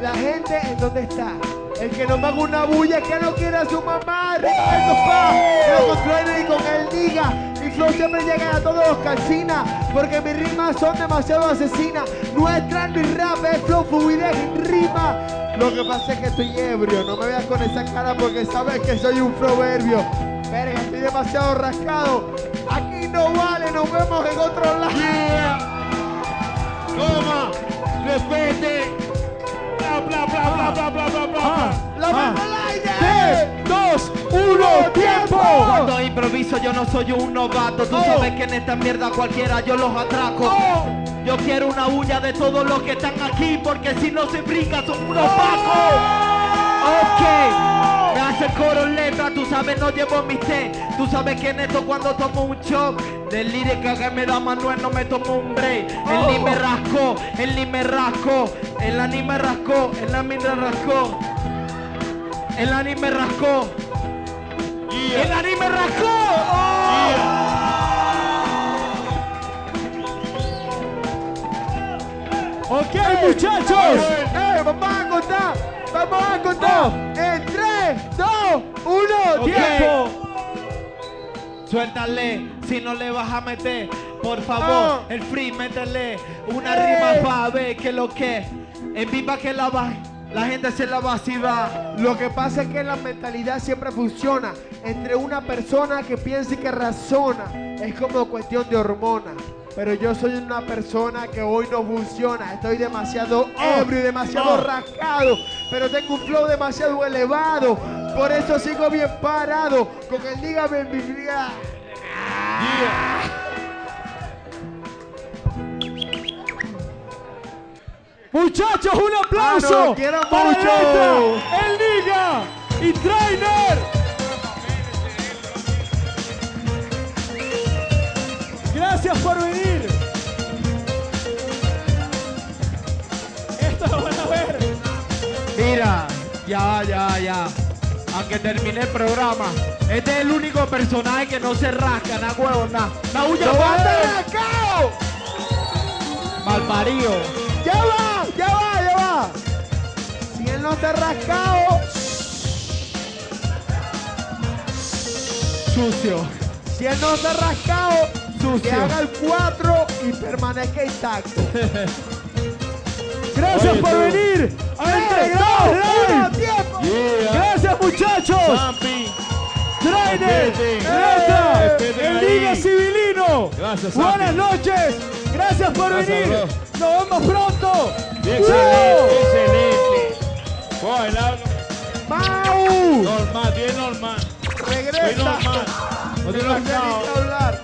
La gente en dónde está. El que no me haga una bulla, que no quiera a su mamá, papá, que lo controle y con él diga. Mi flow siempre llega a todos los calcinas, porque mis rimas son demasiado asesinas. No es rap, es flow fluidez en rima. Lo que pasa es que estoy ebrio, no me veas con esa cara porque sabes que soy un proverbio. Verga, estoy demasiado rascado. Aquí no vale, nos vemos en otro lado.
Toma, respete. Bla, bla, bla, bla, bla, bla, bla, bla.
¡La mano al aire!
Dos, uno, tiempo.
Cuando improviso yo no soy un novato Tú
Oh.
sabes que en esta mierda cualquiera yo los atraco
Oh.
Yo quiero una bulla de todos los que están aquí Porque si no se brinca son unos pacos Ok hace el coro en letra, tú sabes no llevo mi té. Tú sabes que en esto cuando tomo un shot De lírica que me da Manuel no me tomo un break. Él ni me rascó, él ni me rascó. Él ni me rascó, él ni me rascó. Él ni me rascó. ¡El anime rascó!
Ok, muchachos.
¡Eh, vamos a contar! ¡Vamos a contar! En 3, 2, 1,
Ok.
tiempo.
Suéltale, si no le vas a meter, por favor,
Ah.
el free, métele una
Eh.
rima pa' ver que lo que en viva que la va, la gente se la va a.
Lo que pasa es que la mentalidad siempre funciona entre una persona que piensa y que razona. Es como cuestión de hormonas. Pero yo soy una persona que hoy no funciona. Estoy demasiado ebrio y demasiado
Oh.
rascado. Pero tengo un flow demasiado elevado. Por eso sigo bien parado. Con el dígame en mi vida.
Muchachos, un aplauso
Mano, quiero
para
mucho.
El Liga y Trainer. Gracias por venir. Esto lo van a ver.
Mira, ya, ya, ya. Aunque termine el programa, este es el único personaje que no se rasca, na huevo, na. ¡La huya
¡No va eh.
Malparido.
¡Ya va! ¡Ya va! ¡Ya va! Si él no está rascado.
Sucio.
Si él no está rascado que
Sucio.
haga el 4 y permanezca intacto. Gracias
Oye,
por
tú.
venir a
¡Tres,
entregar
dos,
live.
uno,
tiempo.
Yeah.
Gracias muchachos.
Zampi.
Trainer,
Respeten
el. Liga Civilino.
Gracias.
Buenas noches. Gracias por
Gracias,
venir.
bro.
Nos vemos pronto.
Excelente, excelente. Habla.
¡Mau!
Normal, bien normal.
Regresa.
Normal. No te
hacer hablar.